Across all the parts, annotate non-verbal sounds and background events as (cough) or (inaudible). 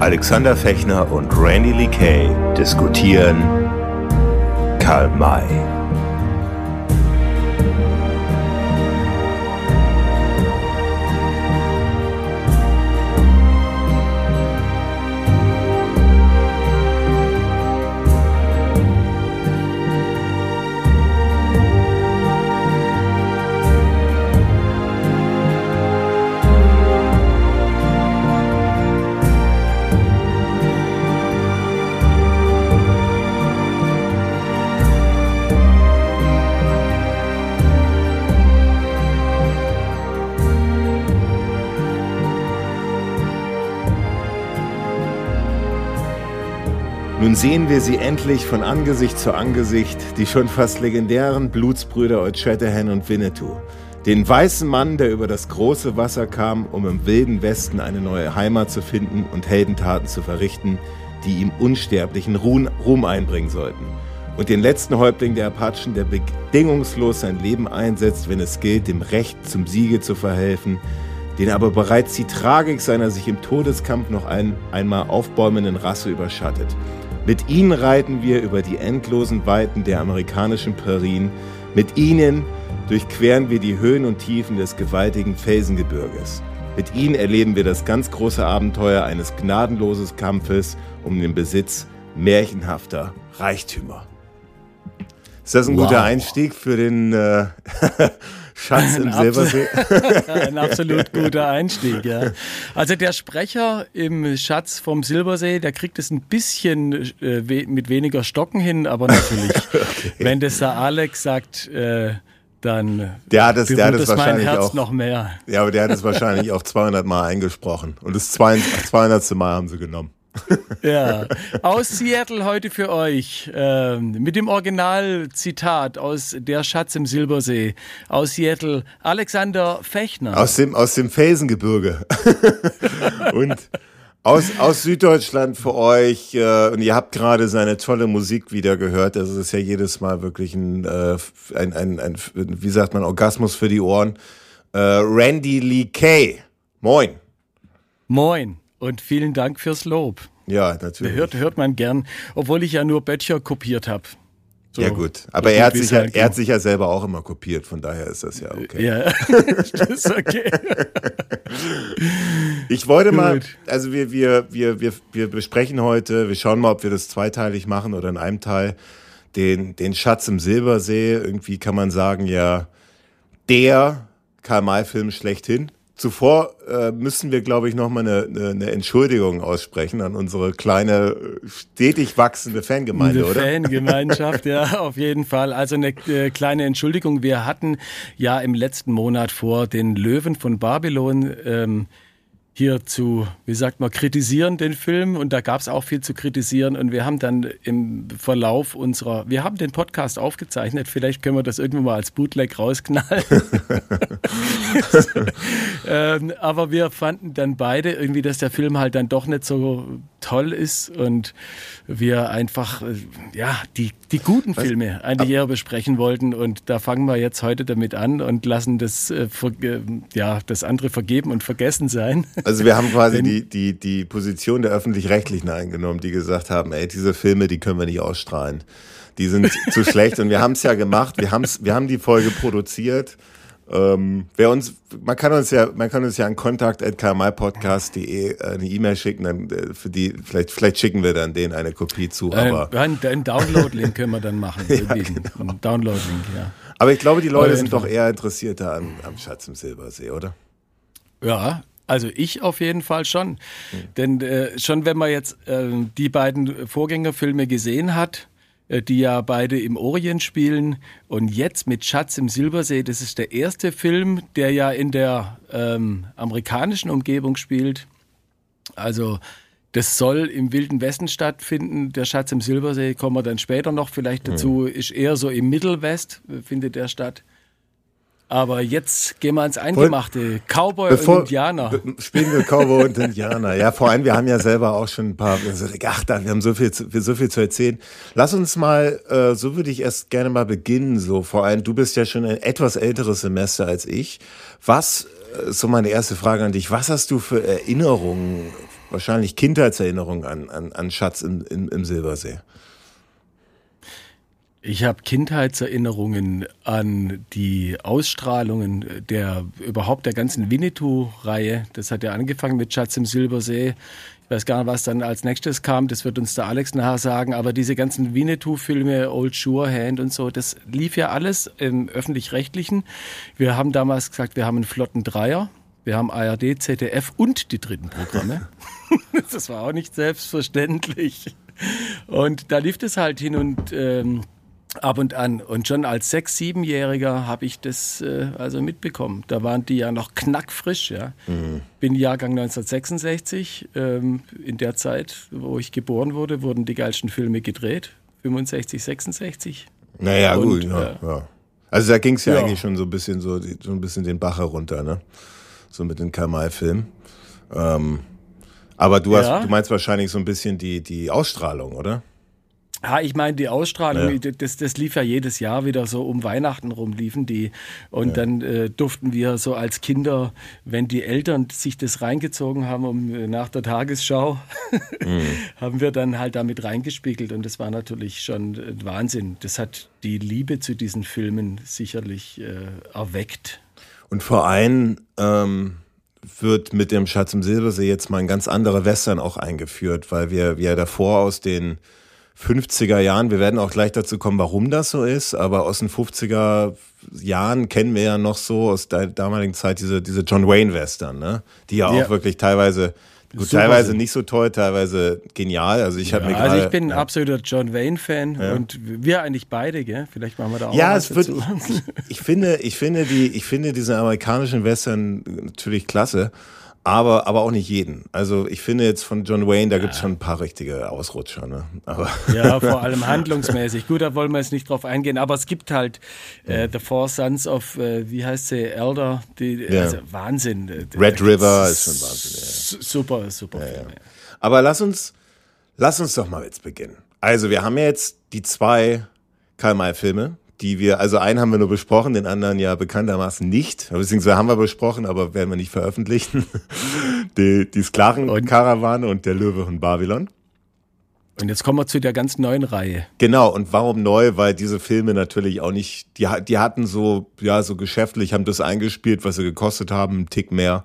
Alexander Fechner und Randy Lee Kay diskutieren Karl May. Nun sehen wir sie endlich von Angesicht zu Angesicht, die schon fast legendären Blutsbrüder Old Shatterhand und Winnetou. Den weißen Mann, der über das große Wasser kam, um im wilden Westen eine neue Heimat zu finden und Heldentaten zu verrichten, die ihm unsterblichen Ruhm einbringen sollten. Und den letzten Häuptling der Apachen, der bedingungslos sein Leben einsetzt, wenn es gilt, dem Recht zum Siege zu verhelfen, den aber bereits die Tragik seiner sich im Todeskampf noch ein, einmal aufbäumenden Rasse überschattet. Mit ihnen reiten wir über die endlosen Weiten der amerikanischen Prärien. Mit ihnen durchqueren wir die Höhen und Tiefen des gewaltigen Felsengebirges. Mit ihnen erleben wir das ganz große Abenteuer eines gnadenlosen Kampfes um den Besitz märchenhafter Reichtümer. Ist das ein wow. guter Einstieg für den äh, (laughs) Schatz im Silbersee. (laughs) ein absolut guter Einstieg, ja. Also der Sprecher im Schatz vom Silbersee, der kriegt es ein bisschen äh, we mit weniger Stocken hin, aber natürlich, (laughs) okay. wenn das der Alex sagt, äh, dann der hat es, der hat es wahrscheinlich auch, noch mehr. Ja, aber der hat es wahrscheinlich auch 200 Mal eingesprochen und das 200. Mal haben sie genommen. (laughs) ja, aus Seattle heute für euch äh, mit dem Originalzitat aus Der Schatz im Silbersee. Aus Seattle, Alexander Fechner. Aus dem, aus dem Felsengebirge. (laughs) und aus, aus Süddeutschland für euch. Äh, und ihr habt gerade seine tolle Musik wieder gehört. Das ist ja jedes Mal wirklich ein, äh, ein, ein, ein, wie sagt man, Orgasmus für die Ohren. Äh, Randy Lee Kay. Moin. Moin und vielen Dank fürs Lob. Ja, natürlich. Hört, hört man gern, obwohl ich ja nur Böttcher kopiert habe. So, ja gut, aber er hat, sich ja, er hat sich ja selber auch immer kopiert, von daher ist das ja okay. Ja, (laughs) das ist okay. (laughs) ich wollte gut. mal, also wir, wir, wir, wir, wir besprechen heute, wir schauen mal, ob wir das zweiteilig machen oder in einem Teil, den, den Schatz im Silbersee. Irgendwie kann man sagen, ja, der Karl-May-Film schlechthin. Zuvor äh, müssen wir, glaube ich, nochmal eine, eine, eine Entschuldigung aussprechen an unsere kleine, stetig wachsende Fangemeinde, eine oder? Fangemeinschaft, ja, (laughs) auf jeden Fall. Also eine äh, kleine Entschuldigung. Wir hatten ja im letzten Monat vor, den Löwen von Babylon ähm, hier zu, wie sagt man, kritisieren den Film und da gab es auch viel zu kritisieren und wir haben dann im Verlauf unserer, wir haben den Podcast aufgezeichnet, vielleicht können wir das irgendwann mal als Bootleg rausknallen. (laughs) ähm, aber wir fanden dann beide irgendwie, dass der Film halt dann doch nicht so toll ist und wir einfach, äh, ja, die, die guten Was? Filme eigentlich eher besprechen wollten und da fangen wir jetzt heute damit an und lassen das, äh, ja, das andere vergeben und vergessen sein. (laughs) Also wir haben quasi die, die, die Position der Öffentlich-Rechtlichen eingenommen, die gesagt haben, ey, diese Filme, die können wir nicht ausstrahlen. Die sind (laughs) zu schlecht und wir haben es ja gemacht, wir, haben's, wir haben die Folge produziert. Ähm, wer uns, man kann uns ja, man kann uns ja an kontakt.kmipodcast.de äh, eine E-Mail schicken, dann äh, für die, vielleicht, vielleicht schicken wir dann denen eine Kopie zu. Aber ein, ein Download-Link können wir dann machen. (laughs) ja, genau. Download-Link, ja. Aber ich glaube, die Leute sind doch eher interessierter an, am Schatz im Silbersee, oder? Ja, also ich auf jeden Fall schon. Mhm. Denn äh, schon wenn man jetzt äh, die beiden Vorgängerfilme gesehen hat, äh, die ja beide im Orient spielen und jetzt mit Schatz im Silbersee, das ist der erste Film, der ja in der ähm, amerikanischen Umgebung spielt. Also das soll im Wilden Westen stattfinden. Der Schatz im Silbersee kommen wir dann später noch vielleicht dazu. Mhm. Ist eher so im Mittelwest äh, findet der statt. Aber jetzt gehen wir ins Eingemachte. Cowboy Bevor, und Indianer. Spielen wir Cowboy und Indianer. Ja, vor allem, wir haben ja selber auch schon ein paar, ach, da, wir haben so viel, zu, so viel zu erzählen. Lass uns mal, äh, so würde ich erst gerne mal beginnen, so. Vor allem, du bist ja schon ein etwas älteres Semester als ich. Was, äh, so meine erste Frage an dich, was hast du für Erinnerungen wahrscheinlich Kindheitserinnerungen an, an, an Schatz im, im, im Silbersee? Ich habe Kindheitserinnerungen an die Ausstrahlungen der überhaupt der ganzen Winnetou-Reihe. Das hat ja angefangen mit Schatz im Silbersee. Ich weiß gar nicht, was dann als nächstes kam. Das wird uns der Alex nachher sagen. Aber diese ganzen Winnetou-Filme, Old Sure Hand und so, das lief ja alles im öffentlich-rechtlichen. Wir haben damals gesagt, wir haben einen flotten Dreier. Wir haben ARD, ZDF und die dritten Programme. (laughs) das war auch nicht selbstverständlich. Und da lief es halt hin und ähm, ab und an. Und schon als sechs-, siebenjähriger habe ich das äh, also mitbekommen. Da waren die ja noch knackfrisch. Ja. Mhm. Bin Jahrgang 1966. Ähm, in der Zeit, wo ich geboren wurde, wurden die geilsten Filme gedreht. 65, 66. Naja, und, gut. Ja, äh, ja. Also da ging es ja, ja, eigentlich schon so ein bisschen so, so ein bisschen den Bach herunter, ne? So mit den Kamal-Filmen. Ähm, aber du hast, du meinst wahrscheinlich so ein bisschen die, die Ausstrahlung, oder? Ja, ich meine, die Ausstrahlung, ja. das, das lief ja jedes Jahr wieder so um Weihnachten rum, liefen die. Und ja. dann äh, durften wir so als Kinder, wenn die Eltern sich das reingezogen haben, um äh, nach der Tagesschau, (laughs) mhm. haben wir dann halt damit reingespiegelt. Und das war natürlich schon äh, Wahnsinn. Das hat die Liebe zu diesen Filmen sicherlich äh, erweckt. Und vor allem ähm, wird mit dem Schatz im Silbersee jetzt mal ein ganz anderer Western auch eingeführt, weil wir, wir davor aus den 50er Jahren. Wir werden auch gleich dazu kommen, warum das so ist, aber aus den 50er Jahren kennen wir ja noch so aus der damaligen Zeit diese, diese John Wayne Western, ne? Die ja, ja. auch wirklich teilweise Gut, teilweise nicht so toll, teilweise genial. Also ich habe ja, mir Also ich bin ein absoluter John Wayne Fan ja. und wir eigentlich beide, gell? Vielleicht machen wir da auch Ja, es wird ich, ich finde, ich finde die ich finde diese amerikanischen Western natürlich klasse. Aber, aber auch nicht jeden. Also ich finde jetzt von John Wayne, da gibt es schon ein paar richtige Ausrutscher. Ne? Aber ja, vor (laughs) allem handlungsmäßig. Gut, da wollen wir jetzt nicht drauf eingehen. Aber es gibt halt äh, The Four Sons of, äh, wie heißt sie, Elder. Die, ja. also Wahnsinn. Red River ist schon Wahnsinn. Ja. Super, super. Ja, Film, Aber lass uns, lass uns doch mal jetzt beginnen. Also wir haben ja jetzt die zwei Karl-May-Filme, die wir, also einen haben wir nur besprochen, den anderen ja bekanntermaßen nicht. Beziehungsweise haben wir besprochen, aber werden wir nicht veröffentlichen. (laughs) die, die Sklavenkarawane und der Löwe von Babylon. Und jetzt kommen wir zu der ganz neuen Reihe. Genau, und warum neu? Weil diese Filme natürlich auch nicht, die, die hatten so, ja, so geschäftlich, haben das eingespielt, was sie gekostet haben, einen Tick mehr.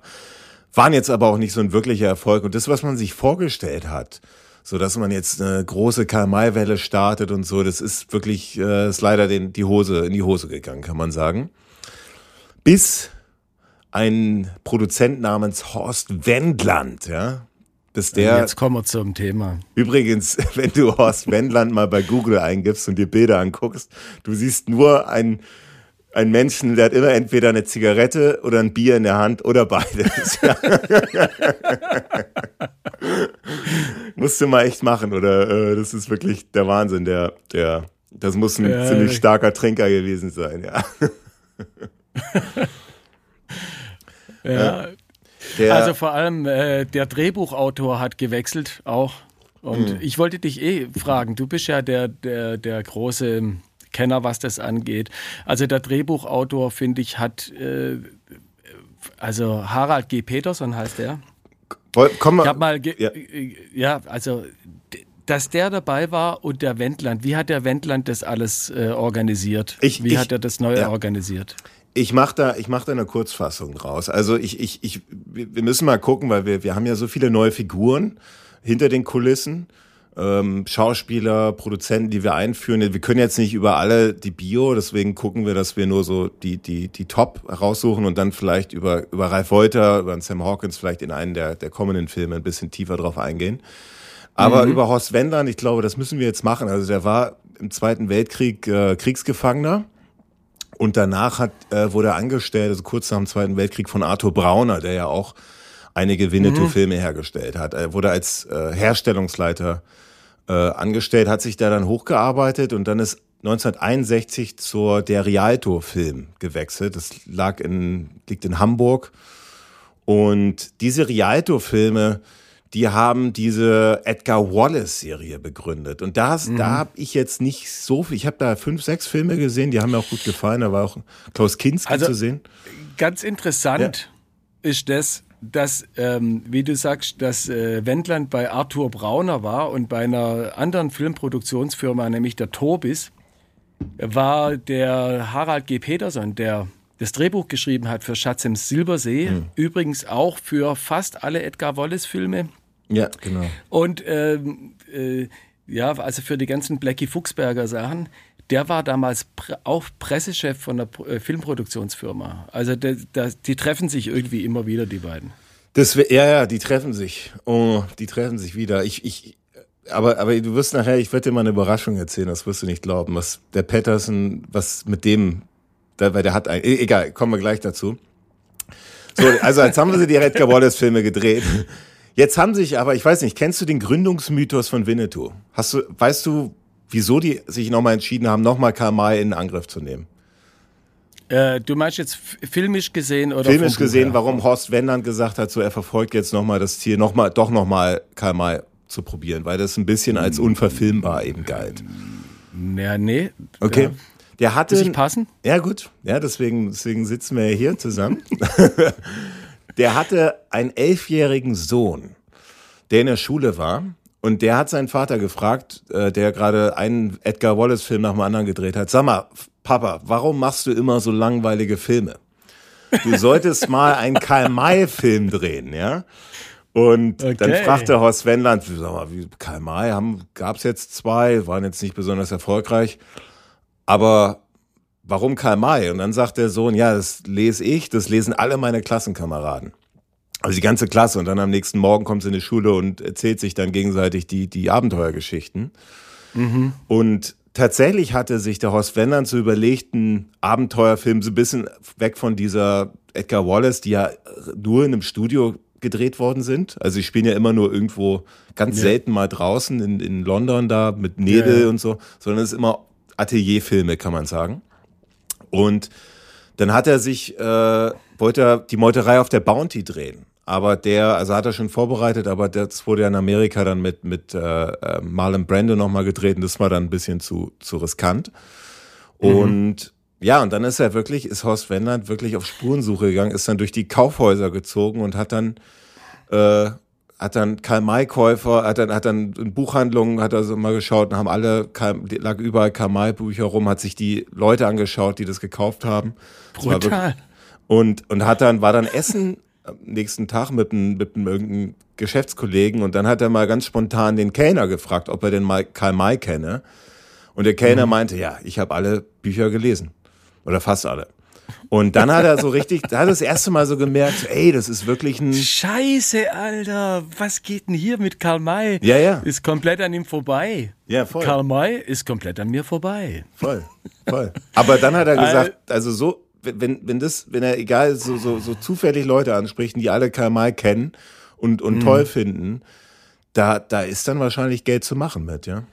Waren jetzt aber auch nicht so ein wirklicher Erfolg. Und das, was man sich vorgestellt hat, so dass man jetzt eine große Karl-May-Welle startet und so, das ist wirklich, äh, ist leider den, die Hose, in die Hose gegangen, kann man sagen. Bis ein Produzent namens Horst Wendland, ja, dass der. Jetzt kommen wir zum Thema. Übrigens, (laughs) wenn du Horst Wendland mal bei Google eingibst und dir Bilder anguckst, du siehst nur ein ein Menschen, der hat immer entweder eine Zigarette oder ein Bier in der Hand oder beides. (laughs) Musst du mal echt machen, oder? Äh, das ist wirklich der Wahnsinn. Der, der, das muss ein ja, ziemlich starker Trinker gewesen sein, ja. (laughs) ja. Der, also vor allem äh, der Drehbuchautor hat gewechselt auch. Und hm. ich wollte dich eh fragen, du bist ja der, der, der große Kenner, was das angeht. Also der Drehbuchautor, finde ich, hat, äh, also Harald G. Peterson heißt er. Komm mal. Ich habe mal, ja. ja, also dass der dabei war und der Wendland. Wie hat der Wendland das alles äh, organisiert? Ich, Wie ich, hat er das neu ja. organisiert? Ich mache da, ich mach da eine Kurzfassung draus. Also ich, ich, ich, wir müssen mal gucken, weil wir, wir haben ja so viele neue Figuren hinter den Kulissen ähm, Schauspieler, Produzenten, die wir einführen. Wir können jetzt nicht über alle die Bio, deswegen gucken wir, dass wir nur so die, die, die Top raussuchen und dann vielleicht über, über Ralf Wolter, über Sam Hawkins vielleicht in einen der, der kommenden Filme ein bisschen tiefer drauf eingehen. Aber mhm. über Horst Wendland, ich glaube, das müssen wir jetzt machen. Also der war im Zweiten Weltkrieg äh, Kriegsgefangener. Und danach hat, äh, wurde er angestellt, also kurz nach dem Zweiten Weltkrieg, von Arthur Brauner, der ja auch einige Winnetou-Filme mhm. hergestellt hat. Er wurde als äh, Herstellungsleiter äh, angestellt, hat sich da dann hochgearbeitet und dann ist 1961 zur der Rialto Film gewechselt. Das lag in, liegt in Hamburg. Und diese Rialto Filme, die haben diese Edgar Wallace Serie begründet. Und das, mhm. da habe ich jetzt nicht so viel. Ich habe da fünf, sechs Filme gesehen, die haben mir auch gut gefallen. Da war auch Klaus Kinski also, zu sehen. Ganz interessant ja. ist das, dass, ähm, wie du sagst, dass äh, Wendland bei Arthur Brauner war und bei einer anderen Filmproduktionsfirma, nämlich der Tobis, war der Harald G. Peterson, der das Drehbuch geschrieben hat für Schatz im Silbersee, mhm. übrigens auch für fast alle Edgar Wallace-Filme. Ja, genau. Und ähm, äh, ja, also für die ganzen Blackie Fuchsberger Sachen. Der war damals auch Pressechef von der äh, Filmproduktionsfirma. Also der, der, die treffen sich irgendwie immer wieder, die beiden. Das, ja, ja, die treffen sich. Oh, die treffen sich wieder. Ich, ich, aber, aber du wirst nachher, ich werde dir mal eine Überraschung erzählen, das wirst du nicht glauben, was der Patterson, was mit dem, da, weil der hat ein, e, egal, kommen wir gleich dazu. So, also jetzt haben sie die Edgar Wallace Filme gedreht. Jetzt haben sich aber, ich weiß nicht, kennst du den Gründungsmythos von Winnetou? Hast du, weißt du, wieso die sich nochmal entschieden haben, nochmal Karl May in Angriff zu nehmen? Äh, du meinst jetzt filmisch gesehen oder? Filmisch gesehen, warum Horst Wendland gesagt hat, so er verfolgt jetzt nochmal das Ziel, noch mal, doch nochmal Karl May zu probieren, weil das ein bisschen als unverfilmbar eben galt. Ja, nee. Okay. Der hatte. Sich passen? Ja, gut. Ja, deswegen, deswegen sitzen wir hier zusammen. (laughs) der hatte einen elfjährigen Sohn, der in der Schule war. Und der hat seinen Vater gefragt, äh, der gerade einen Edgar Wallace-Film nach dem anderen gedreht hat. Sag mal, Papa, warum machst du immer so langweilige Filme? Du (laughs) solltest mal einen Karl-May-Film drehen, ja? Und okay. dann fragte Horst Wendland, sag mal, wie Karl May haben, gab's jetzt zwei, waren jetzt nicht besonders erfolgreich. Aber warum Karl May? Und dann sagt der Sohn, ja, das lese ich, das lesen alle meine Klassenkameraden. Also die ganze Klasse. Und dann am nächsten Morgen kommt sie in die Schule und erzählt sich dann gegenseitig die, die Abenteuergeschichten. Mhm. Und tatsächlich hatte sich der Horst Wendern zu überlegten Abenteuerfilm so ein bisschen weg von dieser Edgar Wallace, die ja nur in einem Studio gedreht worden sind. Also ich spiele ja immer nur irgendwo ganz ja. selten mal draußen in, in London da mit Nebel ja. und so, sondern es ist immer Atelierfilme, kann man sagen. Und dann hat er sich, äh, wollte er die Meuterei auf der Bounty drehen. Aber der, also hat er schon vorbereitet, aber das wurde ja in Amerika dann mit, mit äh, äh Marlon Brando nochmal gedreht und das war dann ein bisschen zu, zu riskant. Mhm. Und ja, und dann ist er wirklich, ist Horst Wendland wirklich auf Spurensuche gegangen, ist dann durch die Kaufhäuser gezogen und hat dann äh, hat dann Karl-May-Käufer, hat dann, hat dann in Buchhandlungen, hat er so mal geschaut und haben alle, lag überall Karl-May-Bücher rum, hat sich die Leute angeschaut, die das gekauft haben. Brutal. Und, und hat dann, war dann Essen nächsten Tag mit einem, mit einem irgendeinem Geschäftskollegen und dann hat er mal ganz spontan den Kellner gefragt, ob er den mal Karl May kenne. Und der Kellner mhm. meinte, ja, ich habe alle Bücher gelesen. Oder fast alle. Und dann hat er so richtig, da hat er das erste Mal so gemerkt, ey, das ist wirklich ein. Scheiße, Alter, was geht denn hier mit Karl May? Ja, ja. Ist komplett an ihm vorbei. Ja, voll. Karl May ist komplett an mir vorbei. Voll, voll. Aber dann hat er gesagt, also so, wenn, wenn das, wenn er egal, so, so, so zufällig Leute anspricht, die alle Karl May kennen und, und mhm. toll finden, da, da ist dann wahrscheinlich Geld zu machen mit, ja.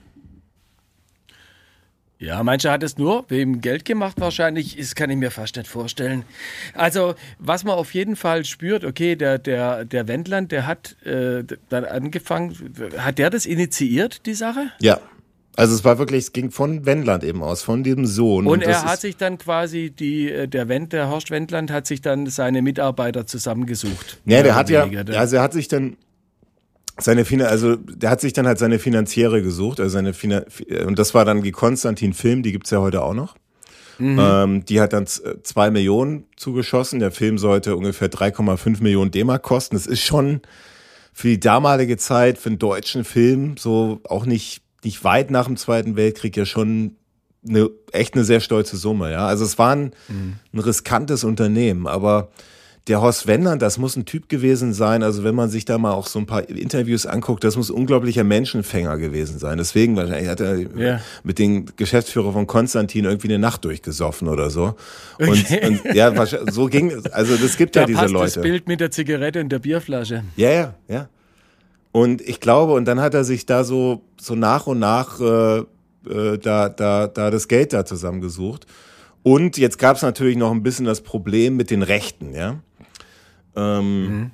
Ja, mancher hat es nur wegen Geld gemacht wahrscheinlich, das kann ich mir fast nicht vorstellen. Also, was man auf jeden Fall spürt, okay, der, der, der Wendland, der hat äh, dann angefangen, hat der das initiiert, die Sache? Ja. Also es war wirklich, es ging von Wendland eben aus, von dem Sohn. Und, und er hat sich dann quasi, die, äh, der, Wend, der Horst Wendland hat sich dann seine Mitarbeiter zusammengesucht. Ja, der hat ja, also er hat sich dann seine also der hat sich dann halt seine Finanziere gesucht, also seine Finan und das war dann die Konstantin Film, die gibt's ja heute auch noch. Mhm. Ähm, die hat dann zwei Millionen zugeschossen. Der Film sollte ungefähr 3,5 Millionen D-Mark kosten. Das ist schon für die damalige Zeit, für einen deutschen Film, so auch nicht, nicht weit nach dem Zweiten Weltkrieg ja schon eine, echt eine sehr stolze Summe, ja. Also es war ein, mhm. ein riskantes Unternehmen, aber der Horst Wendland, das muss ein Typ gewesen sein. Also wenn man sich da mal auch so ein paar Interviews anguckt, das muss unglaublicher Menschenfänger gewesen sein. Deswegen wahrscheinlich hat er yeah. mit dem Geschäftsführer von Konstantin irgendwie eine Nacht durchgesoffen oder so. Und, okay. und ja, so ging es. Also das gibt da ja diese passt Leute. Das Bild mit der Zigarette und der Bierflasche. Ja, ja, ja. Und ich glaube, und dann hat er sich da so so nach und nach äh, äh, da da da das Geld da zusammengesucht. Und jetzt gab es natürlich noch ein bisschen das Problem mit den Rechten, ja. Ähm, mhm.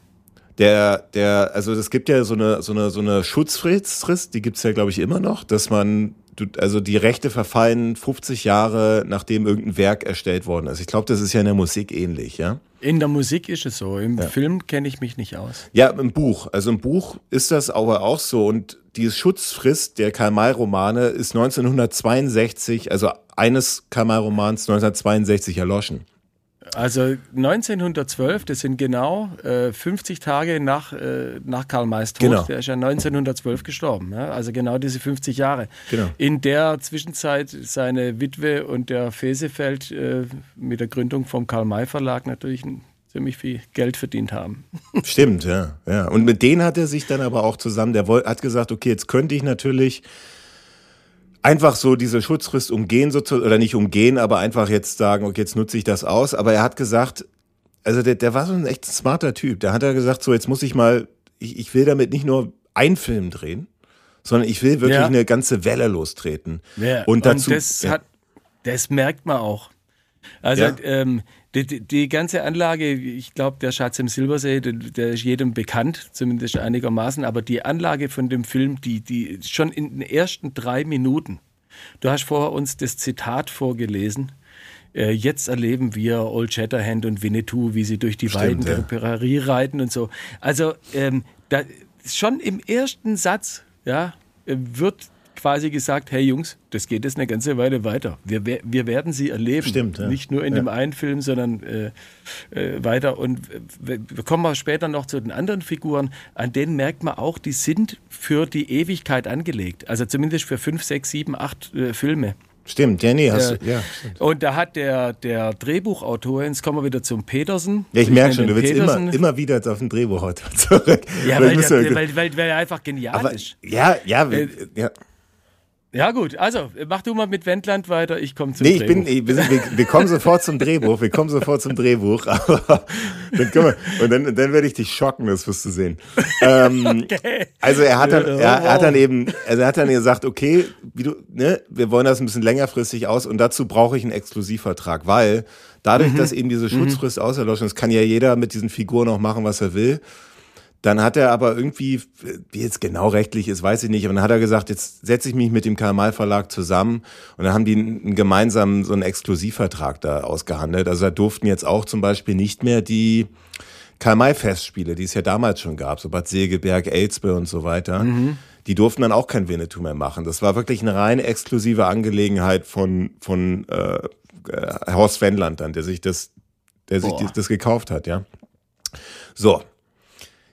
Der, der, also es gibt ja so eine, so eine, so eine Schutzfrist, die gibt's ja, glaube ich, immer noch, dass man, also die Rechte verfallen 50 Jahre, nachdem irgendein Werk erstellt worden ist. Ich glaube, das ist ja in der Musik ähnlich, ja. In der Musik ist es so, im ja. Film kenne ich mich nicht aus. Ja, im Buch. Also im Buch ist das aber auch so. Und die Schutzfrist der Karl-May-Romane ist 1962, also eines Karl-May-Romans 1962 erloschen. Also 1912, das sind genau äh, 50 Tage nach, äh, nach Karl Mays Tod. Genau. Der ist ja 1912 gestorben. Ja? Also genau diese 50 Jahre. Genau. In der Zwischenzeit seine Witwe und der Fesefeld äh, mit der Gründung vom Karl May Verlag natürlich ziemlich viel Geld verdient haben. (laughs) Stimmt, ja, ja. Und mit denen hat er sich dann aber auch zusammen, der hat gesagt, okay, jetzt könnte ich natürlich einfach so diese Schutzfrist umgehen, oder nicht umgehen, aber einfach jetzt sagen, okay, jetzt nutze ich das aus. Aber er hat gesagt, also der, der war so ein echt smarter Typ. Der hat ja gesagt, so jetzt muss ich mal, ich, ich will damit nicht nur einen Film drehen, sondern ich will wirklich ja. eine ganze Welle lostreten. Ja. Und dazu. Und das, ja. hat, das merkt man auch. Also ähm, die, die, die, ganze Anlage, ich glaube, der Schatz im Silbersee, der, der, ist jedem bekannt, zumindest einigermaßen, aber die Anlage von dem Film, die, die schon in den ersten drei Minuten, du hast vorher uns das Zitat vorgelesen, äh, jetzt erleben wir Old Shatterhand und Winnetou, wie sie durch die Stimmt, Weiden ja. der Prärie reiten und so. Also ähm, da, schon im ersten Satz ja, wird quasi gesagt, hey Jungs, das geht jetzt eine ganze Weile weiter. Wir, wir werden sie erleben. Stimmt. Ja. Nicht nur in ja. dem einen Film, sondern äh, äh, weiter. Und wir kommen mal später noch zu den anderen Figuren. An denen merkt man auch, die sind für die Ewigkeit angelegt. Also zumindest für fünf, sechs, sieben, acht äh, Filme. Stimmt, ja, nee, hast äh, du, ja. Stimmt. Und da hat der, der Drehbuchautor, jetzt kommen wir wieder zum Petersen. Ja, ich merke schon, du willst immer, immer wieder auf den Drehbuchautor (laughs) zurück. Ja, weil, weil, weil, weil, weil er einfach genial aber, ist. Ja, ja, äh, ja. Ja gut, also mach du mal mit Wendland weiter, ich komme zum nee, Drehbuch. Nee, ich bin, wir, wir, kommen sofort zum Drehbuch, wir kommen sofort zum Drehbuch, (laughs) aber dann können wir, und dann, dann werde ich dich schocken, das wirst du sehen. Ähm, (laughs) okay. Also er hat dann, er, er, hat dann eben, also er hat dann gesagt, okay, wie du, ne, wir wollen das ein bisschen längerfristig aus und dazu brauche ich einen Exklusivvertrag, weil dadurch, mhm. dass eben diese mhm. Schutzfrist mhm. auserloschen ist, kann ja jeder mit diesen Figuren auch machen, was er will. Dann hat er aber irgendwie, wie jetzt genau rechtlich ist, weiß ich nicht, aber dann hat er gesagt, jetzt setze ich mich mit dem Karl Verlag zusammen und dann haben die einen gemeinsamen so einen Exklusivvertrag da ausgehandelt. Also da durften jetzt auch zum Beispiel nicht mehr die Karl-May-Festspiele, die es ja damals schon gab, so Bad Segeberg, Elsbe und so weiter, mhm. die durften dann auch kein Winnetou mehr machen. Das war wirklich eine rein exklusive Angelegenheit von, von äh, äh Horst Wendland dann, der sich das, der sich das gekauft hat, ja. So,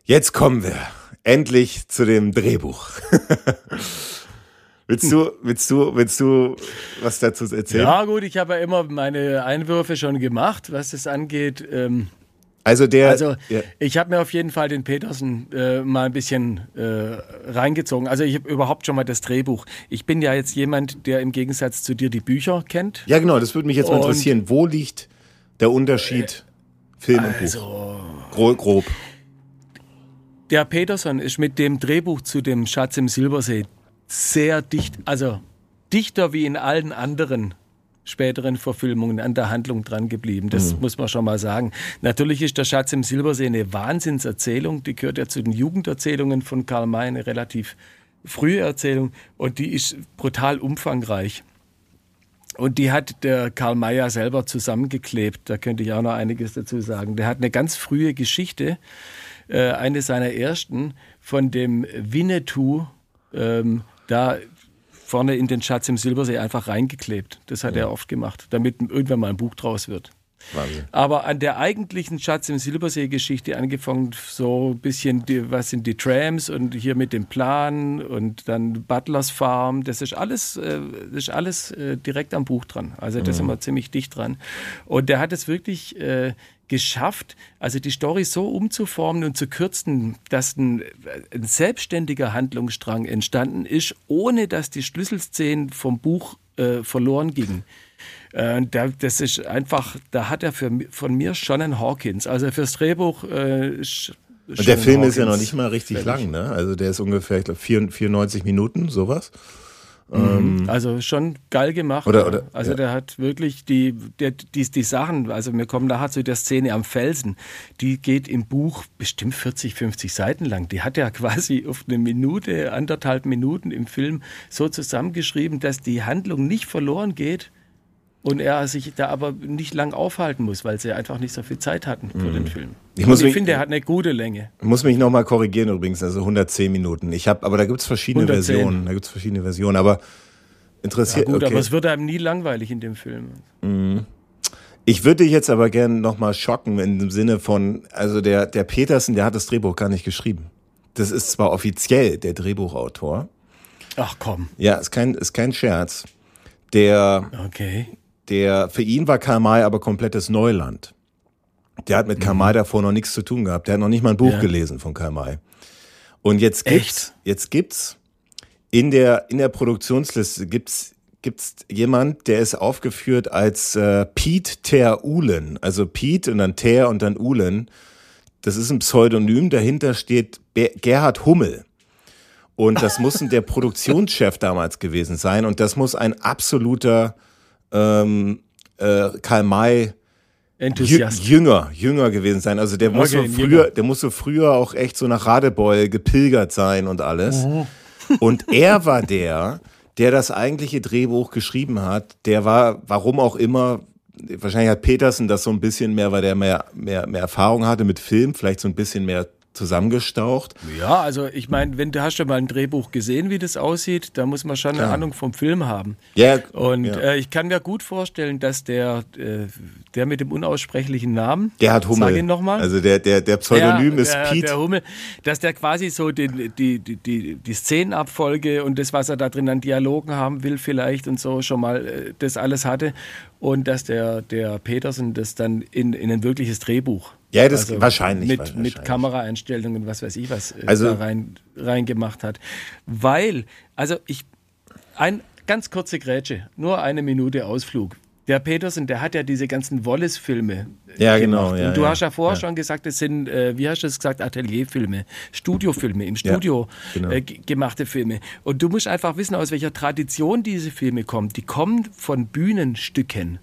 Jetzt kommen wir endlich zu dem Drehbuch. (laughs) willst du, willst du, willst du was dazu erzählen? Ja, gut, ich habe ja immer meine Einwürfe schon gemacht, was das angeht. Ähm, also der. Also ja. ich habe mir auf jeden Fall den Petersen äh, mal ein bisschen äh, reingezogen. Also ich habe überhaupt schon mal das Drehbuch. Ich bin ja jetzt jemand, der im Gegensatz zu dir die Bücher kennt. Ja, genau. Das würde mich jetzt mal interessieren. Wo liegt der Unterschied äh, Film und also, Buch? Grob. grob. Der Peterson ist mit dem Drehbuch zu dem Schatz im Silbersee sehr dicht, also dichter wie in allen anderen späteren Verfilmungen an der Handlung dran geblieben. Das mhm. muss man schon mal sagen. Natürlich ist der Schatz im Silbersee eine Wahnsinnserzählung. Die gehört ja zu den Jugenderzählungen von Karl May, eine relativ frühe Erzählung und die ist brutal umfangreich. Und die hat der Karl Mayer selber zusammengeklebt. Da könnte ich auch noch einiges dazu sagen. Der hat eine ganz frühe Geschichte äh, eine seiner ersten von dem Winnetou ähm, da vorne in den Schatz im Silbersee einfach reingeklebt. Das hat ja. er oft gemacht, damit irgendwann mal ein Buch draus wird. Wahnsinn. Aber an der eigentlichen Schatz im Silbersee-Geschichte angefangen, so ein bisschen, die, was sind die Trams und hier mit dem Plan und dann Butlers Farm, das ist alles, äh, das ist alles äh, direkt am Buch dran. Also da mhm. sind wir ziemlich dicht dran. Und der hat es wirklich äh, geschafft, also die Story so umzuformen und zu kürzen, dass ein, ein selbstständiger Handlungsstrang entstanden ist, ohne dass die Schlüsselszenen vom Buch äh, verloren gingen. Äh, das ist einfach, da hat er für, von mir schon einen Hawkins. Also fürs Drehbuch äh, und der Film Hawkins ist ja noch nicht mal richtig lang, ne? Also der ist ungefähr, ich glaube, 94 Minuten, sowas. Mhm. Ähm, also schon geil gemacht. Oder, oder, also ja. der hat wirklich die, der, die, die Sachen, also wir kommen nachher zu der Szene am Felsen, die geht im Buch bestimmt 40, 50 Seiten lang. Die hat er (laughs) quasi auf eine Minute, anderthalb Minuten im Film so zusammengeschrieben, dass die Handlung nicht verloren geht Und er sich da aber nicht lang aufhalten muss, weil sie einfach nicht so viel Zeit hatten für den Film. Ich muss Und mich- ich finde, er hat eine gute Länge. Ich muss mich nochmal korrigieren übrigens, also 110 Minuten. Ich habe, aber da gibt's verschiedene 110. Versionen. Da gibt's verschiedene Versionen, aber Ja, interessiert. gut, okay. aber es wird einem nie langweilig in dem Film. Ich würde dich jetzt aber gerne nochmal schocken in dem Sinne von, also der, der Petersen, der hat das Drehbuch gar nicht geschrieben. Das ist zwar offiziell der Drehbuchautor. Ach komm, Ja, ist kein, ist kein Scherz. Der, okay. Der, für ihn war Karl May aber komplettes Neuland. Der hat mit Karl May davor noch nichts zu tun gehabt. Der hat noch nicht mal ein Buch Mhm. Ja. gelesen von Karl May. Und jetzt gibt's, jetzt gibt's in der, in der Produktionsliste gibt's, gibt's jemand, der ist aufgeführt als äh, Piet Ter Ulen. Also Piet und dann Ter und dann Ulen. Das ist ein Pseudonym. Dahinter steht Be Gerhard Hummel. Und das muss (laughs) der Produktionschef damals gewesen sein. Und das muss ein absoluter ähm, äh, Karl May Enthusiast. Jünger, Jünger gewesen sein. Also der muss Okay, früher, Jünger. der muss so früher auch echt so nach Radebeul gepilgert sein und alles. Mhm. (laughs) Und er war der, der das eigentliche Drehbuch geschrieben hat. Der war, warum auch immer, wahrscheinlich hat Petersen das so ein bisschen mehr, weil der mehr, mehr, mehr Erfahrung hatte mit Film, vielleicht so ein bisschen mehr zusammengestaucht. Ja, also ich meine, wenn du hast ja mal ein Drehbuch gesehen, wie das aussieht, da muss man schon eine Klar. Ahnung vom Film haben. Ja, Und ja. äh, ich kann mir gut vorstellen, dass der, äh, der mit dem unaussprechlichen Namen, Gerhard Hummel. sag ihn nochmal. Also der, der, der Pseudonym ja, ist der, Piet. Der Hummel, dass der quasi so die, die, die, die Szenenabfolge und das, was er da drin an Dialogen haben will, vielleicht und so schon mal äh, das alles hatte. Und dass der, der Petersen das dann in, in ein wirkliches Drehbuch. Ja, das wahrscheinlich, Mit, wahrscheinlich. mit Kameraeinstellungen, was weiß ich was, äh, Also- da rein, reingemacht hat. Weil, also ich, ein ganz kurze Grätsche, nur eine Minute Ausflug. Der Petersen, der hat ja diese ganzen Wallace-Filme äh, Ja, genau, gemacht. ja, Und du ja, hast ja vorher ja. schon gesagt, es sind, äh, wie hast du es gesagt, Atelierfilme, Studiofilme, im Studio genau. äh, gemachte Filme. Und du musst einfach wissen, aus welcher Tradition diese Filme kommen. Die kommen von Bühnenstücken.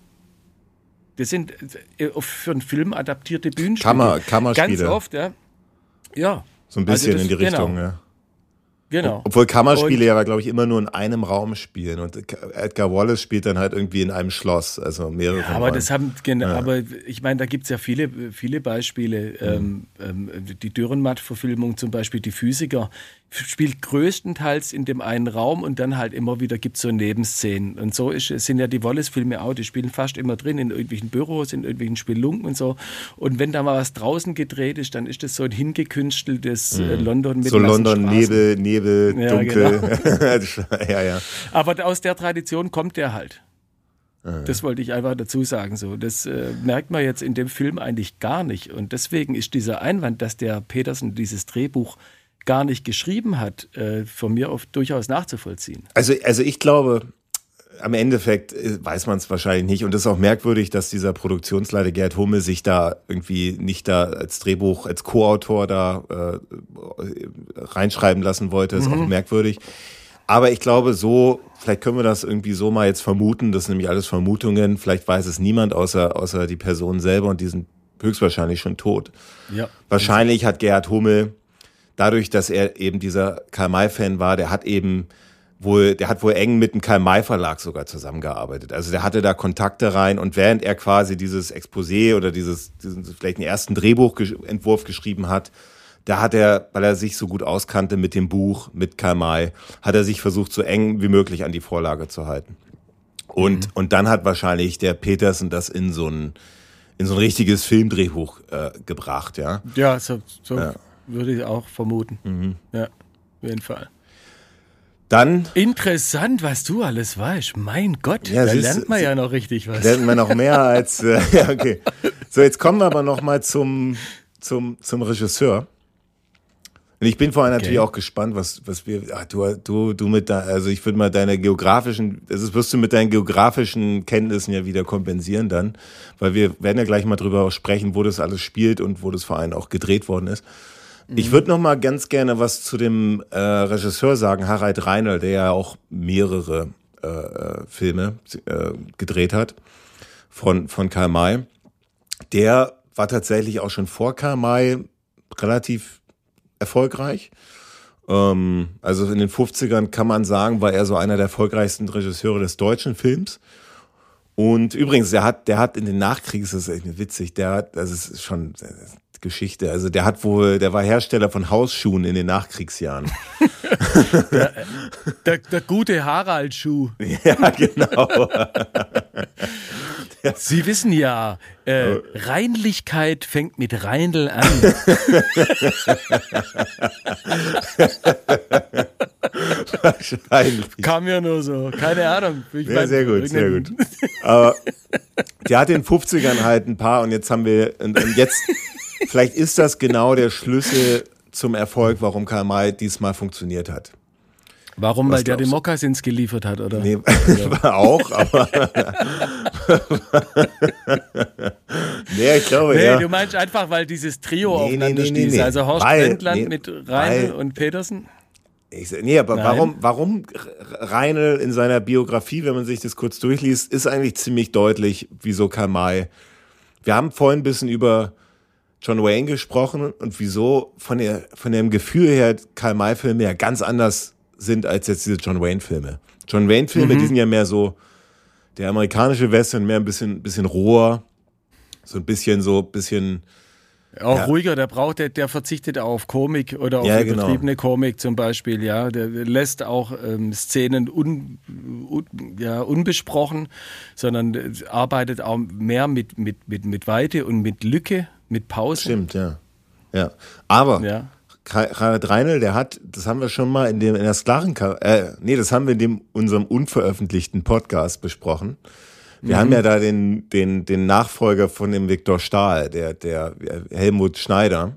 Das sind äh, für einen Film adaptierte Bühnenstücke. Kammer- Kammerspiele. Ganz oft, ja. Ja. So ein bisschen Also das- in die Richtung, genau. ja. Genau. Obwohl Kammerspiele ja, glaube ich, immer nur in einem Raum spielen. Und Edgar Wallace spielt dann halt irgendwie in einem Schloss, also mehrere. Ja, aber das haben, genau, aber ich meine, da gibt es ja viele, viele Beispiele. Ähm, ähm, die Dürrenmatt-Verfilmung zum Beispiel, die Physiker, spielt größtenteils in dem einen Raum und dann halt immer wieder gibt es so Nebenszenen. Und so ist, sind ja die Wallace-Filme auch, die spielen fast immer drin, in irgendwelchen Büros, in irgendwelchen Spelunken und so. Und wenn da mal was draußen gedreht ist, dann ist das so ein hingekünsteltes äh, London mit so London. Nebel, Nebel, Ja, dunkel. (laughs) (laughs) ja, ja. Aber aus der Tradition kommt der halt. Das wollte ich einfach dazu sagen. So, das äh, merkt man jetzt in dem Film eigentlich gar nicht. Und deswegen ist dieser Einwand, dass der Petersen dieses Drehbuch gar nicht geschrieben hat, äh, von mir auf durchaus nachzuvollziehen. Also, also ich glaube, am Endeffekt äh, weiß man es wahrscheinlich nicht. Und es ist auch merkwürdig, dass dieser Produktionsleiter Gerd Hummel sich da irgendwie nicht da als Drehbuch, als Co-Autor da äh, reinschreiben lassen wollte. Ist auch merkwürdig. Aber ich glaube, so, vielleicht können wir das irgendwie so mal jetzt vermuten. Das sind nämlich alles Vermutungen. Vielleicht weiß es niemand außer, außer die Person selber und die sind höchstwahrscheinlich schon tot. Ja. Wahrscheinlich hat Gerhard Hummel, dadurch, dass er eben dieser Karl-May-Fan war, der hat eben wohl, der hat wohl eng mit dem Karl-May-Verlag sogar zusammengearbeitet. Also der hatte da Kontakte rein und während er quasi dieses Exposé oder dieses, diesen vielleicht einen ersten Drehbuchentwurf geschrieben hat, da hat er, weil er sich so gut auskannte mit dem Buch, mit Karl May, hat er sich versucht, so eng wie möglich an die Vorlage zu halten. Und, und dann hat wahrscheinlich der Petersen das in so ein, in so ein richtiges Filmdrehbuch äh, gebracht, ja. Ja, so, so Ja. Würde ich auch vermuten. Ja, auf jeden Fall. Dann Interessant, was du alles weißt. Mein Gott, Ja, da siehst- lernt man ja noch richtig was. lernen wir noch mehr als, äh, (laughs) ja, okay. So, jetzt kommen wir aber noch mal zum, zum, zum Regisseur. Und ich bin vor allem natürlich auch gespannt, was, was wir, ach, du, du, du mit da, also ich würde mal deine geografischen, das wirst du mit deinen geografischen Kenntnissen ja wieder kompensieren dann, weil wir werden ja gleich mal drüber sprechen, wo das alles spielt und wo das vor allem auch gedreht worden ist. Ich würde noch mal ganz gerne was zu dem äh, Regisseur sagen, Harald Reiner, der ja auch mehrere äh, äh, Filme äh, gedreht hat von, von Karl May. Der war tatsächlich auch schon vor Karl May relativ erfolgreich. Ähm, also in den 50ern kann man sagen, war er so einer der erfolgreichsten Regisseure des deutschen Films. Und übrigens, der hat, der hat in den Nachkriegs, das ist echt witzig, der hat, das ist schon Geschichte. Also der hat wohl, der war Hersteller von Hausschuhen in den Nachkriegsjahren. (laughs) der, der, der gute Harald-Schuh. (laughs) Ja, genau. (laughs) Sie wissen ja, äh, Reinlichkeit fängt mit Reindl an. Wahrscheinlich. Kam ja nur so. Keine Ahnung. Ich ja, mein, sehr gut, sehr gut. Aber der hat in den 50ern halt ein paar und jetzt haben wir, und, und jetzt, vielleicht ist das genau der Schlüssel zum Erfolg, warum Karl May diesmal funktioniert hat. Warum? Was weil der die Mokassins geliefert hat, oder? Nee, (laughs) auch, aber. (laughs) nee, ich glaube, nee, ja. du meinst einfach, weil dieses Trio nee, aufeinander nee, nee, stieß. Also Horst weil, Wendland nee, mit Reinl und Petersen? Ich, nee, aber warum, warum Reinl in seiner Biografie, wenn man sich das kurz durchliest, ist eigentlich ziemlich deutlich, wieso Karl May. Wir haben vorhin ein bisschen über John Wayne gesprochen und wieso von, der, von dem Gefühl her Karl May-Filme ja ganz anders sind als jetzt diese John Wayne-Filme. John Wayne-Filme, mhm. die sind ja mehr so, der amerikanische Western mehr ein bisschen, bisschen roher, so ein bisschen so, bisschen. Auch ja. ruhiger, der braucht, der, der verzichtet auf Komik oder auf ja, übertriebene genau. Komik zum Beispiel, ja. Der lässt auch ähm, Szenen un, un, ja, unbesprochen, sondern arbeitet auch mehr mit, mit, mit, mit Weite und mit Lücke, mit Pause. Stimmt, ja. Ja. Aber ja. Harald Reinl, der hat, das haben wir schon mal in dem in der Sklaven, äh, nee, das haben wir in dem unserem unveröffentlichten Podcast besprochen. Wir mhm. haben ja da den den den Nachfolger von dem Viktor Stahl, der der Helmut Schneider,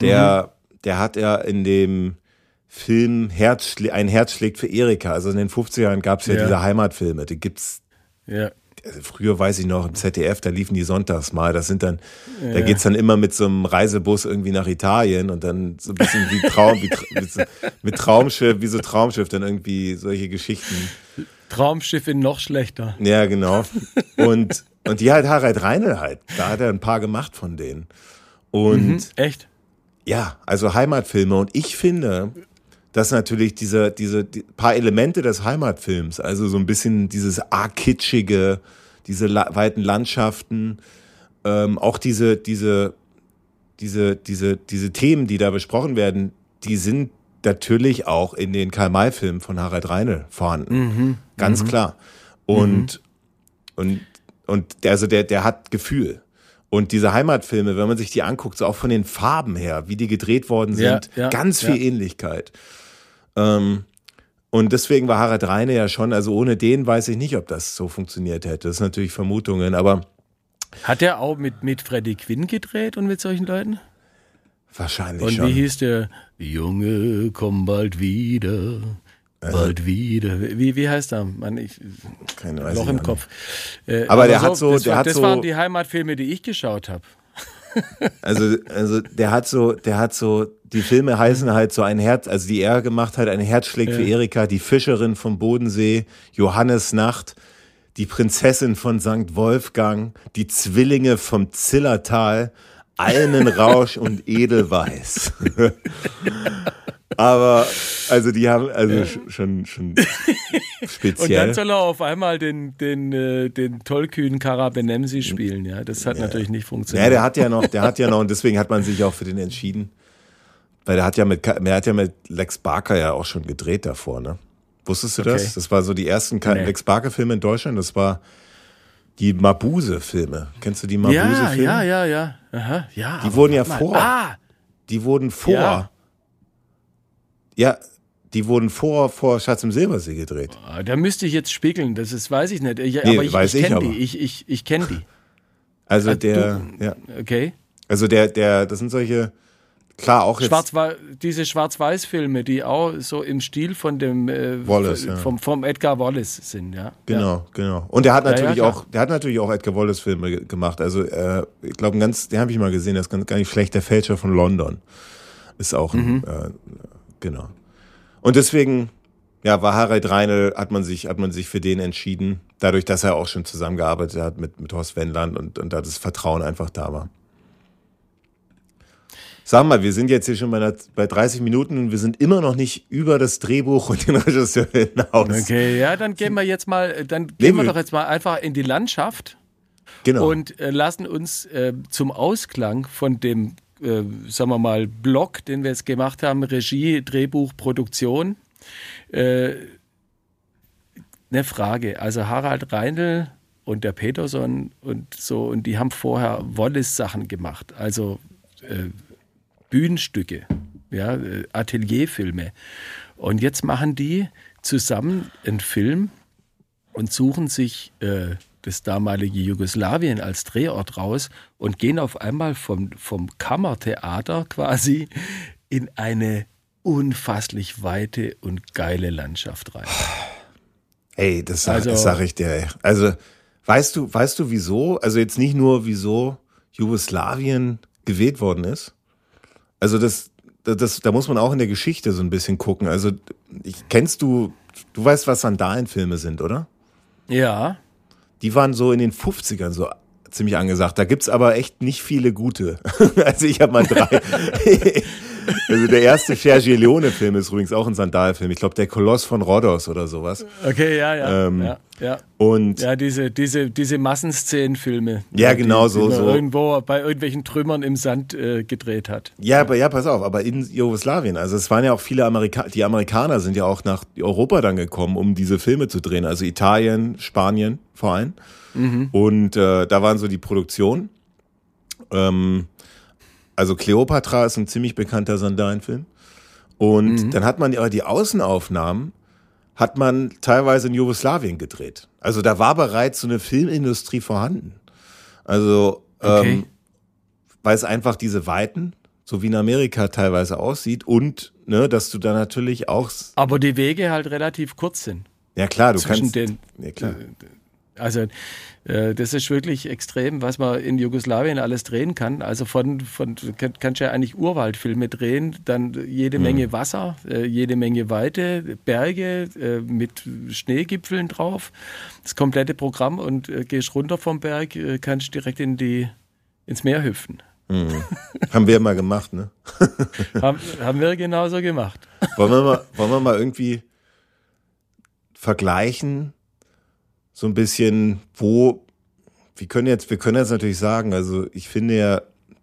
der mhm. der hat ja in dem Film Herz, ein Herz schlägt für Erika. Also in den 50ern gab es ja, ja, diese Heimatfilme, die gibt's ja also früher weiß ich noch, im ZDF, da liefen die sonntags mal. Das sind dann, ja. da geht's dann immer mit so einem Reisebus irgendwie nach Italien und dann so ein bisschen wie Traum, wie, mit Traumschiff, wie so Traumschiff, dann irgendwie solche Geschichten. Traumschiff in noch schlechter. Ja, genau. Und, und die halt Harald Reinl halt. Da hat er ein paar gemacht von denen. Und. Mhm, echt? Ja, also Heimatfilme. Und ich finde, dass natürlich diese, diese die paar Elemente des Heimatfilms, also so ein bisschen dieses arg-kitschige, diese la weiten Landschaften, ähm, auch diese, diese, diese, diese, diese Themen, die da besprochen werden, die sind natürlich auch in den Karl-May-Filmen von Harald Reine vorhanden. Mhm. Ganz mhm. klar. Und, mhm. und, und der, also der, der hat Gefühl. Und diese Heimatfilme, wenn man sich die anguckt, so auch von den Farben her, wie die gedreht worden sind, ja, ja, ganz viel ja. Ähnlichkeit. Ähm, und deswegen war Harald Reine ja schon, also ohne den weiß ich nicht, ob das so funktioniert hätte. Das sind natürlich Vermutungen, aber. Hat er auch mit, mit Freddie Quinn gedreht und mit solchen Leuten? Wahrscheinlich und schon. Und wie hieß der? Junge, komm bald wieder. Also, bald wieder. Wie, wie heißt er? Mann, ich, Keine Loch im Kopf. Äh, aber, aber, der so, hat so, das, der war, hat das so, waren die Heimatfilme, die ich geschaut habe. Also, also der hat so, der hat so, die Filme heißen halt so ein Herz, also die er gemacht hat, ein Herz schlägt ja. für Erika, die Fischerin vom Bodensee, Johannes Nacht, die Prinzessin von St. Wolfgang, die Zwillinge vom Zillertal, Almenrausch (laughs) und Edelweiß. (laughs) Aber also die haben also ja. schon schon (laughs) speziell. Und dann soll er auf einmal den den äh, den tollkühnen Karabenemsi spielen, ja. Das hat ja. natürlich nicht funktioniert. Ja, der hat ja noch, der hat ja noch und deswegen hat man sich auch für den entschieden. Weil der hat ja mit der hat ja mit Lex Barker ja auch schon gedreht davor, ne? Wusstest du okay. das? Das war so die ersten nee. Lex Barker Filme in Deutschland, das war die Mabuse Filme. Kennst du die Mabuse Filme? Ja, ja, ja, ja. Aha, ja. Die wurden ja vor. Ah. Die wurden vor ja. Ja, die wurden vor, vor Schatz im Silbersee gedreht. Oh, da müsste ich jetzt spiegeln, das ist, weiß ich nicht. Ich, nee, aber ich, weiß ich, ich kenne die. Ich, ich, ich kenne die. Also, also der, du, ja. Okay. Also der, der, das sind solche, klar auch jetzt. Schwarz, diese Schwarz-Weiß-Filme, die auch so im Stil von dem äh, Wallace, ja. vom, vom Edgar Wallace sind, ja. Genau, ja. genau. Und der hat natürlich ja, auch, der hat natürlich auch Edgar Wallace-Filme gemacht. Also äh, ich glaube, ganz, den habe ich mal gesehen, das ist ganz, gar nicht schlecht. Der Fälscher von London ist auch mhm. ein, äh, Genau. Und deswegen, ja, war Harald Reinl, hat man sich, hat man sich für den entschieden, dadurch, dass er auch schon zusammengearbeitet hat mit, mit Horst Wendland und, und da das Vertrauen einfach da war. Sag mal, wir sind jetzt hier schon bei, bei 30 Minuten und wir sind immer noch nicht über das Drehbuch und den Regisseur hinaus. Okay, ja, dann gehen wir jetzt mal, dann gehen wir doch jetzt mal einfach in die Landschaft. Genau. Und äh, lassen uns äh, zum Ausklang von dem, äh, sagen wir mal, Block, den wir jetzt gemacht haben, Regie, Drehbuch, Produktion, äh, eine Frage. Also Harald Reindl und der Peterson und so, und die haben vorher Wallace-Sachen gemacht, also äh, Bühnenstücke, ja, äh, Atelierfilme. Und jetzt machen die zusammen einen Film und suchen sich äh, das damalige Jugoslawien als Drehort raus und gehen auf einmal vom, vom Kammertheater quasi in eine unfasslich weite und geile Landschaft rein. Ey, das, sag, also, das sag ich dir. Ey. Also, weißt du, weißt du wieso? Also jetzt nicht nur, wieso Jugoslawien gewählt worden ist. Also das, das, da muss man auch in der Geschichte so ein bisschen gucken. Also, ich, kennst du, du weißt, was Sandalenfilme sind, oder? Ja. Die waren so in den 50ern so ziemlich angesagt. Da gibt's aber echt nicht viele gute. (laughs) also ich habe mal drei. (laughs) Also der erste Sergio Leone-Film ist übrigens auch ein Sandalfilm. Ich glaube, der Koloss von Rhodos oder sowas. Okay, ja, ja. Ähm, ja, ja. Und ja, diese, diese, diese Massenszenenfilme. Ja, genau die, so. Die so. irgendwo bei irgendwelchen Trümmern im Sand äh, gedreht hat. Ja, aber ja, pass auf, aber in Jugoslawien. Also es waren ja auch viele Amerikaner, die Amerikaner sind ja auch nach Europa dann gekommen, um diese Filme zu drehen. Also Italien, Spanien vor allem. Mhm. Und äh, da waren so die Produktionen. Ähm, also Cleopatra ist ein ziemlich bekannter Sandalenfilm. Und mhm. dann hat man aber die Außenaufnahmen hat man teilweise in Jugoslawien gedreht. Also da war bereits so eine Filmindustrie vorhanden. Also okay. ähm, weil es einfach diese Weiten, so wie in Amerika teilweise aussieht und ne, dass du da natürlich auch. Aber die Wege halt relativ kurz sind. Ja klar, du kannst. Den, ja, klar. Also äh, das ist wirklich extrem, was man in Jugoslawien alles drehen kann. Also von, von kannst du ja eigentlich Urwaldfilme drehen, dann jede mhm. Menge Wasser, äh, jede Menge Weite, Berge äh, mit Schneegipfeln drauf, das komplette Programm und gehst runter vom Berg, kannst direkt in die, ins Meer hüpfen. Mhm. (laughs) haben wir mal gemacht, ne? (laughs) haben, haben wir genauso gemacht. Wollen wir mal, wollen wir mal irgendwie vergleichen, so ein bisschen, wo, wir können jetzt, wir können jetzt natürlich sagen, also ich finde ja,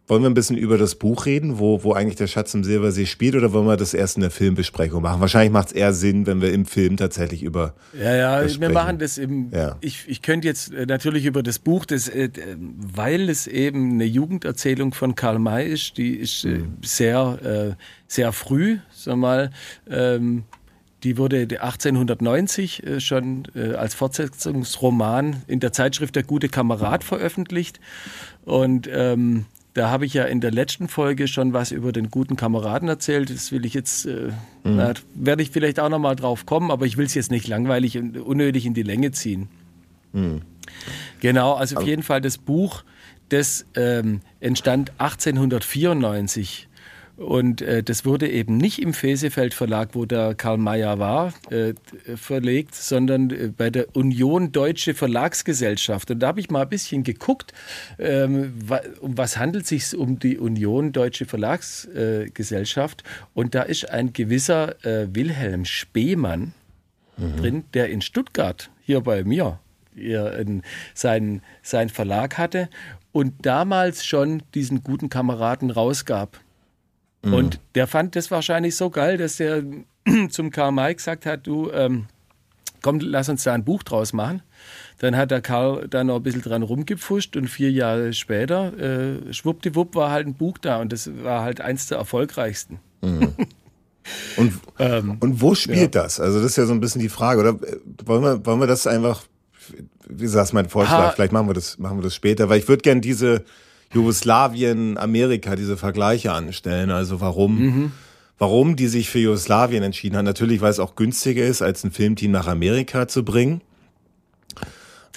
wollen wir ein bisschen über das Buch reden, wo, wo eigentlich der Schatz im Silbersee spielt, oder wollen wir das erst in der Filmbesprechung machen? Wahrscheinlich macht es eher Sinn, wenn wir im Film tatsächlich über. Ja, ja, wir machen das im. Ja. Ich, ich könnte jetzt äh, natürlich über das Buch, das, äh, weil es eben eine Jugenderzählung von Karl May ist, die ist äh, mhm. sehr, sehr früh, sag mal, ähm, die wurde 1890 äh, schon äh, als Fortsetzungsroman in der Zeitschrift Der gute Kamerad veröffentlicht. Und ähm, da habe ich ja in der letzten Folge schon was über den guten Kameraden erzählt. Das will ich jetzt, äh, mhm. na, werde ich vielleicht auch nochmal drauf kommen, aber ich will es jetzt nicht langweilig und unnötig in die Länge ziehen. Mhm. Genau, also auf jeden Fall das Buch, das ähm, entstand 1894 und äh, das wurde eben nicht im Fesefeld Verlag, wo der Karl Mayer war, äh, verlegt, sondern äh, bei der Union Deutsche Verlagsgesellschaft. Und da habe ich mal ein bisschen geguckt, ähm, um was handelt es sich um die Union Deutsche Verlagsgesellschaft. Und da ist ein gewisser äh, Wilhelm Spemann mhm. drin, der in Stuttgart hier bei mir seinen, seinen Verlag hatte und damals schon diesen guten Kameraden rausgab. Mhm. Und der fand das wahrscheinlich so geil, dass er (clears throat) zum Karl May gesagt hat, du, ähm, komm, lass uns da ein Buch draus machen. Dann hat der Karl da noch ein bisschen dran rumgepfuscht und vier Jahre später, äh, schwuppdiwupp, war halt ein Buch da und das war halt eins der erfolgreichsten. Mhm. (laughs) Und, ähm, und wo spielt ja. das? Also das ist ja so ein bisschen die Frage, oder wollen wir, wollen wir das einfach, wie gesagt, mein Vorschlag, ha. vielleicht machen wir das, machen wir das später, weil ich würde gerne diese, Jugoslawien, Amerika diese Vergleiche anstellen. Also warum, mhm. warum die sich für Jugoslawien entschieden haben. Natürlich, weil es auch günstiger ist, als ein Filmteam nach Amerika zu bringen.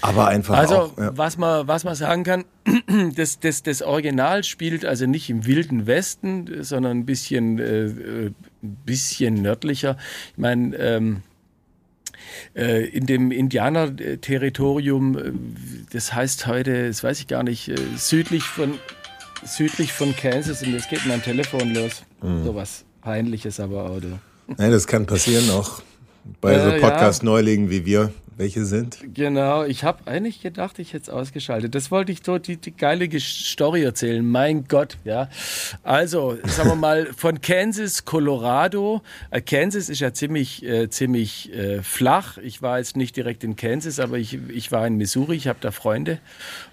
Aber einfach also, auch, ja. was man was man sagen kann, (clears throat) das, das, das Original spielt also nicht im wilden Westen, sondern ein bisschen äh, ein bisschen nördlicher. Ich meine, ähm, äh, in dem Indianerterritorium, äh, das heißt heute, das weiß ich gar nicht, äh, südlich von südlich von Kansas und jetzt geht mein Telefon los. Mhm. So was Peinliches aber auch. Du. Nein, das kann passieren auch bei äh, so Podcast-Neulingen ja. wie wir welche sind? Genau, ich habe eigentlich gedacht, ich hätte es ausgeschaltet. Das wollte ich dort die, die geile Story erzählen. Mein Gott, ja. Also, sagen wir mal, von Kansas, Colorado. Äh, Kansas ist ja ziemlich, äh, ziemlich äh, flach. Ich war jetzt nicht direkt in Kansas, aber ich, ich war in Missouri, ich habe da Freunde.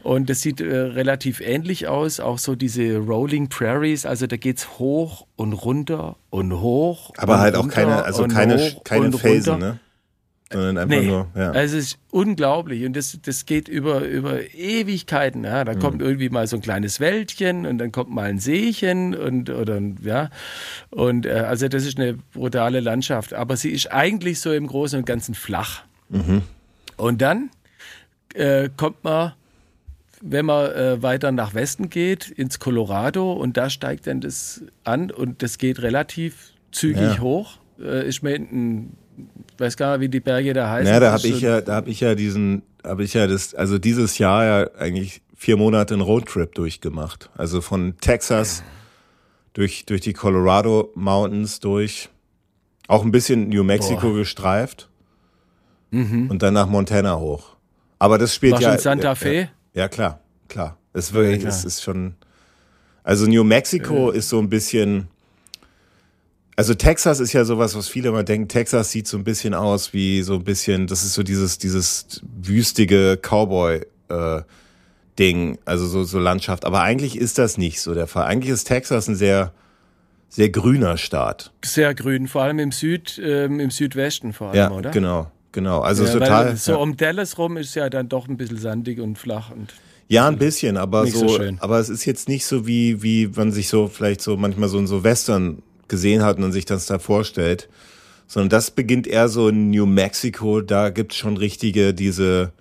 Und das sieht äh, relativ ähnlich aus. Auch so diese Rolling Prairies, also da geht es hoch und runter und hoch. Aber halt auch keine, also keine, keine Felsen, ne? Sondern einfach nee, nur. Ja. Also es ist unglaublich und das, das geht über, über Ewigkeiten. Ja. Da mhm. kommt irgendwie mal so ein kleines Wäldchen und dann kommt mal ein Seechen und oder ja und äh, also das ist eine brutale Landschaft, aber sie ist eigentlich so im Großen und Ganzen flach. Mhm. Und dann äh, kommt man wenn man äh, weiter nach Westen geht, ins Colorado und da steigt dann das an und das geht relativ zügig ja. hoch. Äh, ist mir ich weiß gar nicht, wie die Berge da heißen. Ja, da habe ich ja, da habe ich ja diesen, habe ich ja das, also dieses Jahr ja eigentlich vier Monate einen Roadtrip durchgemacht. Also von Texas durch, durch die Colorado Mountains durch, auch ein bisschen New Mexico Boah. gestreift mhm. und dann nach Montana hoch. Aber das spielt War ja. Schon Santa Fe? Ja, ja, klar, klar. Es ist wirklich, ja, es ist schon. Also New Mexico ist so ein bisschen also Texas ist ja sowas, was viele immer denken. Texas sieht so ein bisschen aus wie so ein bisschen, das ist so dieses, dieses wüstige Cowboy, äh, Ding, also so, so Landschaft. Aber eigentlich ist das nicht so der Fall. Eigentlich ist Texas ein sehr, sehr grüner Staat. Sehr grün, vor allem im Süd, ähm, im Südwesten vor allem, ja, oder? Genau, genau. Also ja, total. So ja. um Dallas rum ist ja dann doch ein bisschen sandig und flach und. Ja, ein bisschen, aber so, so aber es ist jetzt nicht so wie, wie man sich so vielleicht so manchmal so in so Western gesehen hat und sich das da vorstellt. Sondern das beginnt eher so in New Mexico, da gibt's schon richtige, diese,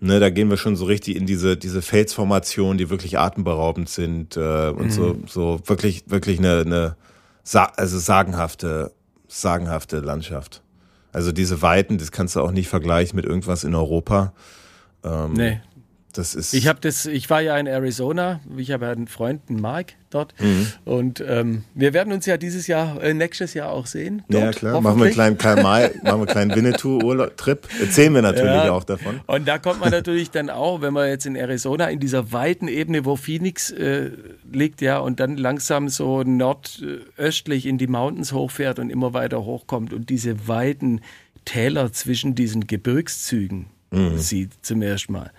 ne, da gehen wir schon so richtig in diese, diese Felsformationen, die wirklich atemberaubend sind äh, und mhm. so, so wirklich, wirklich eine, eine also sagenhafte, sagenhafte Landschaft. Also diese Weiten, das kannst du auch nicht vergleichen mit irgendwas in Europa. Ähm, nee, das ist. Ich habe das, ich war ja in Arizona, ich habe ja einen Freund, einen Mark dort. Mhm. Und ähm, wir werden uns ja dieses Jahr, äh, nächstes Jahr auch sehen. Dort, ja, klar. Machen wir einen kleinen, kleinen Mal, (laughs) machen wir einen kleinen Winnetou-Trip. Erzählen wir natürlich ja. auch davon. Und da kommt man natürlich dann auch, wenn man jetzt in Arizona in dieser weiten Ebene, wo Phoenix äh, liegt, ja, und dann langsam so nordöstlich in die Mountains hochfährt und immer weiter hochkommt und diese weiten Täler zwischen diesen Gebirgszügen mhm. sieht zum ersten Mal.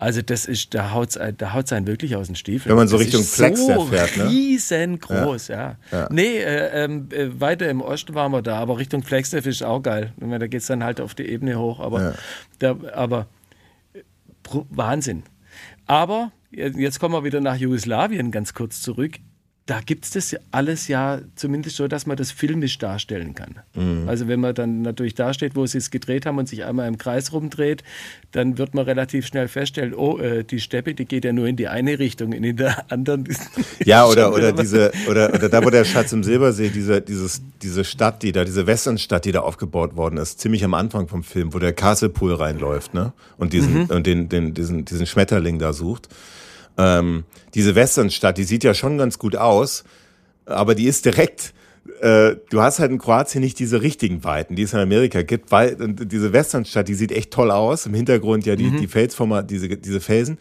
Also das ist, da haut da haut's einen wirklich aus den Stiefeln. Wenn man so das Richtung Flex so fährt, ne? riesengroß, ja. ja. ja. Nee, äh, äh, weiter im Osten waren wir da, aber Richtung Flagstaff ist auch geil. Da geht es dann halt auf die Ebene hoch, aber, ja. da, aber äh, Wahnsinn. Aber jetzt kommen wir wieder nach Jugoslawien ganz kurz zurück da gibt es das alles ja zumindest so, dass man das filmisch darstellen kann. Mhm. Also wenn man dann natürlich dasteht, wo sie es gedreht haben und sich einmal im Kreis rumdreht, dann wird man relativ schnell feststellen, oh, äh, die Steppe, die geht ja nur in die eine Richtung, in der anderen. Ja, (laughs) oder, oder diese, oder, oder da, wo der Schatz im Silbersee, diese, dieses, diese Stadt, die da, diese Westernstadt, die da aufgebaut worden ist, ziemlich am Anfang vom Film, wo der Castle Pool reinläuft, ne? Und diesen, mhm. und den, den, diesen, diesen Schmetterling da sucht ähm, diese Westernstadt, die sieht ja schon ganz gut aus, aber die ist direkt äh, du hast halt in Kroatien nicht diese richtigen Weiten, die es in Amerika gibt, weil diese Westernstadt, die sieht echt toll aus. Im Hintergrund ja die, mhm. die Felsformer, diese, diese Felsen.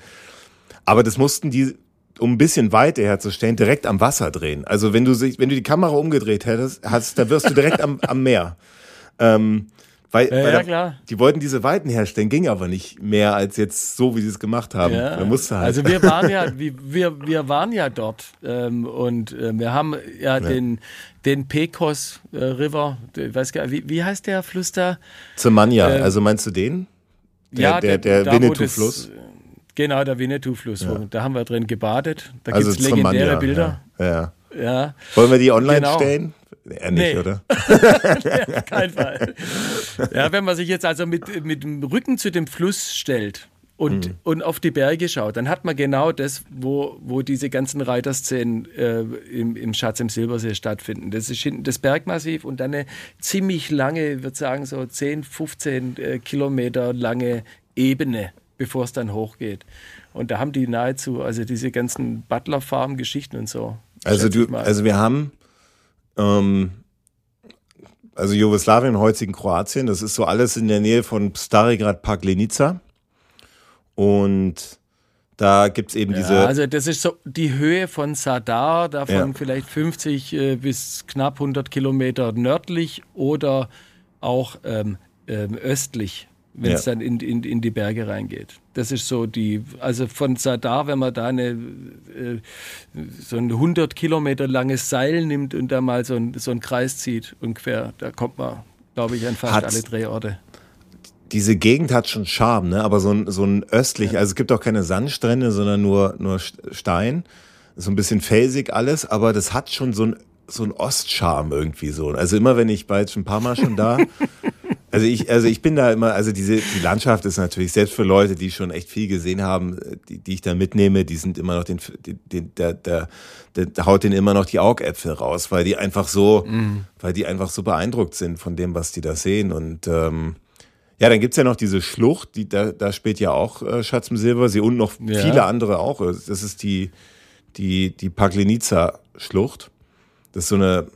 Aber das mussten die, um ein bisschen Weite herzustellen, direkt am Wasser drehen. Also wenn du sich, wenn du die Kamera umgedreht hättest, hast, da wirst du direkt am, am Meer. Ähm, weil, ja, weil ja, klar. die wollten diese Weiten herstellen, ging aber nicht mehr als jetzt so, wie sie es gemacht haben. Ja. Man musste halt. Also wir waren ja, wir, wir waren ja dort ähm, und äh, wir haben ja, ja, den, den Pecos äh, River, ich weiß gar nicht, wie, wie heißt der Fluss da? Zemanja, äh, also meinst du den? Der, ja, der, der, der Winnetou-Fluss. Genau, der Winnetou-Fluss. Ja. Da haben wir drin gebadet. Da also gibt es legendäre Bilder. Ja. ja. Wollen wir die online genau. stellen? Er nicht, nee. oder? (laughs) nee, auf keinen Fall. Ja, wenn man sich jetzt also mit, mit dem Rücken zu dem Fluss stellt und, mhm. und auf die Berge schaut, dann hat man genau das, wo, wo diese ganzen Reiterszenen äh, im, im Schatz im Silbersee stattfinden. Das ist hinten das Bergmassiv und dann eine ziemlich lange, ich würde sagen so 10, 15 äh, Kilometer lange Ebene, bevor es dann hochgeht. Und da haben die nahezu, also diese ganzen Butler-Farm-Geschichten und so. Also du, also wir haben, ähm, also Jugoslawien, heutigen Kroatien, das ist so alles in der Nähe von Starigrad Paglenica. Und da gibt es eben ja, diese. Also, das ist so die Höhe von Sadar, davon ja. vielleicht 50 äh, bis knapp 100 Kilometer nördlich oder auch ähm, ähm, östlich, wenn es ja. dann in, in, in die Berge reingeht. Das ist so die, also von Sadar, wenn man da eine, äh, so ein 100 Kilometer langes Seil nimmt und da mal so, ein, so einen Kreis zieht ungefähr, da kommt man, glaube ich, an fast Hat's, alle Drehorte diese Gegend hat schon Charme, ne? aber so ein, so ein östlich, ja. also es gibt auch keine Sandstrände, sondern nur, nur Stein. So ein bisschen felsig alles, aber das hat schon so ein, so ein Ostcharme irgendwie so. Also immer wenn ich war jetzt schon ein paar Mal schon da. (laughs) also ich, also ich bin da immer, also diese, die Landschaft ist natürlich, selbst für Leute, die schon echt viel gesehen haben, die, die ich da mitnehme, die sind immer noch den, den der, der, der haut den immer noch die Augäpfel raus, weil die einfach so, mm. weil die einfach so beeindruckt sind von dem, was die da sehen und, ähm, ja, dann gibt's ja noch diese Schlucht, die, da, da spielt ja auch äh, Schatz im Silbersee und noch ja. viele andere auch. Das ist die, die, die Paglenica-Schlucht. Das ist so eine,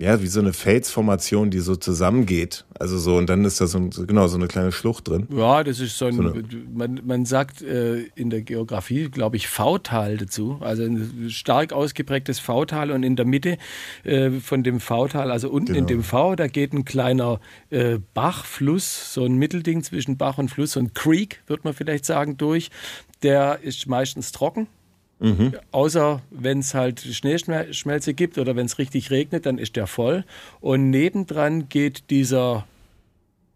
ja, wie so eine Felsformation, die so zusammengeht. Also so, und dann ist da so, ein, genau, so eine kleine Schlucht drin. Ja, das ist so ein, so man, man sagt äh, in der Geografie, glaube ich, V-Tal dazu. Also ein stark ausgeprägtes V-Tal und in der Mitte äh, von dem V-Tal, also unten genau. in dem V, da geht ein kleiner äh, Bach, Fluss, so ein Mittelding zwischen Bach und Fluss, so ein Creek, wird man vielleicht sagen, durch. Der ist meistens trocken Mhm. Außer wenn es halt Schneeschmelze gibt oder wenn es richtig regnet, dann ist der voll. Und nebendran geht dieser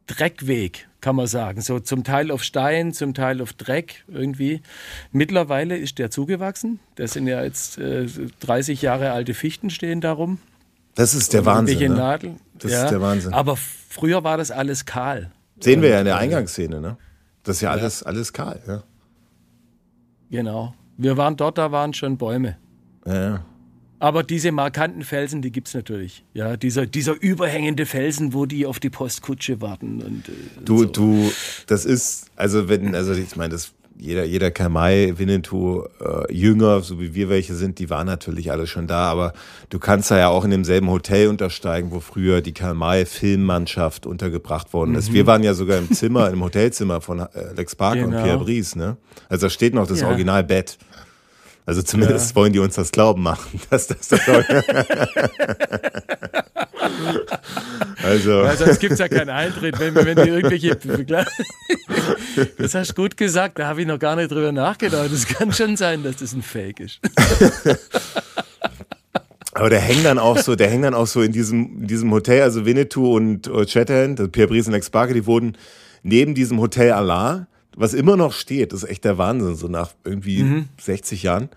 Dreckweg, kann man sagen. So zum Teil auf Stein, zum Teil auf Dreck irgendwie. Mittlerweile ist der zugewachsen. Das sind ja jetzt äh, 30 Jahre alte Fichten stehen darum. Das ist der Wahnsinn. Ne? Nadeln. Das ja. ist der Wahnsinn. Aber früher war das alles kahl. Sehen wir ja in der Eingangsszene, ne? Das ist ja alles, ja. alles kahl, ja. Genau. Wir waren dort, da waren schon Bäume. Ja. Aber diese markanten Felsen, die gibt es natürlich. Ja, dieser, dieser überhängende Felsen, wo die auf die Postkutsche warten. Und, äh, du, so. du, das ist, also wenn, also ich meine, das jeder, jeder Kamai, Winnetou, äh, Jünger, so wie wir welche sind, die waren natürlich alle schon da, aber du kannst da ja auch in demselben Hotel untersteigen, wo früher die Kamai-Filmmannschaft untergebracht worden ist. Mhm. Wir waren ja sogar im Zimmer, im Hotelzimmer von äh, Lex Parker genau. und Pierre Brice, ne? Also da steht noch das ja. Originalbett. Also zumindest ja. wollen die uns das glauben machen, (laughs) dass das das Also. Ja, sonst gibt es ja keinen Eintritt, wenn, wenn die irgendwelche. (laughs) Das hast du gut gesagt, da habe ich noch gar nicht drüber nachgedacht. Es kann schon sein, dass das ein Fake ist. (laughs) Aber der hängt dann auch so, der hängt dann auch so in diesem, in diesem Hotel, also Winnetou und Chatterhand, also Pierre Brice und Lex Barker, die wurden neben diesem Hotel Allah, was immer noch steht, ist echt der Wahnsinn, so nach irgendwie mhm. 60 Jahren,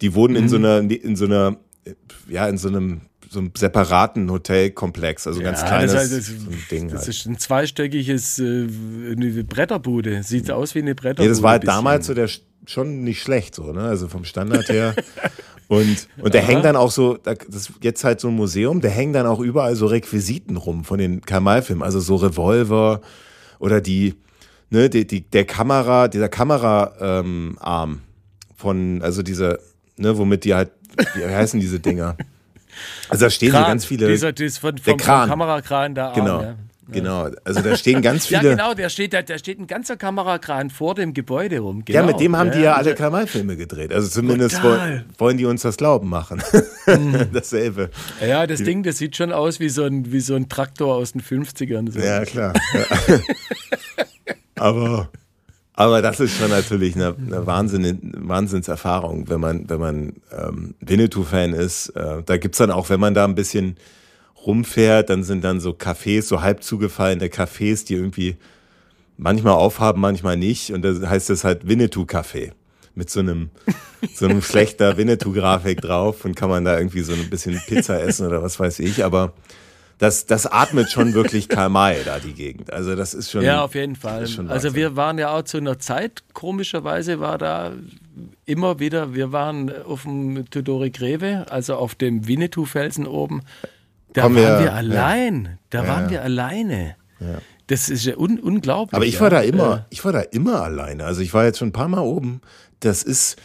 die wurden mhm. in so einer, in so einer, ja, in so einem so einem separaten Hotelkomplex, also ja, ganz kleines das, heißt, das, so ein Ding. Das halt. ist ein zweistöckiges äh, eine Bretterbude. Sieht aus wie eine Bretterbude. Ja, das war halt damals so der schon nicht schlecht so, ne? Also vom Standard her. (laughs) Und, und der hängt dann auch so, das ist jetzt halt so ein Museum, der hängt dann auch überall so Requisiten rum von den Kamal-Filmen, also so Revolver oder die, ne, die, die, der Kamera, dieser Kameraarm ähm, von, also diese, ne, womit die halt, wie heißen diese Dinger? Also da stehen Kran, so ganz viele. Dieser, dieser von, vom, Kran. vom Kamerakran da. Genau. Arm, ja. Genau, also da stehen ganz (laughs) viele. ja, genau, der steht, da, da steht ein ganzer Kamerakran vor dem Gebäude rum. Genau. Ja, mit dem haben ja, die ja alle Kamalfilme gedreht. Also zumindest wollen, wollen die uns das glauben machen. Mhm. (laughs) Dasselbe. Ja, das Ding, das sieht schon aus wie so ein, wie so ein Traktor aus den 50ern. So. Ja, klar. (laughs) Aber aber das ist schon natürlich eine, eine Wahnsinn, Wahnsinnserfahrung, wenn man, wenn man ähm, Winnetou-Fan ist. Äh, da gibt's dann auch, wenn man da ein bisschen rumfährt, dann sind dann so Cafés, so halb zugefallene Cafés, die irgendwie manchmal aufhaben, manchmal nicht. Und da heißt das halt Winnetou-Café mit so einem, so einem (laughs) schlechter Winnetou-Grafik drauf und kann man da irgendwie so ein bisschen Pizza essen oder was weiß ich. Aber das, das atmet schon wirklich Karl May da die Gegend. Also das ist schon. Ja, auf jeden Fall. Also wir waren ja auch zu einer Zeit, komischerweise war da immer wieder, wir waren auf dem Tudori Greve, also auf dem Winnetou-Felsen oben. Da Kommen waren wir, wir allein. Ja. Da ja. waren wir alleine. Ja. Das ist ja un unglaublich. Aber ich war da immer, ich war da immer alleine. Also ich war jetzt schon ein paar Mal oben. das ist,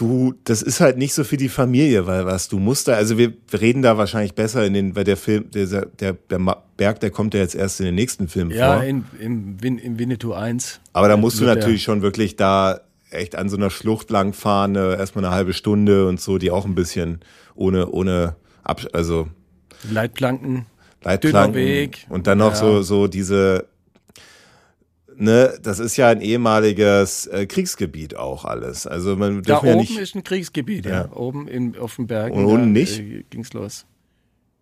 du, das ist halt nicht so für die Familie, weil was du musst da, also wir, reden da wahrscheinlich besser in den, weil der Film, der, der, der Berg, der kommt ja jetzt erst in den nächsten Film ja, vor. Ja, im, im, im Winnetou 1. Aber da musst du natürlich schon wirklich da echt an so einer Schlucht langfahren, äh, erstmal eine halbe Stunde und so, die auch ein bisschen ohne, ohne, Ab also Leitplanken, Leitplanken Weg. und dann noch ja. so, so diese, ne, das ist ja ein ehemaliges äh, Kriegsgebiet auch alles. Also man da ja oben nicht, ist ein Kriegsgebiet, ja. ja. Oben in, auf dem Berg. Und unten nicht? Äh, ging's los.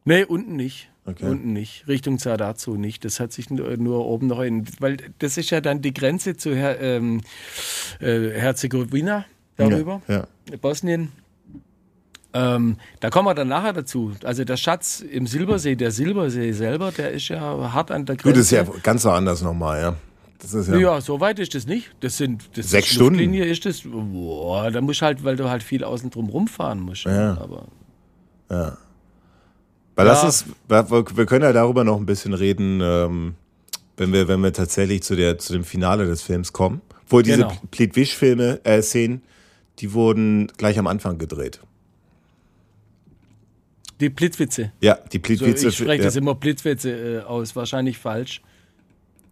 Nee, unten nicht. Okay. Unten nicht. Richtung Zadazu nicht. Das hat sich nur, nur, oben noch in, weil das ist ja dann die Grenze zu Her, ähm, äh, Herzegowina darüber. Ja, ja. Bosnien. Ähm, da kommen wir dann nachher dazu. Also der Schatz im Silbersee, der Silbersee selber, der ist ja hart an der Grenze. Gut, das ist ja ganz so anders nochmal, ja. Das ist ja, ja, so weit ist das nicht. Das sind das sechs Stunden. Linie ist das. Boah, da musst halt, weil du halt viel außen drum rumfahren musst. Ja. Aber ja. Weil ja. das ist, wir können ja darüber noch ein bisschen reden, ähm, wenn wir, wenn wir tatsächlich zu der, zu dem Finale des Films kommen. Wo diese genau. Plitwisch-Filme, äh, Szenen, die wurden gleich am Anfang gedreht. Die Blitzwitze. Ja, die Blitzwitze. So, ich spreche ja. das immer Blitzwitze äh, aus, wahrscheinlich falsch.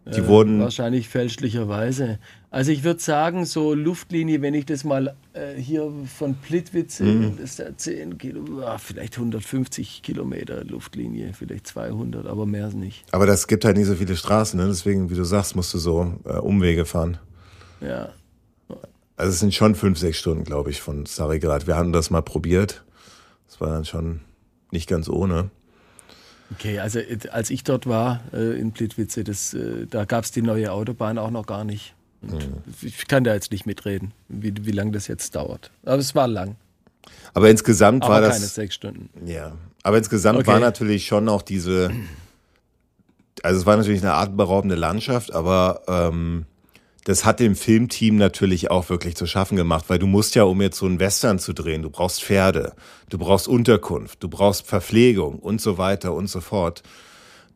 Die äh, wurden. Wahrscheinlich fälschlicherweise. Also ich würde sagen, so Luftlinie, wenn ich das mal äh, hier von Plitwitze, mhm. das ist da 10 Kilo, vielleicht 150 Kilometer Luftlinie, vielleicht 200, aber mehr nicht. Aber das gibt halt nicht so viele Straßen, ne? deswegen, wie du sagst, musst du so äh, Umwege fahren. Ja. Also es sind schon fünf, sechs Stunden, glaube ich, von Sarigrad. Wir hatten das mal probiert. Das war dann schon nicht ganz ohne. Okay, also äh, als ich dort war äh, in Plitvice, das, äh, da gab es die neue Autobahn auch noch gar nicht. Mhm. Ich kann da jetzt nicht mitreden, wie, wie lange das jetzt dauert. Aber es war lang. Aber insgesamt Aber war keine das. sechs Stunden. Ja. Aber insgesamt okay. war natürlich schon auch diese. Also es war natürlich eine atemberaubende Landschaft, aber ähm, das hat dem Filmteam natürlich auch wirklich zu schaffen gemacht, weil du musst ja, um jetzt so einen Western zu drehen, du brauchst Pferde, du brauchst Unterkunft, du brauchst Verpflegung und so weiter und so fort.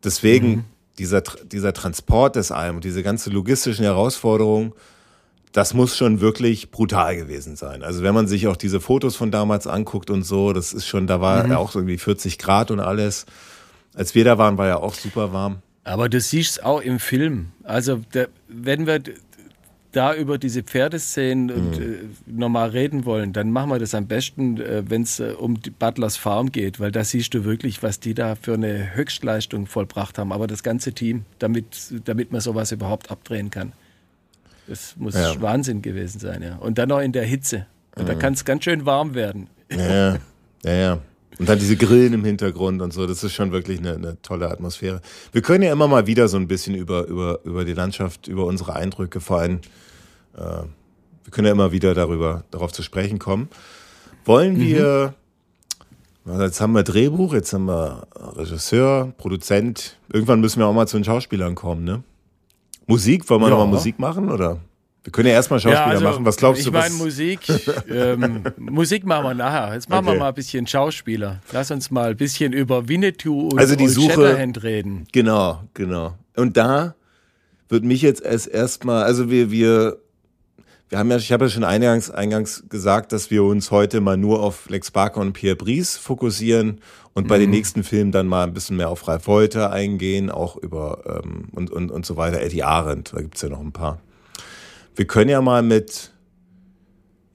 Deswegen mhm. dieser, dieser Transport des allem und diese ganze logistischen Herausforderungen, das muss schon wirklich brutal gewesen sein. Also wenn man sich auch diese Fotos von damals anguckt und so, das ist schon, da war mhm. ja auch irgendwie 40 Grad und alles. Als wir da waren, war ja auch super warm. Aber du siehst es auch im Film. Also der, wenn wir da über diese Pferdeszenen mhm. äh, nochmal reden wollen, dann machen wir das am besten, äh, wenn es äh, um die Butlers Farm geht, weil da siehst du wirklich, was die da für eine Höchstleistung vollbracht haben. Aber das ganze Team, damit, damit man sowas überhaupt abdrehen kann. Das muss ja. Wahnsinn gewesen sein, ja. Und dann noch in der Hitze. Mhm. Da kann es ganz schön warm werden. Ja, ja, ja. Und dann diese Grillen im Hintergrund und so, das ist schon wirklich eine, eine, tolle Atmosphäre. Wir können ja immer mal wieder so ein bisschen über, über, über die Landschaft, über unsere Eindrücke vor allem, äh, wir können ja immer wieder darüber, darauf zu sprechen kommen. Wollen mhm. wir, also jetzt haben wir Drehbuch, jetzt haben wir Regisseur, Produzent, irgendwann müssen wir auch mal zu den Schauspielern kommen, ne? Musik, wollen wir ja. nochmal Musik machen oder? Wir können ja erstmal Schauspieler ja, also, machen. Was glaubst ich du? Ich meine, Musik, ähm, (laughs) Musik machen wir nachher. Jetzt machen okay. wir mal ein bisschen Schauspieler. Lass uns mal ein bisschen über Winnetou und also die Old Suche, Shatterhand reden. Genau, genau. Und da wird mich jetzt erst erstmal, also wir, wir, wir haben ja, ich habe ja schon eingangs, eingangs gesagt, dass wir uns heute mal nur auf Lex Barker und Pierre Brice fokussieren und bei mhm. den nächsten Filmen dann mal ein bisschen mehr auf Ralf Wolter eingehen, auch über ähm, und, und, und so weiter. Eddie Arendt, da gibt's ja noch ein paar. Wir können ja mal mit,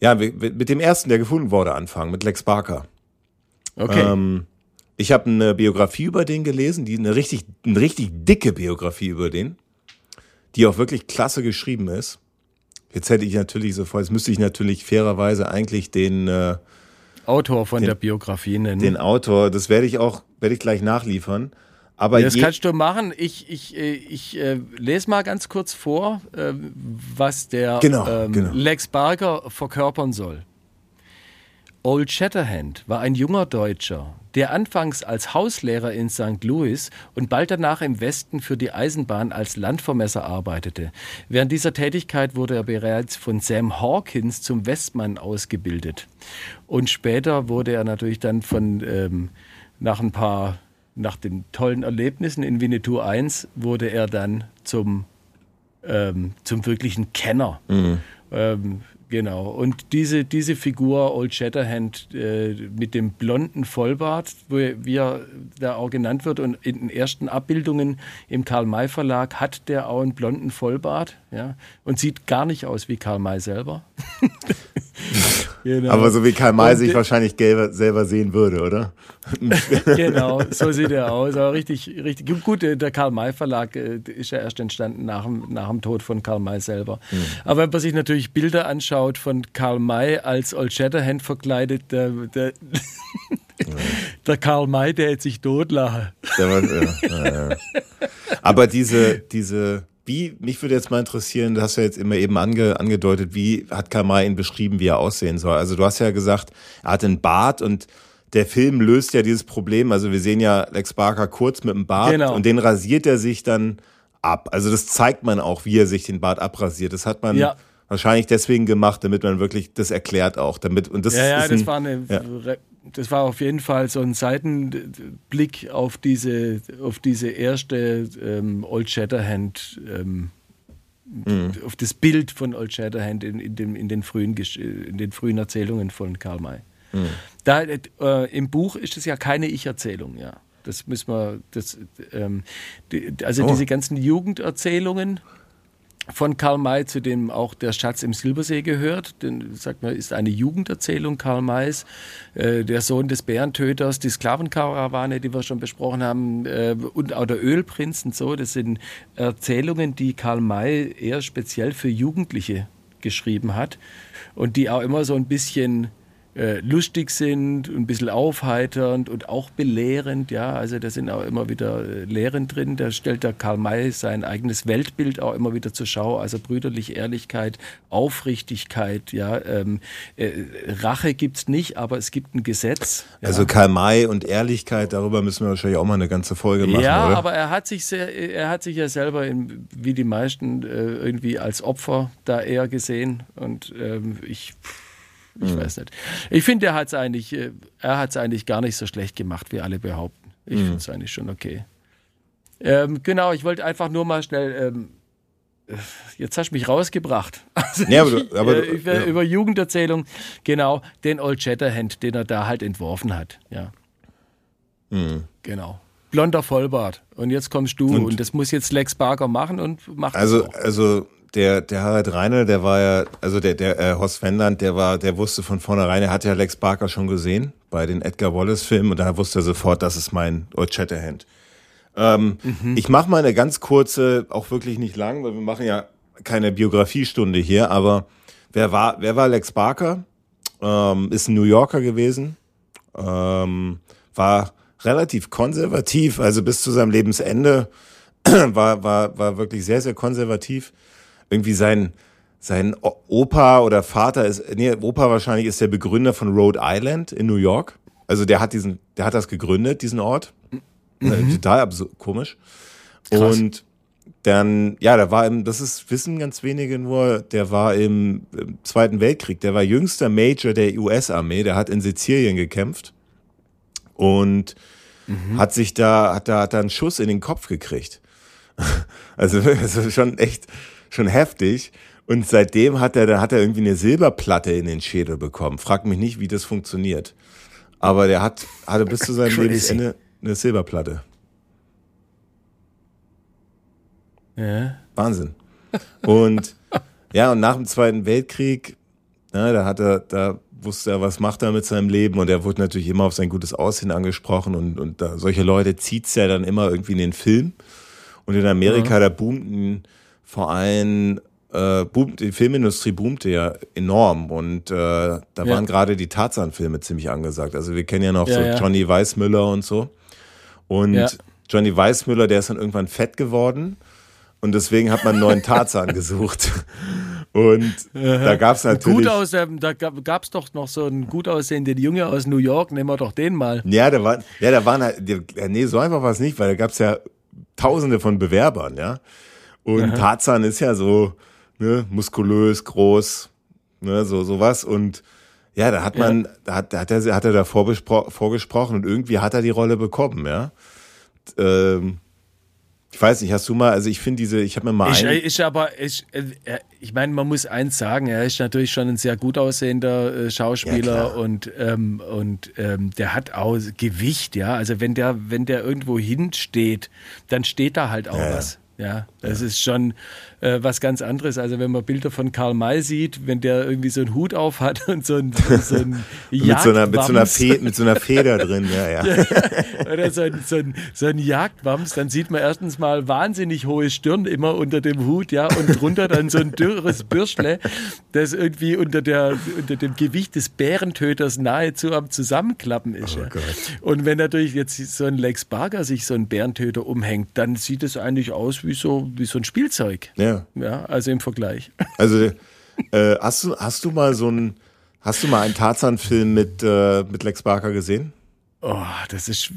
ja, mit dem ersten, der gefunden wurde, anfangen, mit Lex Barker. Okay. Ähm, ich habe eine Biografie über den gelesen, die eine richtig, eine richtig dicke Biografie über den, die auch wirklich klasse geschrieben ist. Jetzt hätte ich natürlich sofort, jetzt müsste ich natürlich fairerweise eigentlich den äh, Autor von den, der Biografie nennen. Den Autor, das werde ich auch, werde ich gleich nachliefern. Aber das kannst du machen. Ich, ich, äh, ich äh, lese mal ganz kurz vor, äh, was der genau, ähm, genau. Lex Barker verkörpern soll. Old Shatterhand war ein junger Deutscher, der anfangs als Hauslehrer in St. Louis und bald danach im Westen für die Eisenbahn als Landvermesser arbeitete. Während dieser Tätigkeit wurde er bereits von Sam Hawkins zum Westmann ausgebildet. Und später wurde er natürlich dann von ähm, nach ein paar nach den tollen Erlebnissen in Winnetou 1 wurde er dann zum, ähm, zum wirklichen Kenner. Mhm. Ähm, Genau. Und diese, diese Figur, Old Shatterhand, äh, mit dem blonden Vollbart, wo, wie er da auch genannt wird, und in den ersten Abbildungen im Karl-May-Verlag hat der auch einen blonden Vollbart, ja, und sieht gar nicht aus wie Karl May selber. (laughs) genau. Aber so wie Karl May und, sich wahrscheinlich selber sehen würde, oder? (laughs) genau, so sieht er aus. Aber richtig, richtig gut. Der Karl May Verlag äh, ist ja erst entstanden nach dem, nach dem Tod von Karl May selber. Mhm. Aber wenn man sich natürlich Bilder anschaut von Karl May als Old Shatterhand verkleidet, der, der, ja. der Karl May, der hätte sich totlachen. Ja, ja, Aber diese, diese wie, mich würde jetzt mal interessieren, du hast ja jetzt immer eben ange, angedeutet, wie hat Karl May ihn beschrieben, wie er aussehen soll? Also du hast ja gesagt, er hat einen Bart und der Film löst ja dieses Problem. Also wir sehen ja Lex Barker kurz mit dem Bart genau. und den rasiert er sich dann ab. Also das zeigt man auch, wie er sich den Bart abrasiert. Das hat man ja. wahrscheinlich deswegen gemacht, damit man wirklich das erklärt auch. Damit, und das ja, ja, das ein, war eine ja das war auf jeden Fall so ein Seitenblick auf diese, auf diese erste ähm, Old Shatterhand, ähm, mhm. auf das Bild von Old Shatterhand in, in, dem, in, den, frühen, in den frühen Erzählungen von Karl May. Mhm. Da, äh, Im Buch ist es ja keine Ich-Erzählung, ja. Das müssen wir, das, ähm, die, also oh. diese ganzen Jugenderzählungen, von Karl May, zu dem auch der Schatz im Silbersee gehört. Den, sagt man, ist eine Jugenderzählung Karl Mays. Äh, der Sohn des Bärentöters, die Sklavenkarawane, die wir schon besprochen haben, äh, und auch der Ölprinz und so. Das sind Erzählungen, die Karl May eher speziell für Jugendliche geschrieben hat und die auch immer so ein bisschen äh, lustig sind, ein bisschen aufheiternd und auch belehrend. Ja, also da sind auch immer wieder äh, Lehren drin. Da stellt der Karl May sein eigenes Weltbild auch immer wieder zur Schau. Also brüderliche Ehrlichkeit, Aufrichtigkeit. Ja, ähm, äh, Rache gibt's nicht, aber es gibt ein Gesetz. Ja. Also Karl May und Ehrlichkeit, darüber müssen wir wahrscheinlich auch mal eine ganze Folge machen. Ja, oder? aber er hat sich sehr, er hat sich ja selber in, wie die meisten äh, irgendwie als Opfer da eher gesehen und ähm, ich ich mhm. weiß nicht. Ich finde, er hat es eigentlich, äh, er hat es eigentlich gar nicht so schlecht gemacht, wie alle behaupten. Ich mhm. finde es eigentlich schon okay. Ähm, genau, ich wollte einfach nur mal schnell. Ähm, äh, jetzt hast du mich rausgebracht. (laughs) Also ja, aber du, aber ich, äh, ja. über Jugenderzählung, genau, den Old Shatterhand, den er da halt entworfen hat. Ja. Mhm. Genau. Blonder Vollbart. Und jetzt kommst du und, und, das muss jetzt Lex Barker machen und macht Also, also der, der Harald Reine, der war ja, also der, der äh, Horst Wendland, der war, der wusste von vornherein, er hat ja Lex Barker schon gesehen bei den Edgar Wallace-Filmen und da wusste er sofort, das ist mein Old Shatterhand. Ähm, mhm. Ich mache mal eine ganz kurze, auch wirklich nicht lang, weil wir machen ja keine Biografiestunde hier, aber wer war, wer war Lex Barker? Ähm, ist ein New Yorker gewesen, ähm, war relativ konservativ, also bis zu seinem Lebensende (clears throat) war, war, war wirklich sehr, sehr konservativ irgendwie sein, sein Opa oder Vater ist, nee, Opa wahrscheinlich ist der Begründer von Rhode Island in New York. Also der hat diesen, der hat das gegründet, diesen Ort. Mhm. Äh, total absurd, komisch. Krass. Und dann, ja, der war im, das ist, wissen ganz wenige nur, der war im, im Zweiten Weltkrieg, der war jüngster Major der US-Armee, der hat in Sizilien gekämpft und mhm. hat sich da, hat da, hat da einen Schuss in den Kopf gekriegt. (laughs) also, (laughs) also schon echt, schon heftig. Und seitdem hat er, dann hat er irgendwie eine Silberplatte in den Schädel bekommen. Frag mich nicht, wie das funktioniert. Aber der hat, hatte bis zu seinem. Lebensende eine Silberplatte. Ja. Wahnsinn. Und ja, und nach dem Zweiten Weltkrieg, na, da hat er, da wusste er, was macht er mit seinem Leben und er wurde natürlich immer auf sein gutes Aussehen angesprochen und, und da, solche Leute zieht's ja dann immer irgendwie in den Film. Und in Amerika, ja. da boomten vor allem äh, boomt, die Filmindustrie boomte ja enorm und äh, da ja. waren gerade die Tarzan-Filme ziemlich angesagt. Also wir kennen ja noch ja, so ja. Johnny Weissmüller und so. Und Johnny Weissmüller, der ist dann irgendwann fett geworden und deswegen hat man einen neuen Tarzan (laughs) gesucht. Und da gab es natürlich. Gut aus, ähm, da gab es doch noch so einen gut aussehenden Junge aus New York, nehmen wir doch den mal. Ja, da war, ja, da waren halt, nee, so einfach war es nicht, weil da gab es ja tausende von Bewerbern, ja. Und Aha. Tarzan ist ja so ne, muskulös, groß, ne, so sowas. Und ja, da hat man, ja. da hat, da hat er, hat er da vorgesprochen und irgendwie hat er die Rolle bekommen, ja. Ähm, Ich weiß nicht, hast du mal, also ich finde diese, ich habe mir mal. Ich, ich aber, ich, äh, ich meine, man muss eins sagen, er ist natürlich schon ein sehr gut aussehender äh, Schauspieler Ja, und, ähm, und ähm, der hat auch Gewicht, ja. Also wenn der, wenn der irgendwo hinsteht, dann steht da halt auch ja. was. Ja, das ist schon äh, was ganz anderes. Also wenn man Bilder von Karl May sieht, wenn der irgendwie so einen Hut auf hat (laughs) und so ein, so ein (laughs) mit, so einer, mit, so einer. Fe mit so einer Feder drin, ja, ja. (laughs) Oder so ein, so, ein, so ein Jagdwams, dann sieht man erstens mal wahnsinnig hohe Stirn immer unter dem Hut, ja, und drunter dann so ein dürres Bürschle, das irgendwie unter, der, unter dem Gewicht des Bärentöters nahezu am Zusammenklappen ist. Oh ja. Und wenn natürlich jetzt so ein Lex Barger sich so ein Bärentöter umhängt, dann sieht es eigentlich aus wie so, wie so ein Spielzeug. ja. Ja, also im Vergleich. (laughs) Also äh, hast du hast du mal so ein hast du mal einen Tarzan-Film mit äh, mit Lex Barker gesehen? Oh, das ist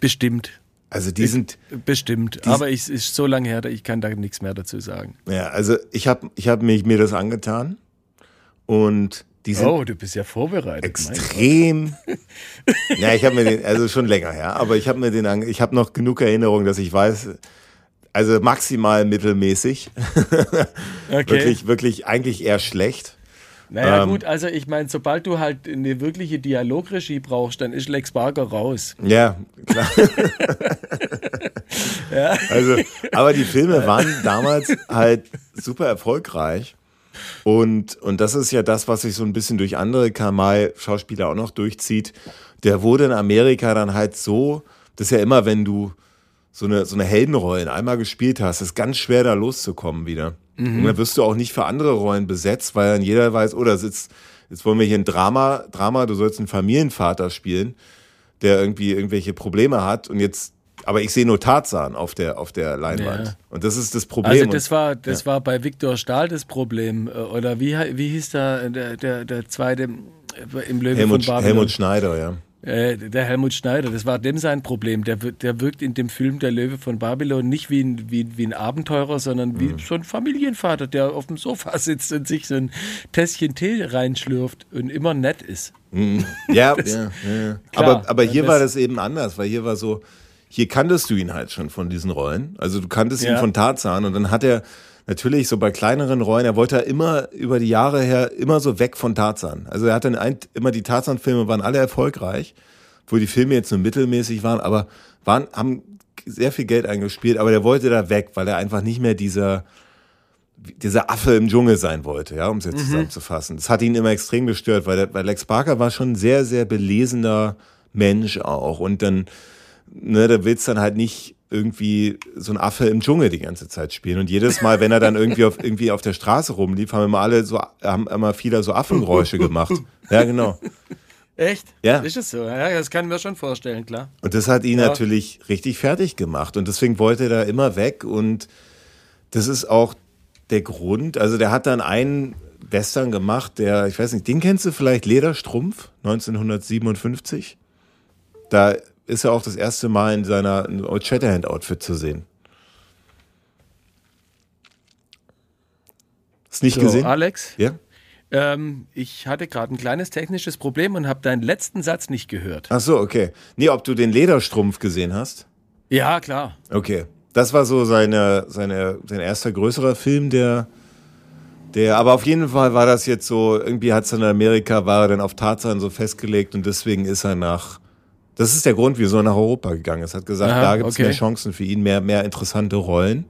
bestimmt. Also die sind Bestimmt. Aber es ist so lange her, ich kann da nichts mehr dazu sagen. ja also ich habe ich habe mich mir das angetan und die sind Oh, du bist ja vorbereitet. extrem. (laughs) ja, ich habe mir den, also schon länger her, aber ich habe mir den, ich habe noch genug Erinnerung, dass ich weiß, also maximal mittelmäßig, (laughs) Okay. wirklich, wirklich eigentlich eher schlecht. Naja, Ähm, gut, also ich meine, sobald du halt eine wirkliche Dialogregie brauchst, dann ist Lex Barker raus. Ja, klar. (laughs) Also, aber die Filme waren damals halt super erfolgreich. Und, und das ist ja das, was sich so ein bisschen durch andere Kamai-Schauspieler auch noch durchzieht. Der wurde in Amerika dann halt so, das ist ja immer, wenn du so eine, so eine Heldenrollen einmal gespielt hast, ist ganz schwer da loszukommen wieder. Und dann wirst du auch nicht für andere Rollen besetzt, weil dann jeder weiß, oh, das ist, jetzt wollen wir hier ein Drama, Drama, du sollst einen Familienvater spielen, der irgendwie irgendwelche Probleme hat und jetzt, aber ich sehe nur Tarzan auf der, auf der Leinwand. Ja. Und das ist das Problem. Also das war, das war bei Viktor Stahl das Problem. Oder wie, wie hieß da der, der, der zweite im Löwe Helmut, von Babylon? Helmut Schneider, ja. Äh, der Helmut Schneider, das war dem sein Problem. Der, wirkt- der wirkt in dem Film Der Löwe von Babylon nicht wie ein, wie, wie ein Abenteurer, sondern wie so ein Familienvater, der auf dem Sofa sitzt und sich so ein Tässchen Tee reinschlürft und immer nett ist. Ja, (laughs) ja, ja, ja. Klar, aber, aber hier das- war das eben anders, weil hier war so, hier kanntest du ihn halt schon von diesen Rollen. Also du kanntest ihn Ja. von Tarzan und dann hat er natürlich so bei kleineren Rollen, er wollte ja immer über die Jahre her immer so weg von Tarzan. Also er hat dann ein, immer die Tarzan-Filme waren alle erfolgreich, wo die Filme jetzt nur mittelmäßig waren, aber waren, haben sehr viel Geld eingespielt, aber der wollte da weg, weil er einfach nicht mehr dieser, dieser Affe im Dschungel sein wollte, ja, um es jetzt zusammenzufassen. Das hat ihn immer extrem gestört, weil, der, weil Lex Barker war schon ein sehr, sehr belesener Mensch auch. Und dann, ne, da willst dann halt nicht irgendwie so ein Affe im Dschungel die ganze Zeit spielen. Und jedes Mal, wenn er dann irgendwie auf, irgendwie auf der Straße rumlief, haben immer alle so, haben immer viele so Affengeräusche gemacht. Ja, genau. Echt? Ja. Ist es so? Ja, das kann ich mir schon vorstellen, klar. Und das hat ihn Ja. natürlich richtig fertig gemacht. Und deswegen wollte er da immer weg. Und das ist auch der Grund. Also der hat dann einen Western gemacht, der, ich weiß nicht, den kennst du vielleicht, Lederstrumpf, 1957. Da ist er auch das erste Mal in seiner Old Shatterhand-Outfit zu sehen. Hast nicht So, gesehen? Alex, Ja? ähm, ich hatte gerade ein kleines technisches Problem und habe deinen letzten Satz nicht gehört. Ach so, okay. Nee, ob du den Lederstrumpf gesehen hast? Ja, klar. Okay. Das war so seine, seine, sein erster größerer Film, der, der, aber auf jeden Fall war das jetzt so, irgendwie hat es in Amerika, war er dann auf Tarzan so festgelegt und deswegen ist er nach, das ist der Grund, wieso er nach Europa gegangen ist. Hat gesagt, Aha, da gibt es okay. mehr Chancen für ihn, mehr, mehr interessante Rollen.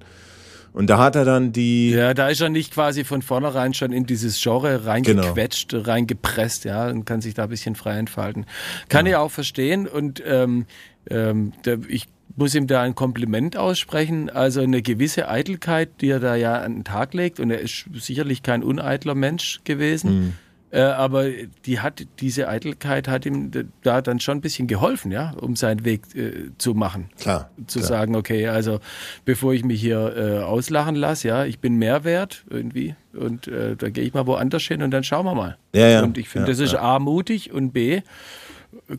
Und da hat er dann die, Ja, da ist er nicht quasi von vornherein schon in dieses Genre reingequetscht, reingepresst, ja, und kann sich da ein bisschen frei entfalten. Kann ich auch verstehen und ähm, ähm, ich muss ihm da ein Kompliment aussprechen. Also eine gewisse Eitelkeit, die er da ja an den Tag legt, und er ist sicherlich kein uneitler Mensch gewesen. Äh, aber die hat, diese Eitelkeit hat ihm da dann schon ein bisschen geholfen, ja, um seinen Weg äh, zu machen klar, zu klar. sagen, okay, also bevor ich mich hier äh, auslachen lasse, ja, ich bin Mehrwert irgendwie und äh, da gehe ich mal woanders hin und dann schauen wir mal. Ja, ja. Und ich finde, Ja, das ist. A, mutig und B,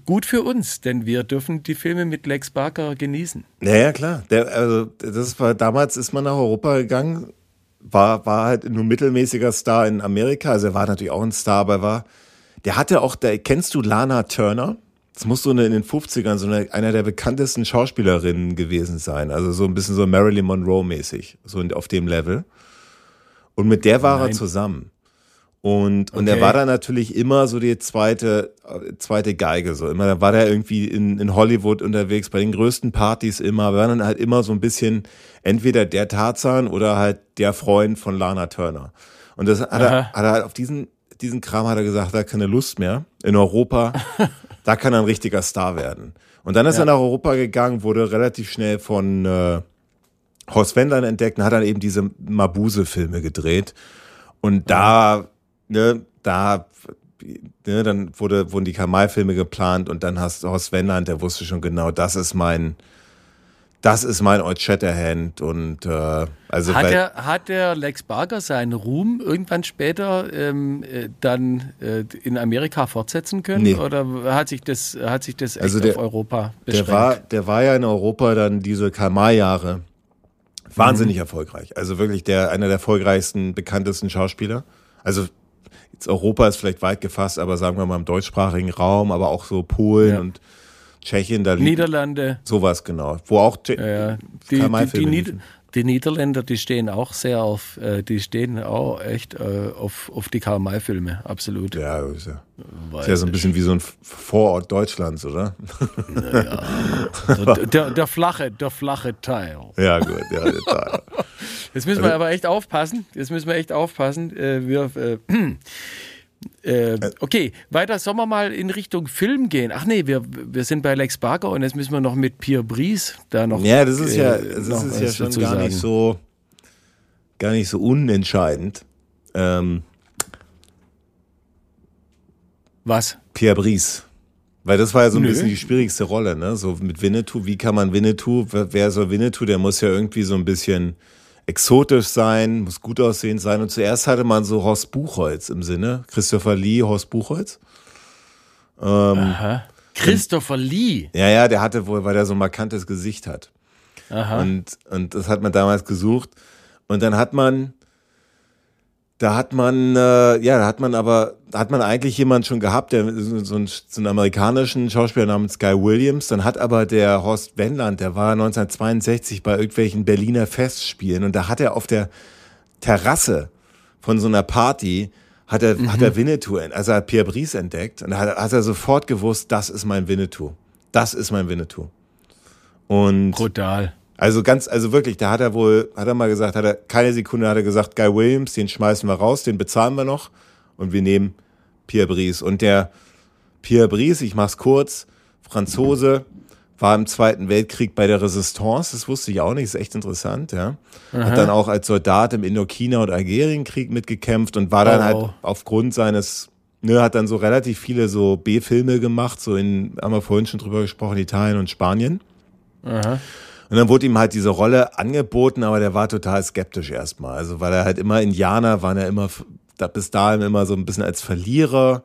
gut für uns, denn wir dürfen die Filme mit Lex Barker genießen. Ja, ja, klar. Der, also, das war, damals ist man nach Europa gegangen, war, war halt nur mittelmäßiger Star in Amerika. Also er war natürlich auch ein Star, aber er war, der hatte auch, der, kennst du Lana Turner? es muss so eine in den 50ern so eine, einer der bekanntesten Schauspielerinnen gewesen sein. Also so ein bisschen so Marilyn Monroe-mäßig, so auf dem Level. Und mit der war Nein. er zusammen. Und, und okay. er war dann natürlich immer so die zweite, zweite Geige, so immer. Da war der irgendwie in, in Hollywood unterwegs, bei den größten Partys immer, war dann halt immer so ein bisschen entweder der Tarzan oder halt der Freund von Lana Turner. Und das hat er, hat er halt auf diesen, diesen Kram hat er gesagt, hat keine Lust mehr. In Europa, (laughs) da kann er ein richtiger Star werden. Und dann ist ja. er nach Europa gegangen, wurde relativ schnell von äh, Horst Wendland entdeckt und hat dann eben diese Mabuse-Filme gedreht. Und da ne, da, ne, dann wurde, wurden die Kamal-Filme geplant und dann hast du Horst Wendland, der wusste schon genau, das ist mein, das ist mein Old Shatterhand und äh, also hat der hat der Lex Barker seinen Ruhm irgendwann später ähm, äh, dann äh, in Amerika fortsetzen können nee. oder hat sich das hat sich das also der, auf Europa beschränkt? Der war der war ja in Europa dann diese Kamal Jahre wahnsinnig mhm. erfolgreich also wirklich der einer der erfolgreichsten bekanntesten Schauspieler also jetzt Europa ist vielleicht weit gefasst, aber sagen wir mal im deutschsprachigen Raum, aber auch so Polen ja. und Tschechien, da liegt Niederlande. Sowas genau. Wo auch ja, ja. Die, die, die, die, Niederländer, die stehen auch sehr auf, äh, die stehen auch echt äh, auf, auf die Karl-May-Filme, absolut. Ja, ist ja, ist ja so ein bisschen wie so ein Vorort Deutschlands, oder? Naja. der, der, der, flache, der flache Teil. Ja, gut, ja, der Teil. Jetzt müssen wir also aber echt aufpassen. Jetzt müssen wir echt aufpassen. Äh, wir, äh, äh, okay, weiter sollen wir mal in Richtung Film gehen. Ach nee, wir, wir sind bei Lex Barker und jetzt müssen wir noch mit Pierre Brice da noch. Ja, das ist ja, äh, das ist ja schon gar sagen. nicht so, gar nicht so unentscheidend. Ähm, Was? Pierre Brice. Weil das war ja so ein Nö. bisschen die schwierigste Rolle, ne? So mit Winnetou, wie kann man Winnetou, wer soll Winnetou, der muss ja irgendwie so ein bisschen exotisch sein, muss gut aussehen sein. Und zuerst hatte man so Horst Buchholz im Sinne, Christopher Lee, Horst Buchholz. Ähm, Aha. Christopher Lee? Ja, ja, der hatte wohl, weil er so ein markantes Gesicht hat. Aha. Und, und das hat man damals gesucht. Und dann hat man da hat man, äh, ja, da hat man aber, da hat man eigentlich jemanden schon gehabt, der so, einen, so einen amerikanischen Schauspieler namens Guy Williams. Dann hat aber der Horst Wendland, der war 1962 bei irgendwelchen Berliner Festspielen und da hat er auf der Terrasse von so einer Party hat er, mhm. hat er Winnetou, also hat Pierre Brice entdeckt und da hat, hat er sofort gewusst, das ist mein Winnetou. Das ist mein Winnetou. Und brutal. Also ganz, also wirklich, da hat er wohl, hat er mal gesagt, hat er keine Sekunde hat er gesagt, Guy Williams, den schmeißen wir raus, den bezahlen wir noch und wir nehmen Pierre Brice. Und der Pierre Brice, ich mach's kurz, Franzose, war im Zweiten Weltkrieg bei der Resistance, das wusste ich auch nicht, ist echt interessant, ja. Aha. Hat dann auch als Soldat im Indochina- und Algerienkrieg mitgekämpft und war dann halt oh. halt aufgrund seines, ne, hat dann so relativ viele so B-Filme gemacht, so in, haben wir vorhin schon drüber gesprochen, Italien und Spanien. Aha. Und dann wurde ihm halt diese Rolle angeboten, aber der war total skeptisch erstmal. Also weil er halt immer Indianer waren er immer da, bis dahin immer so ein bisschen als Verlierer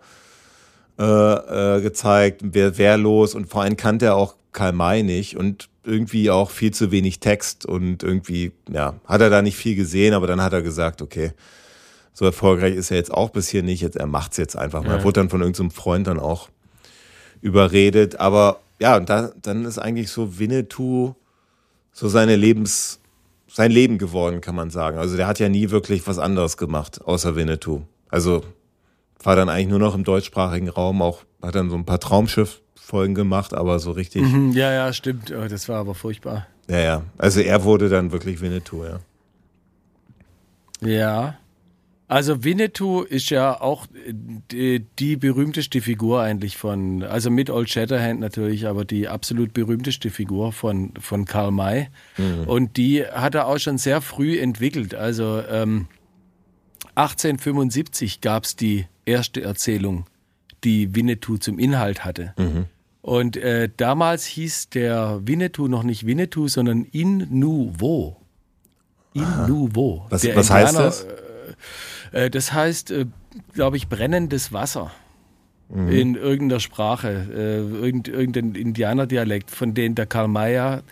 äh, äh, gezeigt, wer wehrlos und vor allem kannte er auch Karl May nicht und irgendwie auch viel zu wenig Text und irgendwie, ja, hat er da nicht viel gesehen, aber dann hat er gesagt, okay, so erfolgreich ist er jetzt auch bis hier nicht, jetzt, er macht's jetzt einfach mal. Ja. Er wurde dann von irgendeinem Freund dann auch überredet, aber ja, und da, dann ist eigentlich so Winnetou so seine Lebens, sein Leben geworden, kann man sagen. Also der hat ja nie wirklich was anderes gemacht, außer Winnetou. Also war dann eigentlich nur noch im deutschsprachigen Raum, auch hat dann so ein paar Traumschiff-Folgen gemacht, aber so richtig. Mhm, ja, ja, stimmt. Oh, das war aber furchtbar. Ja, ja. Also er wurde dann wirklich Winnetou, ja. Ja. Also Winnetou ist ja auch die, die, berühmteste Figur eigentlich von, also mit Old Shatterhand natürlich, aber die absolut berühmteste Figur von, von Karl May. Mhm. Und die hat er auch schon sehr früh entwickelt. Also ähm, 1875 gab es die erste Erzählung, die Winnetou zum Inhalt hatte. Mhm. Und äh, damals hieß der Winnetou noch nicht Winnetou, sondern In Nouveau. In Nouveau. Was, was heißt das? Äh, äh, das heißt, äh, glaube ich, brennendes Wasser. Mhm. In irgendeiner Sprache, äh, irgendein Indianerdialekt, von denen der Karl Mayer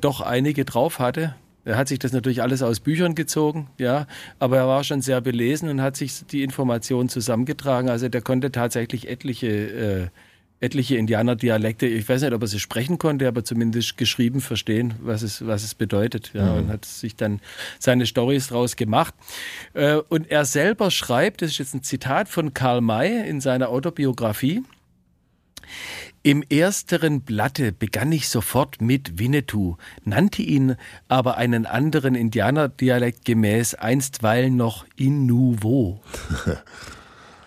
doch einige drauf hatte. Er hat sich das natürlich alles aus Büchern gezogen, ja, aber er war schon sehr belesen und hat sich die Informationen zusammengetragen. Also der konnte tatsächlich etliche etliche Indianerdialekte. Ich weiß nicht, ob er sie sprechen konnte, aber zumindest geschrieben verstehen, was es, was es bedeutet. Ja, mhm. Und hat sich dann seine Stories draus gemacht. Äh, und er selber schreibt, das ist jetzt ein Zitat von Karl May in seiner Autobiografie, im ersteren Blatte begann ich sofort mit Winnetou, nannte ihn aber einen anderen Indianerdialekt gemäß einstweilen noch Inuvo. (laughs)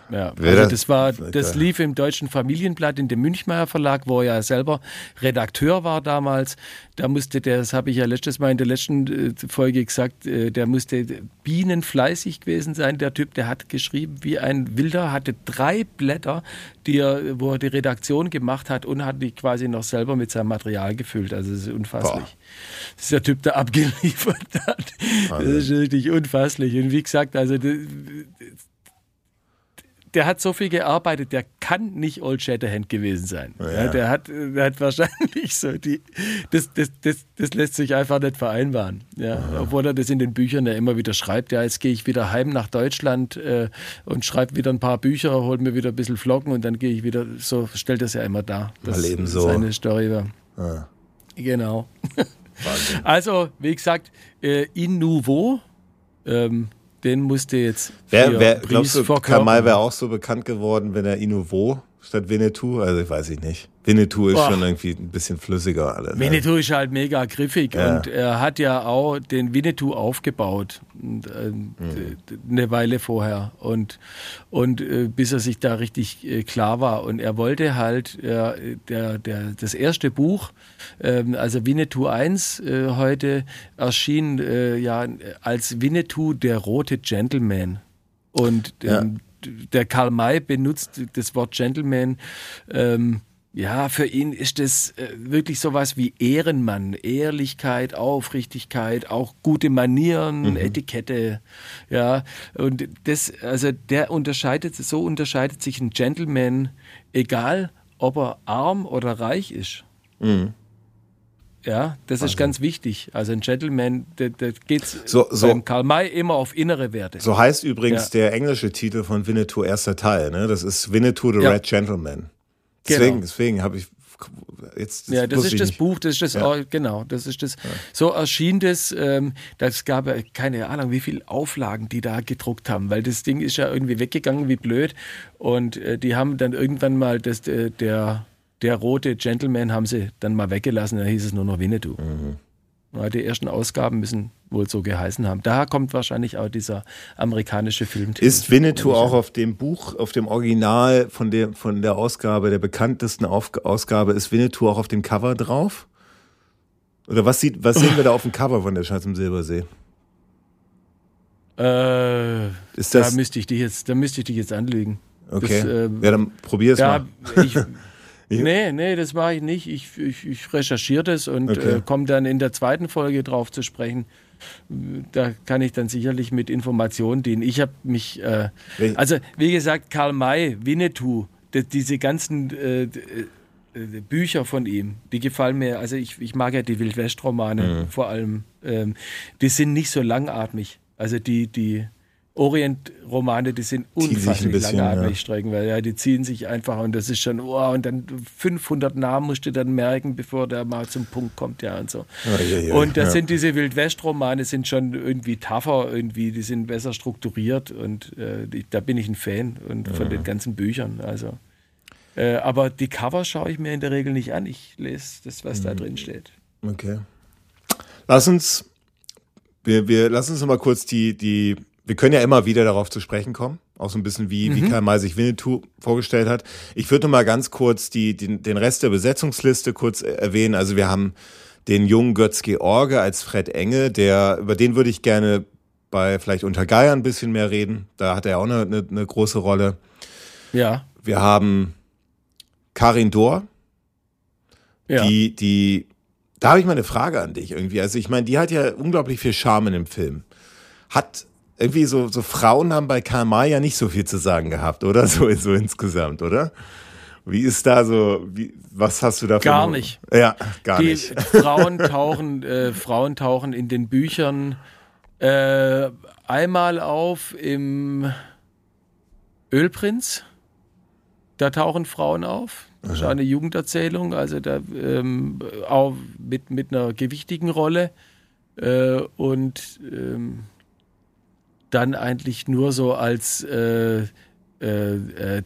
Ja, also das war, das lief im Deutschen Familienblatt in dem Münchmeier Verlag, wo er ja selber Redakteur war damals. Da musste der, das habe ich ja letztes Mal in der letzten äh, Folge gesagt, äh, der musste bienenfleißig gewesen sein. Der Typ, der hat geschrieben wie ein Wilder, hatte drei Blätter, die er, wo er die Redaktion gemacht hat und hat die quasi noch selber mit seinem Material gefüllt. Also das ist unfasslich. Boah. Das ist der Typ, der abgeliefert hat. Das ist richtig unfasslich. Und wie gesagt, also der hat so viel gearbeitet, der kann nicht Old Shatterhand gewesen sein. Ja. Ja, der, hat, der hat wahrscheinlich so die, das, das, das, das lässt sich einfach nicht vereinbaren. Ja, obwohl er das in den Büchern ja immer wieder schreibt. Ja, jetzt gehe ich wieder heim nach Deutschland äh, und schreibe wieder ein paar Bücher, hol mir wieder ein bisschen Flocken und dann gehe ich wieder, so stellt das ja immer dar. Das Mal eben so. seine Story war. Ja. Genau. Wahnsinn. (laughs) Also, wie gesagt, äh, in Nouveau, ähm, den musste jetzt. Wer, wer glaubst du, Kamal wäre auch so bekannt geworden, wenn er Inuvo statt Winnetou? Also ich weiß ich nicht. Winnetou ist Boah. schon irgendwie ein bisschen flüssiger alles. Ne? Winnetou ist halt mega griffig ja. und er hat ja auch den Winnetou aufgebaut und, äh, mhm. eine Weile vorher und und äh, bis er sich da richtig äh, klar war und er wollte halt der der das erste Buch ähm, also Winnetou 1 äh, heute erschien ja als Winnetou der rote Gentleman und ähm, ja. der Karl May benutzt das Wort Gentleman ähm, ja, für ihn ist es äh, wirklich sowas wie Ehrenmann, Ehrlichkeit, Aufrichtigkeit, auch gute Manieren, mhm. Etikette. Ja, und das, also der unterscheidet, so unterscheidet sich ein Gentleman, egal ob er arm oder reich ist. Mhm. Ja, das Wahnsinn. ist ganz wichtig. Also ein Gentleman, da, da geht es so, so, beim Karl May immer auf innere Werte. So heißt übrigens ja. der englische Titel von Winnetou erster Teil. Ne? Das ist Winnetou the ja. Red Gentleman. Deswegen, genau. deswegen habe ich jetzt. Das ja, das ist das nicht. Buch, das ist das, ja. genau, das ist das. Ja. So erschien das, ähm, das gab keine Ahnung, wie viele Auflagen die da gedruckt haben, weil das Ding ist ja irgendwie weggegangen wie blöd und äh, die haben dann irgendwann mal das, äh, der, der rote Gentleman haben sie dann mal weggelassen, da hieß es nur noch Winnetou. Mhm. Die ersten Ausgaben müssen wohl so geheißen haben. Daher kommt wahrscheinlich auch dieser amerikanische Film. Ist Winnetou auch auf dem Buch, auf dem Original von der, von der Ausgabe, der bekanntesten Ausgabe, ist Winnetou auch auf dem Cover drauf? Oder was, sieht, was sehen wir da auf dem Cover von der Schatz im Silbersee? Äh, ist das, da müsste ich dich jetzt, da müsste ich dich jetzt anlügen. Okay. Das, äh, ja, dann probier es mal. Ich, (laughs) Nee, nee, das mache ich nicht. Ich, ich, ich recherchiere das und okay. äh, komme dann in der zweiten Folge drauf zu sprechen. Da kann ich dann sicherlich mit Informationen dienen. Ich habe mich, äh, also wie gesagt, Karl May, Winnetou, die, diese ganzen äh, äh, Bücher von ihm, die gefallen mir. Also ich, ich mag ja die Wildwest-Romane mhm. vor allem. Ähm, die sind nicht so langatmig. Also die, die, Orient-Romane, die sind unfasslich langatmig ja. strecken, weil ja, die ziehen sich einfach und das ist schon, oh, und dann 500 Namen musst du dann merken, bevor der mal zum Punkt kommt, ja, und so. Ja, ja, und das sind diese Wildwest-Romane, sind schon irgendwie tougher, irgendwie, die sind besser strukturiert und äh, die, da bin ich ein Fan und von den ganzen Büchern, also. Äh, aber die Cover schaue ich mir in der Regel nicht an, ich lese das, was mhm. da drin steht. Okay. Lass uns, wir, wir, lass uns noch mal kurz die, die wir können ja immer wieder darauf zu sprechen kommen, auch so ein bisschen wie, mhm. wie Karl May sich Winnetou vorgestellt hat. Ich würde noch mal ganz kurz die, den, den Rest der Besetzungsliste kurz erwähnen. Also wir haben den jungen Götz George als Fred Enge, der, über den würde ich gerne bei vielleicht unter Geier ein bisschen mehr reden. Da hat er auch eine, eine, eine große Rolle. Ja. Wir haben Karin Dohr, ja. die, die, da habe ich mal eine Frage an dich irgendwie. Also ich meine, die hat ja unglaublich viel Charme in dem Film. Hat irgendwie so, so Frauen haben bei Karl May ja nicht so viel zu sagen gehabt, oder? So, so insgesamt, oder? Wie ist da so, wie, was hast du da Gar nicht. Ja, gar Die nicht. (laughs) Frauen tauchen, äh, Frauen tauchen in den Büchern äh, einmal auf im Ölprinz. da tauchen Frauen auf. Das ist eine Jugenderzählung, also da ähm, auch mit, mit einer gewichtigen Rolle. Äh, und ähm, dann eigentlich nur so als äh, äh, äh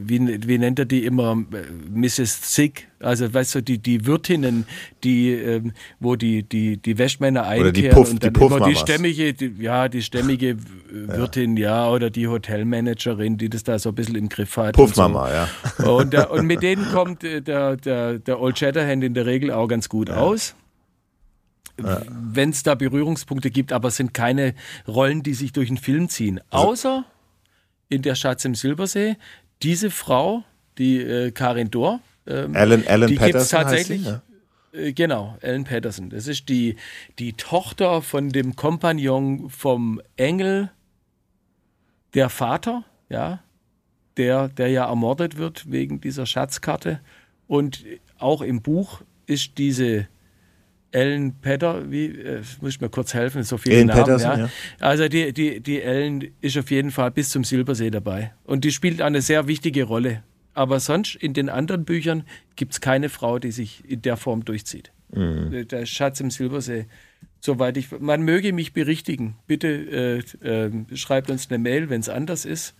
wie, wie nennt er die immer, Mrs. Zick, also weißt du, die, die Wirtinnen, die, ähm, wo die, die, die Wäschmänner einkehren die Puff, und dann die immer die stämmige, die, ja, die stämmige Wirtin, ja. ja. oder die Hotelmanagerin, die das da so ein bisschen im Griff hat. Puffmama, so. ja. Und, der, und mit denen kommt äh, der, der, der Old Shatterhand in der Regel auch ganz gut ja. aus. Ja. Wenn es da Berührungspunkte gibt, aber es sind keine Rollen, die sich durch den Film ziehen. Also Außer in der Schatz im Silbersee, diese Frau, die äh, Karin Dohr, ähm, Alan, Alan die gibt es tatsächlich. Sie, ja? äh, genau, Ellen Patterson. Das ist die, die Tochter von dem Kompagnon vom Engel, der Vater, ja, der, der ja ermordet wird wegen dieser Schatzkarte. Und auch im Buch ist diese Ellen Petter, wie äh, muss ich mir kurz helfen, so viele Ellen Namen. Patterson, ja. ja. Also die, die, die Ellen ist auf jeden Fall bis zum Silbersee dabei. Und die spielt eine sehr wichtige Rolle. Aber sonst in den anderen Büchern gibt es keine Frau, die sich in der Form durchzieht. Mhm. Der Schatz im Silbersee. Soweit ich. Man möge mich berichtigen. Bitte äh, äh, schreibt uns eine Mail, wenn es anders ist.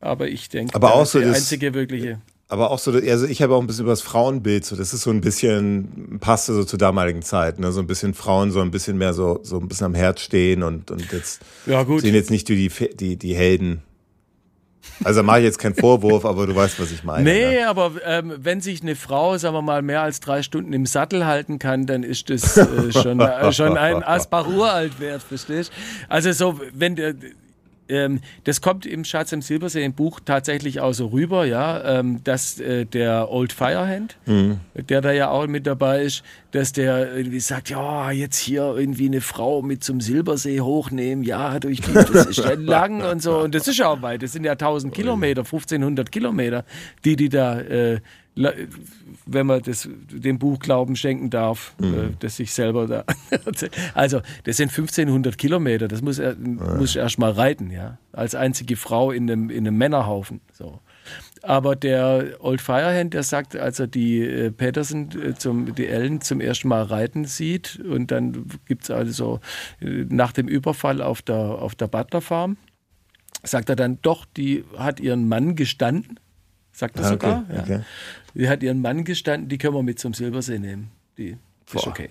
Aber ich denke, Aber auch so die einzige wirkliche aber auch so, also ich habe auch ein bisschen über das Frauenbild, so das ist so ein bisschen, passte so zur damaligen Zeit, ne? so ein bisschen Frauen so ein bisschen mehr so, so ein bisschen am Herz stehen und, und jetzt ja, sind jetzt nicht die, die, die Helden. Also mache ich jetzt keinen Vorwurf, aber du weißt, was ich meine. Nee, ne? aber ähm, wenn sich eine Frau, sagen wir mal, mehr als drei Stunden im Sattel halten kann, dann ist das äh, schon, äh, schon ein (laughs) Asbach uralt wert, verstehst Also so, wenn der ähm, das kommt im Schatz im Silbersee im Buch tatsächlich auch so rüber, ja, ähm, dass äh, der Old Firehand, mhm. der da ja auch mit dabei ist, dass der irgendwie sagt, ja, jetzt hier irgendwie eine Frau mit zum Silbersee hochnehmen, ja, durch die, das ist ja lang und so. Und das ist ja auch weit, das sind ja 1000 Kilometer, 1500 Kilometer, die die da äh, wenn man das, dem Buch Glauben schenken darf, mhm. äh, das sich selber da. (laughs) also, das sind 1500 Kilometer, das muss er ja. muss erst mal reiten, ja, als einzige Frau in einem, in einem Männerhaufen. So. Aber der Old Firehand, der sagt, als er die äh, Peterson, äh, zum, die Ellen zum ersten Mal reiten sieht, und dann gibt es also äh, nach dem Überfall auf der, auf der Butler Farm, sagt er dann, doch, die hat ihren Mann gestanden, sagt er ah, okay, sogar. Ja. Die hat ihren Mann gestanden, die können wir mit zum Silbersee nehmen. Die Boah. ist okay.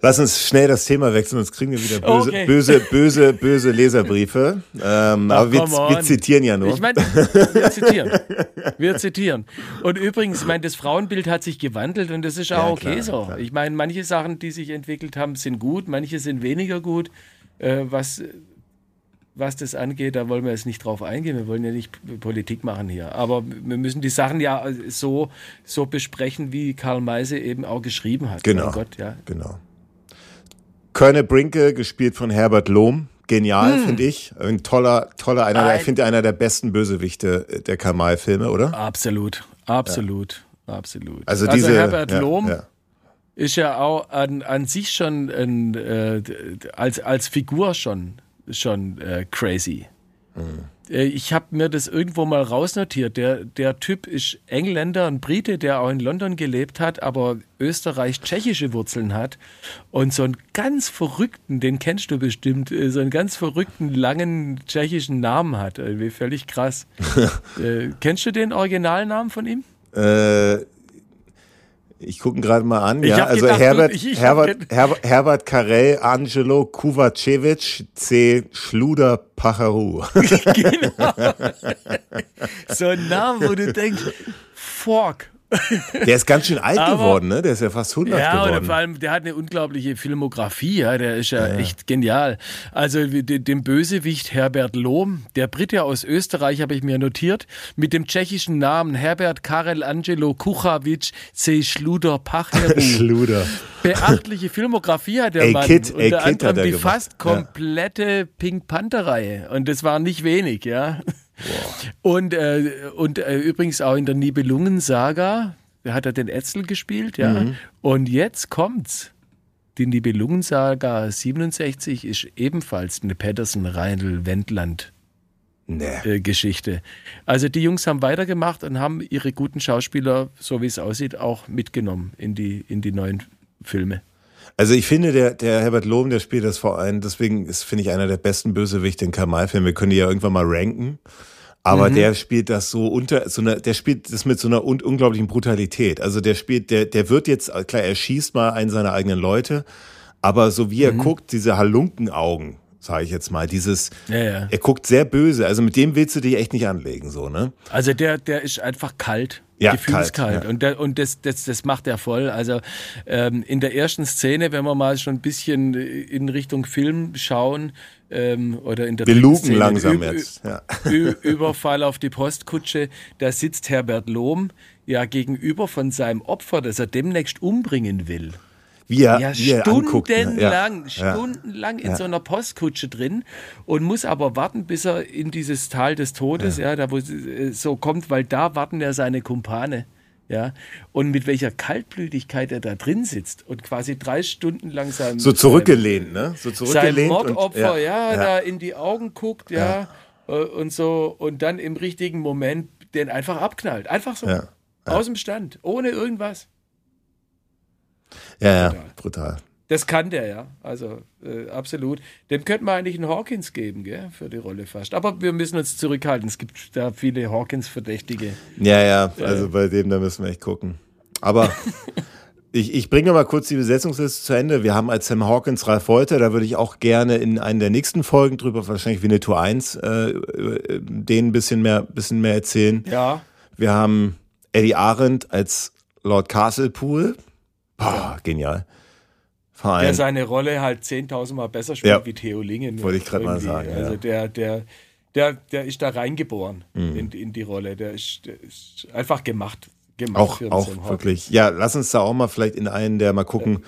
Lass uns schnell das Thema wechseln, sonst kriegen wir wieder böse, okay. böse, böse, böse Leserbriefe. Ähm, Ach, aber wir, wir, zitieren ja nur. Ich meine, wir zitieren. Wir zitieren. Und übrigens, ich meine, das Frauenbild hat sich gewandelt und das ist auch ja, okay klar, so. Klar. Ich meine, manche Sachen, die sich entwickelt haben, sind gut, manche sind weniger gut. Äh, was was das angeht, da wollen wir jetzt nicht drauf eingehen. Wir wollen ja nicht Politik machen hier. Aber wir müssen die Sachen ja so, so besprechen, wie Karl Meise eben auch geschrieben hat. Genau. Gott, ja. genau. Körne Brinke, gespielt von Herbert Lohm. Genial, hm. finde ich. Ein toller, toller, einer, Ein, ich finde einer der besten Bösewichte der Karl May-Filme, oder? Absolut, absolut, ja. absolut. Also, diese, also Herbert ja, Lohm. Ja ist ja auch an, an sich schon ein, äh, als, als Figur schon schon äh, crazy. Mhm. Ich habe mir das irgendwo mal rausnotiert. Der, der Typ ist Engländer, ein Brite, der auch in London gelebt hat, aber österreich-tschechische Wurzeln hat. Und so einen ganz verrückten, den kennst du bestimmt, äh, so einen ganz verrückten, langen tschechischen Namen hat. Irgendwie völlig krass. (laughs) äh, kennst du den Originalnamen von ihm? Äh, ich gucke ihn gerade mal an. ja, also gedacht, Herbert, ich, ich Herbert, Herbert, Herbert Carell, Angelo Kuvacevic, C. Schluder Pacharu. (laughs) genau. so ein Name, wo du denkst, Fork. Der ist ganz schön alt Aber, geworden, ne? Der ist ja fast 100 ja, geworden. Ja, und vor allem, der hat eine unglaubliche Filmografie, ja, der ist ja, ja. echt genial. Also den Bösewicht Herbert Lohm, der Brite aus Österreich habe ich mir notiert, mit dem tschechischen Namen Herbert Karel Angelo Kuchavic C. Schluder Pacheru. (laughs) Schluder. Beachtliche Filmografie hat der ey, Mann. Kid, ey, Unter Kid anderem die fast komplette. Pink Panther-Reihe. Und das war nicht wenig, ja. Und, äh, und äh, übrigens auch in der Nibelungen-Saga hat er den Etzel gespielt, ja. Mhm. Und jetzt kommt's. Die Nibelungen-Saga 67 ist ebenfalls eine Patterson Reinl Wendland nee. Geschichte. Also die Jungs haben weitergemacht und haben ihre guten Schauspieler, so wie es aussieht, auch mitgenommen in die, in die neuen Filme. Also ich finde, der, der Herbert Lohm, der spielt das vor allem, deswegen ist, finde ich, einer der besten Bösewichte in Kamal-Filmen. Wir können die ja irgendwann mal ranken. Aber mhm. der spielt das so unter, so eine, der spielt das mit so einer un unglaublichen Brutalität. Also der spielt, der, der wird jetzt, klar, er schießt mal einen seiner eigenen Leute, aber so wie er mhm. guckt, diese Halunkenaugen, sage ich jetzt mal, dieses, ja, ja. er guckt sehr böse. Also mit dem willst du dich echt nicht anlegen, so ne? Also der, der ist einfach kalt. Ja, gefühlskalt. Kalt, ja. Und, der, und das, das, das macht er voll. Also ähm, in der ersten Szene, wenn wir mal schon ein bisschen in Richtung Film schauen, ähm, oder in der Wir lugen Szene, langsam jetzt. Ja. (laughs) Überfall auf die Postkutsche, da sitzt Herbert Lohm ja gegenüber von seinem Opfer, das er demnächst umbringen will wie er, ja, wie er stundenlang, ja. stundenlang in so einer Postkutsche drin und muss aber warten, bis er in dieses Tal des Todes, ja, da wo es äh, so kommt, weil da warten ja seine Kumpane. Ja, und mit welcher Kaltblütigkeit er da drin sitzt und quasi drei Stunden lang sein. So zurückgelehnt, ne? So zurückgelehnt. Sein Mordopfer, und, ja, ja, da in die Augen guckt, ja, ja, äh, und so, und dann im richtigen Moment den einfach abknallt. Einfach so. Aus dem Stand, ohne irgendwas. Ja, brutal. ja, brutal. Das kann der, ja. Also äh, absolut. Dem könnte man eigentlich einen Hawkins geben, gell, für die Rolle fast. Aber wir müssen uns zurückhalten. Es gibt da viele Hawkins-Verdächtige. Ja, ja, also äh. bei dem, da müssen wir echt gucken. Aber (laughs) ich, ich bringe mal kurz die Besetzungsliste zu Ende. Wir haben als Sam Hawkins Ralf Wolter, da würde ich auch gerne in einer der nächsten Folgen drüber, wahrscheinlich Winnetou 1, äh, denen ein bisschen mehr, bisschen mehr erzählen. Ja. Wir haben Eddie Arendt als Lord Castlepool. Boah, genial. Verein. Der seine Rolle halt 10.000 Mal besser spielt ja. wie Theo Lingen. Wollte ich gerade mal sagen. Also der, der, der, der ist da reingeboren mhm. in, in die Rolle. Der ist, der ist einfach gemacht. gemacht auch auch wirklich. Ja, lass uns da auch mal vielleicht in einen, der mal gucken.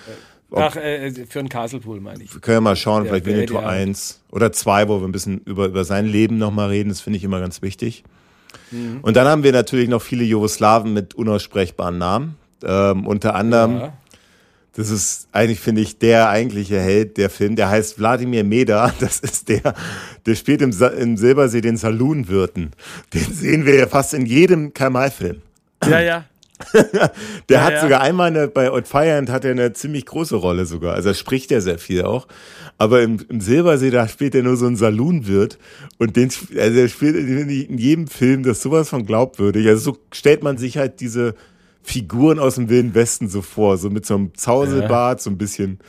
Äh, Ach, äh, für einen Castlepool meine ich. Wir können ja mal schauen, der, vielleicht Winnetou 1 oder 2, wo wir ein bisschen über, über sein Leben nochmal reden. Das finde ich immer ganz wichtig. Mhm. Und dann haben wir natürlich noch viele Jugoslawen mit unaussprechbaren Namen. Ähm, unter anderem ja. Das ist eigentlich, finde ich, der eigentliche Held der Film. Der heißt Wladimir Meda. (laughs) Das ist der, der spielt im, im Silbersee den Saloonwirten. Den sehen wir ja fast in jedem Kamal-Film. Ja, ja. (laughs) der ja, hat ja. sogar einmal eine, bei Odd Firehand hat er eine ziemlich große Rolle sogar. Also er spricht ja sehr viel auch. Aber im, im Silbersee, da spielt er nur so einen Saloonwirt. Und den, also er spielt in jedem Film das sowas von glaubwürdig. Also so stellt man sich halt diese, Figuren aus dem Wilden Westen so vor, so mit so einem Zauselbart, so ein bisschen,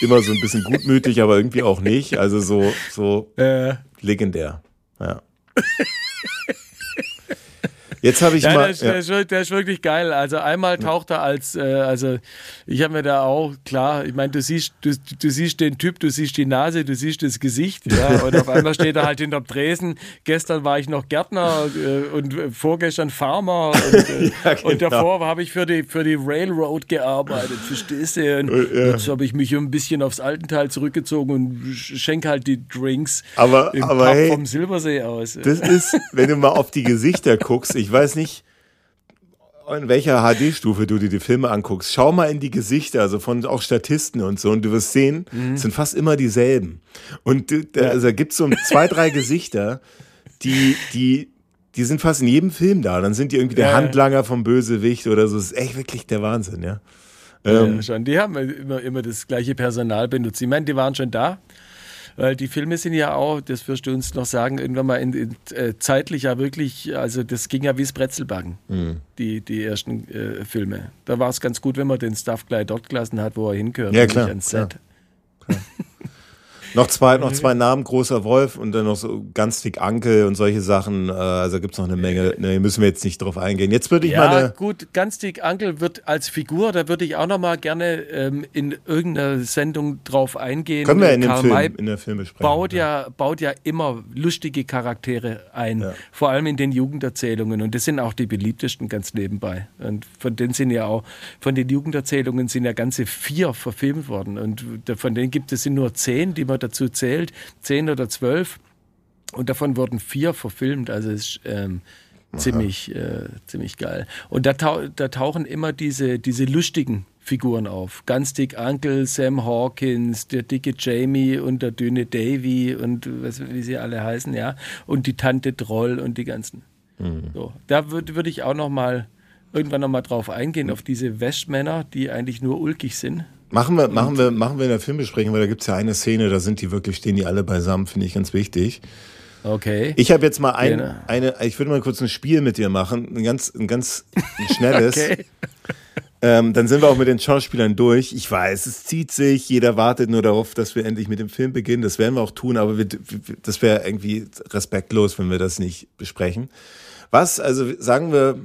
immer so ein bisschen gutmütig, aber irgendwie auch nicht. Also so, so ja. legendär. Ja. Jetzt habe ich ja, mal. Der, ja. der, ist, der, ist, wirklich geil. Also einmal taucht er als, äh, also ich habe mir da auch klar, ich meine, du siehst, du, du siehst den Typ, du siehst die Nase, du siehst das Gesicht, ja, (laughs) und auf einmal steht er halt hinter Tresen. Gestern war ich noch Gärtner äh, und vorgestern Farmer und, äh, (laughs) ja, genau. und davor habe ich für die für die Railroad gearbeitet, verstehst du? Und jetzt habe ich mich ein bisschen aufs Altenteil zurückgezogen und schenke halt die Drinks aber, im aber hey, vom Silbersee aus. Das ist, wenn du mal auf die Gesichter guckst, ich weiß nicht, in welcher HD-Stufe du dir die Filme anguckst, schau mal in die Gesichter, also von auch Statisten und so, und du wirst sehen, mhm. es sind fast immer dieselben. Und da, also, da gibt es so zwei, drei (laughs) Gesichter, die, die, die sind fast in jedem Film da. Dann sind die irgendwie der Handlanger vom Bösewicht oder so. Das ist echt wirklich der Wahnsinn, ja. ja ähm, schon. Die haben immer, immer das gleiche Personal benutzt. Ich meine, die waren schon da. Weil die Filme sind ja auch, das wirst du uns noch sagen, irgendwann mal in, in, äh, zeitlich ja wirklich, also das ging ja wie das Brezelbacken, mhm. die, die ersten äh, Filme. Da war es ganz gut, wenn man den Stuff gleich dort gelassen hat, wo er hingehört, ja, klar, ans Set. Klar, klar. Noch zwei, noch zwei Namen, großer Wolf und dann noch so ganz dick Ankel und solche Sachen. Äh, also gibt's noch eine Menge. Ne, müssen wir jetzt nicht drauf eingehen. Jetzt würde ich ja, meine. gut, ganz dick Ankel wird als Figur, da würde ich auch noch mal gerne ähm, in irgendeiner Sendung drauf eingehen. Können wir in, dem Film, May in der Filmbesprechung. Baut ja, baut ja immer lustige Charaktere ein, ja. vor allem in den Jugenderzählungen. Und das sind auch die beliebtesten ganz nebenbei. Und von denen sind ja auch, von den Jugenderzählungen sind ja ganze vier verfilmt worden. Und von denen gibt es nur zehn, die man dazu zählt, zehn oder zwölf. Und davon wurden vier verfilmt. Also es ist ähm, ziemlich, äh, ziemlich geil. Und da, tau da, tauchen immer diese, diese lustigen Figuren auf. Ganz dick Uncle, Sam Hawkins, der dicke Jamie und der dünne Davy und was, wie sie alle heißen, ja. Und die Tante Troll und die ganzen. Mhm. So, da würde würd ich auch noch mal irgendwann noch mal drauf eingehen, auf diese Westmänner, die eigentlich nur ulkig sind. Machen wir, machen wir, machen wir in der Filmbesprechung, weil da gibt es ja eine Szene, da sind die wirklich, stehen die alle beisammen, finde ich ganz wichtig. Okay. Ich habe jetzt mal ein, genau. eine, ich würde mal kurz ein Spiel mit dir machen, ein ganz, ein ganz ein schnelles. (laughs) okay. Ähm, dann sind wir auch mit den Schauspielern durch. Ich weiß, es zieht sich, jeder wartet nur darauf, dass wir endlich mit dem Film beginnen. Das werden wir auch tun, aber wir, das wäre irgendwie respektlos, wenn wir das nicht besprechen. Was, also sagen wir,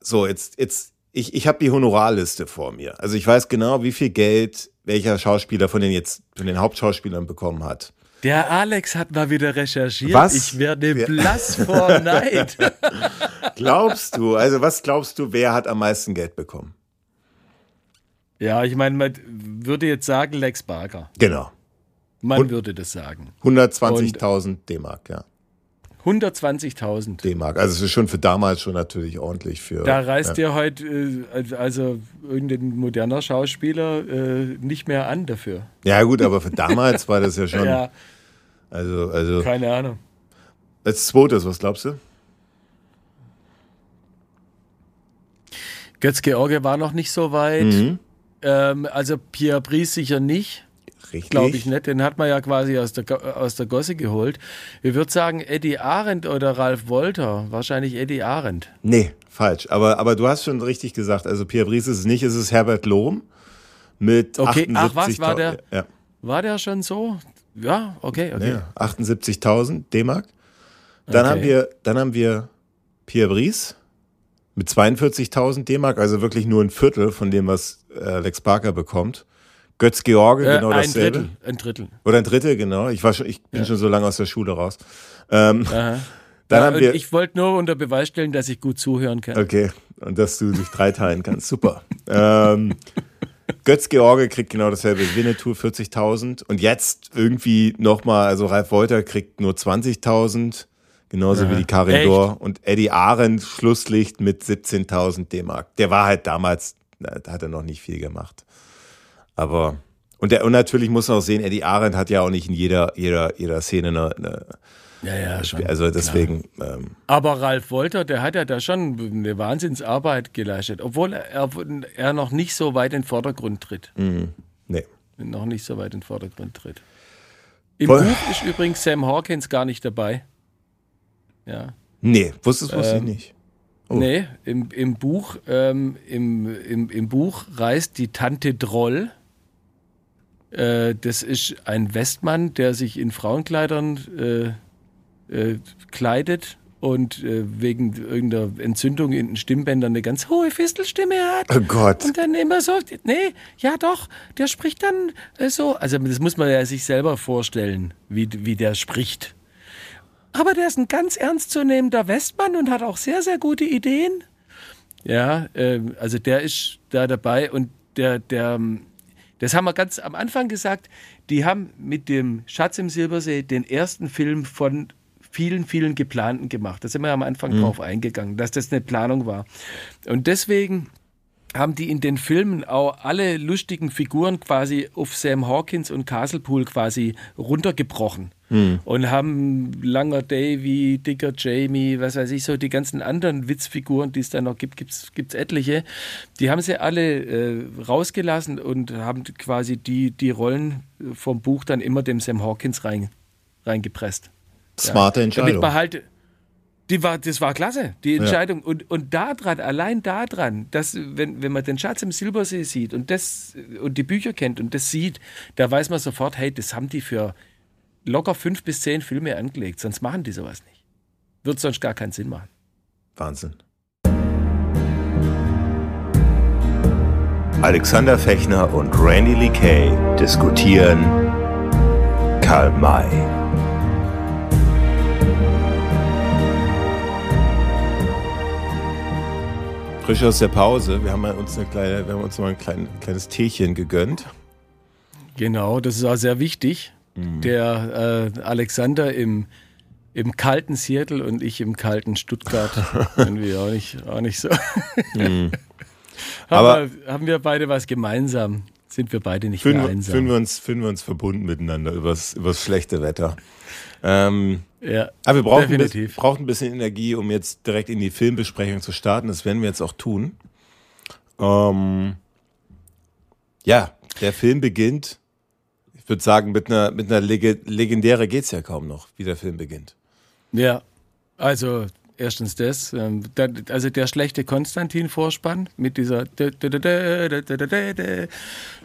so, jetzt, jetzt, ich, ich habe die Honorarliste vor mir. Also ich weiß genau, wie viel Geld welcher Schauspieler von den jetzt, von den Hauptschauspielern bekommen hat. Der Alex hat mal wieder recherchiert. Was? Ich werde blass (laughs) vor Neid. (laughs) glaubst du, also was glaubst du, wer hat am meisten Geld bekommen? Ja, ich meine, man würde jetzt sagen Lex Barker. Genau. Man würde das sagen. 120.000 D-Mark, ja. 120.000 D-Mark. Also es ist schon für damals schon natürlich ordentlich für. Da reist ja. dir heute äh, also irgendein moderner Schauspieler äh, nicht mehr an dafür. Ja gut, aber für damals war das ja schon. (laughs) ja. Also, also. Keine Ahnung. Als zweites, was glaubst du? Götz-George war noch nicht so weit. Mhm. Ähm, also Pierre Brice sicher nicht. Richtig. Glaube ich nicht. Den hat man ja quasi aus der, aus der Gosse geholt. Ich würde sagen Eddie Arendt oder Ralf Wolter. Wahrscheinlich Eddie Arendt. Nee, falsch. Aber, aber du hast schon richtig gesagt. Also Pierre Brice ist es nicht, es ist Herbert Lohm mit okay. 78.000. Ach was, war der, ja. war der schon so? Ja, okay, okay. Ja, 78.000 D-Mark. Dann, okay. haben wir, dann haben wir Pierre Brice mit 42.000 D-Mark, also wirklich nur ein Viertel von dem, was äh, Lex Parker bekommt. Götz George, äh, genau ein dasselbe. Drittel, ein Drittel. Oder ein Drittel, genau. Ich, war schon, ich bin ja. schon so lange aus der Schule raus. Ähm, (laughs) dann ja, haben wir, ich wollte nur unter Beweis stellen, dass ich gut zuhören kann. Okay, und dass du dich dreiteilen kannst. Super. ähm, Götz George kriegt genau dasselbe. Winnetou 40.000. Und jetzt irgendwie nochmal, also Ralf Wolter kriegt nur 20.000. Genauso ja. wie die Karin Dor. Und Eddie Arendt Schlusslicht mit 17.000 D-Mark. Der war halt damals, da hat er noch nicht viel gemacht. Aber und, der, und natürlich muss man auch sehen, Eddie Arendt hat ja auch nicht in jeder, jeder, jeder Szene eine, eine ja, ja, schon. Also deswegen. Ähm, Aber Ralf Wolter, der hat ja da schon eine Wahnsinnsarbeit geleistet, obwohl er, er noch nicht so weit in den Vordergrund tritt. Mhm. Nee. Noch nicht so weit in den Vordergrund tritt. Im Voll. Buch ist übrigens Sam Hawkins gar nicht dabei. Ja. Nee, wusstest, wusste ähm, ich nicht. Oh. Nee, im, im Buch, ähm, im, im, im Buch reist die Tante Droll äh, das ist ein Westmann, der sich in Frauenkleidern äh, äh, kleidet und äh, wegen irgendeiner Entzündung in den Stimmbändern eine ganz hohe Fistelstimme hat. Oh Gott. Und dann immer so, nee, ja doch, der spricht dann äh, so. Also das muss man ja sich selber vorstellen, wie, wie der spricht. Aber der ist ein ganz ernstzunehmender Westmann und hat auch sehr, sehr gute Ideen. Ja, äh, also der ist da dabei und der, der das haben wir ganz am Anfang gesagt. Die haben mit dem Schatz im Silbersee den ersten Film von vielen, vielen geplanten gemacht. Da sind wir am Anfang mhm. drauf eingegangen, dass das eine Planung war. Und deswegen haben die in den Filmen auch alle lustigen Figuren quasi auf Sam Hawkins und Castlepool quasi runtergebrochen. Hm. Und haben Langer Davy, Dicker Jamie, was weiß ich, so die ganzen anderen Witzfiguren, die es da noch gibt, gibt es etliche. Die haben sie alle äh, rausgelassen und haben quasi die, die Rollen vom Buch dann immer dem Sam Hawkins rein, reingepresst. Smarte ja. Entscheidung. Damit man halt, die war, das war klasse, die Entscheidung. Ja. Und, und da dran, allein da dran, dass, wenn, wenn man den Schatz im Silbersee sieht und, das, und die Bücher kennt und das sieht, da weiß man sofort, hey, das haben die für locker fünf bis zehn Filme angelegt, sonst machen die sowas nicht. Wird sonst gar keinen Sinn machen. Wahnsinn. Alexander Fechner und Randy Lee Kay diskutieren Karl May. Frisch aus der Pause. Wir haben uns, eine kleine, wir haben uns mal ein klein, kleines Teechen gegönnt. Genau, das ist auch sehr wichtig. Mhm. Der äh, Alexander im, im kalten Seattle und ich im kalten Stuttgart. (laughs) Irgendwie auch nicht, auch nicht so. Mhm. (laughs) Aber wir, haben wir beide was gemeinsam? Sind wir beide nicht fühlen, mehr einsam? Fühlen wir, uns, fühlen wir uns verbunden miteinander übers, übers schlechte Wetter. Ähm, ja, aber wir brauchen ein, bisschen, brauchen ein bisschen Energie, um jetzt direkt in die Filmbesprechung zu starten. Das werden wir jetzt auch tun. Ähm, ja, der Film beginnt, ich würde sagen, mit einer, mit einer Leg legendäre geht es ja kaum noch, wie der Film beginnt. Ja, also erstens das, ähm, also der schlechte Konstantin-Vorspann mit dieser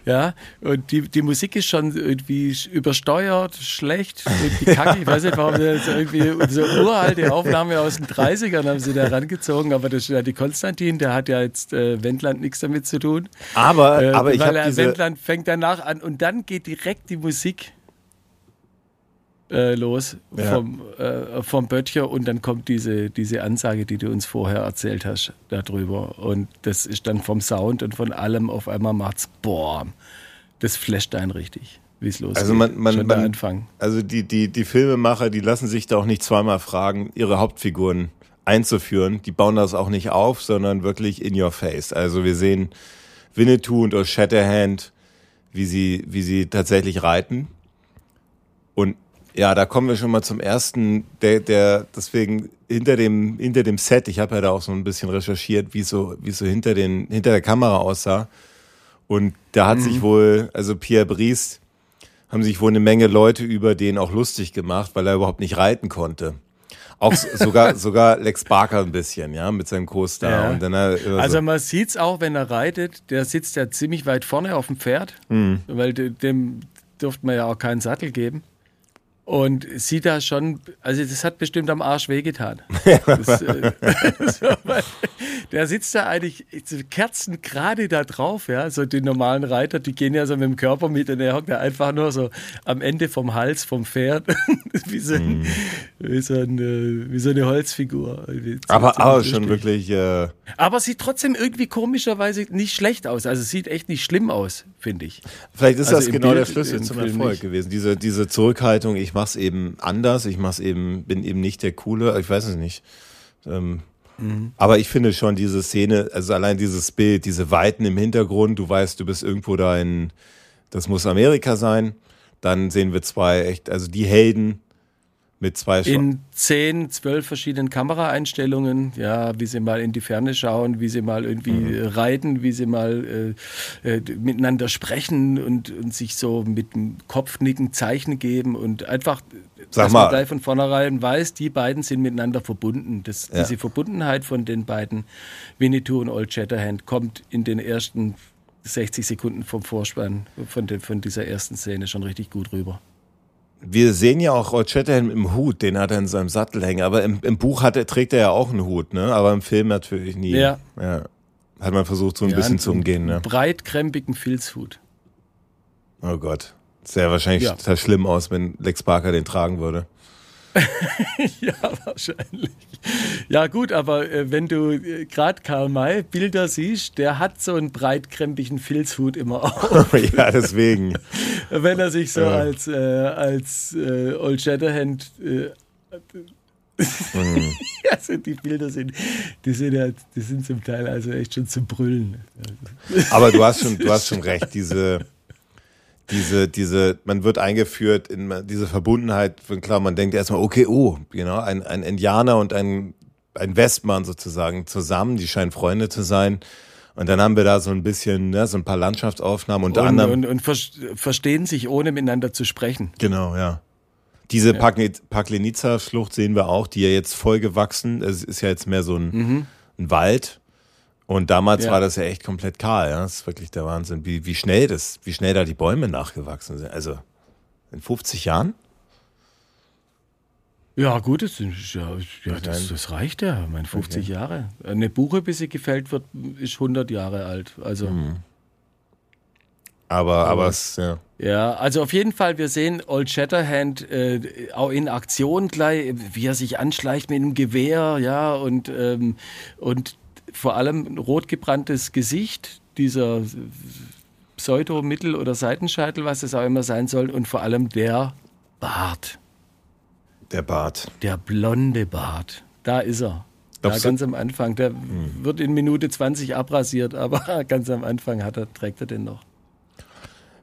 ja, und die, die Musik ist schon irgendwie übersteuert, schlecht, irgendwie kacke. Ich weiß nicht, warum das irgendwie so uralte Aufnahme aus den 30ern haben sie da rangezogen, aber das ist ja die Konstantin, der hat ja jetzt äh, Wendland nichts damit zu tun. Aber, äh, aber ich habe diese... Wendland fängt danach an und dann geht direkt die Musik äh, los ja. vom, äh, vom Böttcher und dann kommt diese, diese Ansage, die du uns vorher erzählt hast, darüber. Und das ist dann vom Sound und von allem auf einmal macht's boah, das flasht einen richtig, wie es losgeht. Also man, man, Schon man Anfang. Also die, die, die Filmemacher, die lassen sich da auch nicht zweimal fragen, ihre Hauptfiguren einzuführen. Die bauen das auch nicht auf, sondern wirklich in your face. Also wir sehen Winnetou und Old Shatterhand, wie sie, wie sie tatsächlich reiten. Und ja, da kommen wir schon mal zum ersten, der, der deswegen hinter dem, hinter dem Set, ich habe ja da auch so ein bisschen recherchiert, wie so, wie so hinter, den, hinter der Kamera aussah. Und da hat mhm. sich wohl, also Pierre Brice, haben sich wohl eine Menge Leute über den auch lustig gemacht, weil er überhaupt nicht reiten konnte. Auch sogar, (laughs) sogar Lex Barker ein bisschen, ja, mit seinem Co-Star. Ja. Und dann also man sieht's auch, wenn er reitet, der sitzt ja ziemlich weit vorne auf dem Pferd, mhm. weil dem durfte man ja auch keinen Sattel geben. Und sieht da schon, also das hat bestimmt am Arsch wehgetan. (laughs) Das, äh, (laughs) der sitzt da eigentlich Kerzen gerade da drauf, ja. So die normalen Reiter, die gehen ja so mit dem Körper mit und er hockt da einfach nur so am Ende vom Hals vom Pferd, (laughs) wie, so ein, mm. wie, so ein, äh, wie so eine Holzfigur. Aber, aber schon wirklich. Äh aber sieht trotzdem irgendwie komischerweise nicht schlecht aus. Also sieht echt nicht schlimm aus, finde ich. Vielleicht ist also das genau Bild, der Schlüssel zum Film Erfolg nicht. gewesen. Diese, diese Zurückhaltung, ich mach's eben anders, ich mach's eben, bin eben nicht der Coole, ich weiß es nicht. Ähm, mhm. Aber ich finde schon diese Szene, also allein dieses Bild, diese Weiten im Hintergrund, du weißt, du bist irgendwo da in, das muss Amerika sein. Dann sehen wir zwei echt, also die Helden, mit zwei In zehn, zwölf verschiedenen Kameraeinstellungen, ja, wie sie mal in die Ferne schauen, wie sie mal irgendwie mhm. reiten, wie sie mal äh, äh, miteinander sprechen und, und sich so mit dem Kopfnicken Zeichen geben und einfach, Sag dass mal. man gleich von vornherein weiß, die beiden sind miteinander verbunden. Das, ja. Diese Verbundenheit von den beiden, Winnetou und Old Shatterhand, kommt in den ersten 60 Sekunden vom Vorspann, von, de, von dieser ersten Szene schon richtig gut rüber wir sehen ja auch Rod Shatterhand im Hut, den hat er in seinem Sattel hängen. Aber im, im Buch hat er, trägt er ja auch einen Hut, ne? Aber im Film natürlich nie. Ja. ja. Hat man versucht, so ein ja, bisschen zu umgehen, ne? Breitkrempigen Filzhut. Oh Gott. Sähe wahrscheinlich ja. schlimm aus, wenn Lex Barker den tragen würde. (laughs) ja, wahrscheinlich. Ja, gut, aber äh, wenn du äh, gerade Karl May Bilder siehst, der hat so einen breitkrempigen Filzhut immer auf. (laughs) ja, deswegen. (laughs) wenn er sich so ja. als, äh, als äh, Old Shatterhand. Äh, mhm. also die Bilder sind, die sind ja, die sind zum Teil also echt schon zum Brüllen. Aber du hast schon, du hast schon recht, diese diese, diese, man wird eingeführt in diese Verbundenheit, klar, man denkt erstmal, okay, oh, genau, ein, ein Indianer und ein, ein Westmann sozusagen zusammen, die scheinen Freunde zu sein. Und dann haben wir da so ein bisschen, ne, so ein paar Landschaftsaufnahmen unter und, anderem. Und, und verstehen sich, ohne miteinander zu sprechen. Genau, ja. Diese ja. Paklenica-Schlucht sehen wir auch, die ja jetzt voll gewachsen. Es ist ja jetzt mehr so ein, mhm. ein Wald. Und damals ja. war das ja echt komplett kahl. Ja? Das ist wirklich der Wahnsinn, wie, wie schnell das, wie schnell da die Bäume nachgewachsen sind. Also in 50 Jahren? Ja, gut, das, ja, ja das, das, reicht ja. Meine 50 okay. Jahre. Eine Buche, bis sie gefällt wird, ist 100 Jahre alt. Also. Mhm. Aber, aber, aber es, ja. Ja, also auf jeden Fall, wir sehen Old Shatterhand äh, auch in Aktion gleich, wie er sich anschleicht mit einem Gewehr, ja, und, ähm, und vor allem rotgebranntes Gesicht, dieser Pseudo-Mittel- oder Seitenscheitel, was es auch immer sein soll, und vor allem der Bart. Der Bart. Der blonde Bart. Da ist er. Ja, ganz am Anfang. Der hm. wird in Minute 20 abrasiert, aber (laughs) ganz am Anfang hat er, trägt er den noch.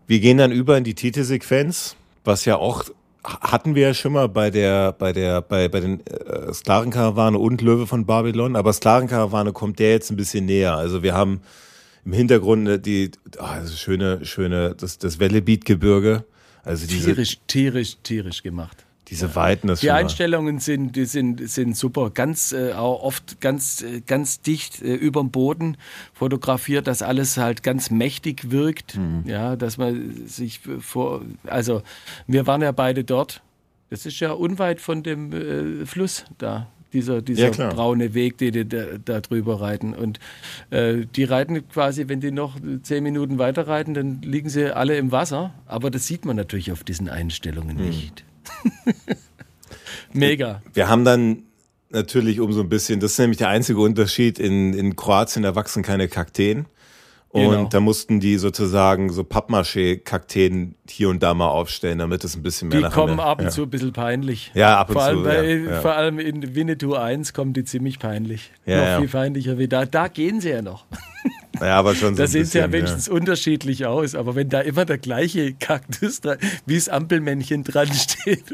Wir gehen dann über in die Titelsequenz, was ja auch hatten wir ja schon mal bei der bei der bei bei den äh, Sklavenkarawane und Löwe von Babylon, aber Sklavenkarawane kommt der jetzt ein bisschen näher. Also wir haben im Hintergrund äh, die oh, das schöne schöne das das Wellebeat-Gebirge. Also diese, tierisch tierisch tierisch gemacht. Diese Weiten, das Die Einstellungen sind, die sind, sind super. Ganz äh, auch oft ganz, äh, ganz dicht äh, über dem Boden fotografiert, dass alles halt ganz mächtig wirkt. Mhm. Ja, dass man sich vor, also wir waren ja beide dort. Das ist ja unweit von dem äh, Fluss da. Dieser, dieser ja, braune Weg, die, die da, da, drüber reiten. Und äh, die reiten quasi, wenn die noch zehn Minuten weiter reiten, dann liegen sie alle im Wasser. Aber das sieht man natürlich auf diesen Einstellungen mhm. nicht. (laughs) Mega. Wir haben dann natürlich um so ein bisschen, das ist nämlich der einzige Unterschied, in, in Kroatien erwachsen keine Kakteen. Und genau. da mussten die sozusagen so Pappmaché-Kakteen hier und da mal aufstellen, damit es ein bisschen mehr die kommen ab und ja. zu ein bisschen peinlich. Ja, ab und vor zu. Allem bei, ja, Vor allem in Winnetou 1 kommen die ziemlich peinlich. Ja, noch viel peinlicher wie da. Da gehen sie ja noch. (laughs) Ja, aber schon (laughs) so Da sehen sie ja wenigstens unterschiedlich aus. Aber wenn da immer der gleiche Kaktus dran, wie das Ampelmännchen dran (laughs) steht.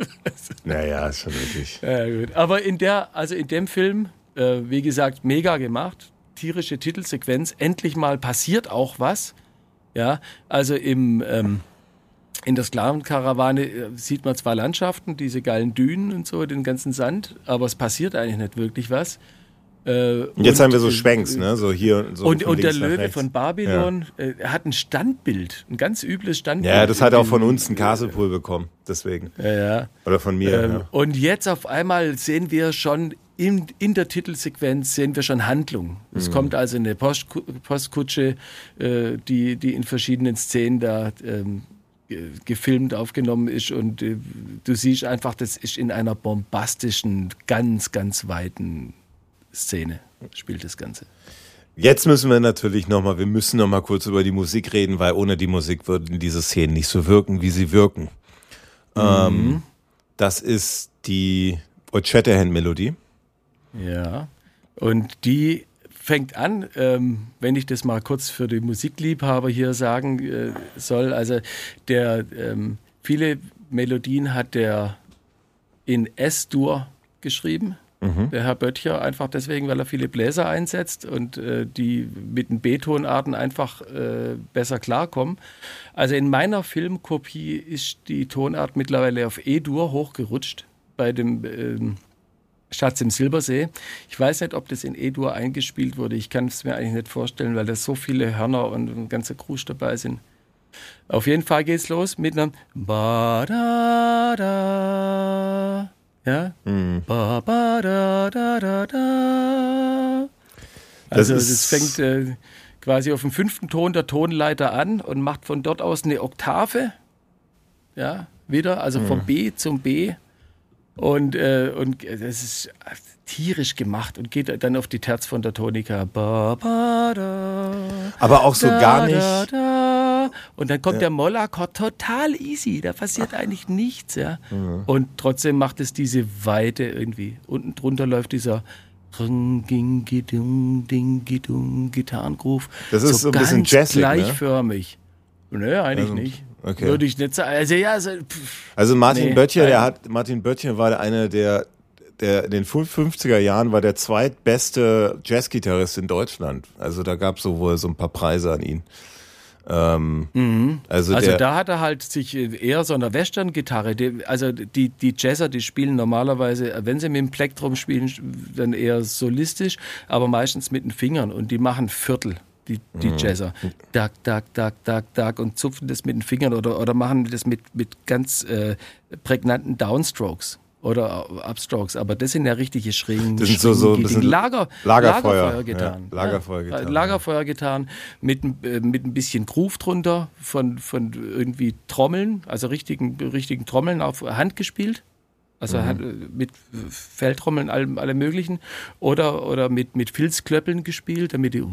naja, ist schon wirklich. Ja, gut. Aber in der, also in dem Film, äh, wie gesagt, mega gemacht tierische Titelsequenz. Endlich mal passiert auch was. Ja, also im, ähm, in der Sklavenkarawane äh, sieht man zwar Landschaften, diese geilen Dünen und so, den ganzen Sand, aber es passiert eigentlich nicht wirklich was. Äh, Jetzt und, haben wir so äh, Schwenks, ne? So hier so und, und der Löwe von Babylon ja. äh, hat ein Standbild, ein ganz übles Standbild. Ja, das hat auch von uns ein Castlepool bekommen, deswegen. Ja, ja. Oder von mir. Ähm, ja. Und jetzt auf einmal sehen wir schon in, in der Titelsequenz sehen wir schon Handlung. Es mhm. kommt also eine Post, Postkutsche, äh, die, die in verschiedenen Szenen da ähm, gefilmt, aufgenommen ist und äh, du siehst einfach, das ist in einer bombastischen, ganz, ganz weiten Szene spielt das Ganze. Jetzt müssen wir natürlich nochmal, wir müssen nochmal kurz über die Musik reden, weil ohne die Musik würden diese Szenen nicht so wirken, wie sie wirken. Mhm. Ähm, das ist die Old Shatterhand-Melodie. Ja, und die fängt an, ähm, wenn ich das mal kurz für die Musikliebhaber hier sagen äh, soll, also der ähm, viele Melodien hat der in S-Dur geschrieben. Mhm. Der Herr Böttcher einfach deswegen, weil er viele Bläser einsetzt und äh, die mit den B-Tonarten einfach äh, besser klarkommen. Also in meiner Filmkopie ist die Tonart mittlerweile auf E-Dur hochgerutscht bei dem ähm, Schatz im Silbersee. Ich weiß nicht, ob das in E-Dur eingespielt wurde. Ich kann es mir eigentlich nicht vorstellen, weil da so viele Hörner und ein ganzer Krusch dabei sind. Auf jeden Fall geht's los mit einem Ba da da. Ja? Mhm. Ba ba da da da da. Also es fängt äh, quasi auf dem fünften Ton der Tonleiter an und macht von dort aus eine Oktave. Ja, wieder, also mhm. vom B zum B. Und, äh, und das ist tierisch gemacht und geht dann auf die Terz von der Tonika. Ba, ba, da, Aber auch so da, gar nicht. Da, und dann kommt ja. der Mollakkord total easy. Da passiert eigentlich nichts. Ja? Mhm. Und trotzdem macht es diese Weite irgendwie. Unten drunter läuft dieser Gitarrengroove. Das ist so, so ein bisschen jazzig, ne? gleichförmig. Ne? Nö, eigentlich also, nicht. Okay. Würde ich nicht sagen. Also, ja, also, also Martin nee, Böttcher, der hat, Martin Böttcher war einer der, der in den 50er Jahren war der zweitbeste Jazzgitarrist in Deutschland. Also da gab es so wohl so ein paar Preise an ihn. Ähm, mhm. also, also da hat er halt sich eher so eine Western-Gitarre. Also die, die Jazzer, die spielen normalerweise, wenn sie mit dem Plektrum spielen, dann eher solistisch, aber meistens mit den Fingern und die machen Viertel die, die mhm. Jazzer. Dag, dag, dag, dag, dag und zupfen das mit den Fingern oder, oder machen das mit, mit ganz äh, prägnanten Downstrokes oder Upstrokes, aber das sind ja richtige schrägen das sind so, so ein bisschen Lager, Lagerfeuer, Lagerfeuergitarren. Ja, Lagerfeuergitarren. Ja, Lagerfeuergitarren mit, äh, mit ein bisschen Groove drunter von, von irgendwie Trommeln, also richtigen, richtigen Trommeln auf Hand gespielt. Also mhm. hat, äh, mit Feldtrommeln, allem, alle möglichen. Oder, oder mit, mit Filzklöppeln gespielt, damit, die,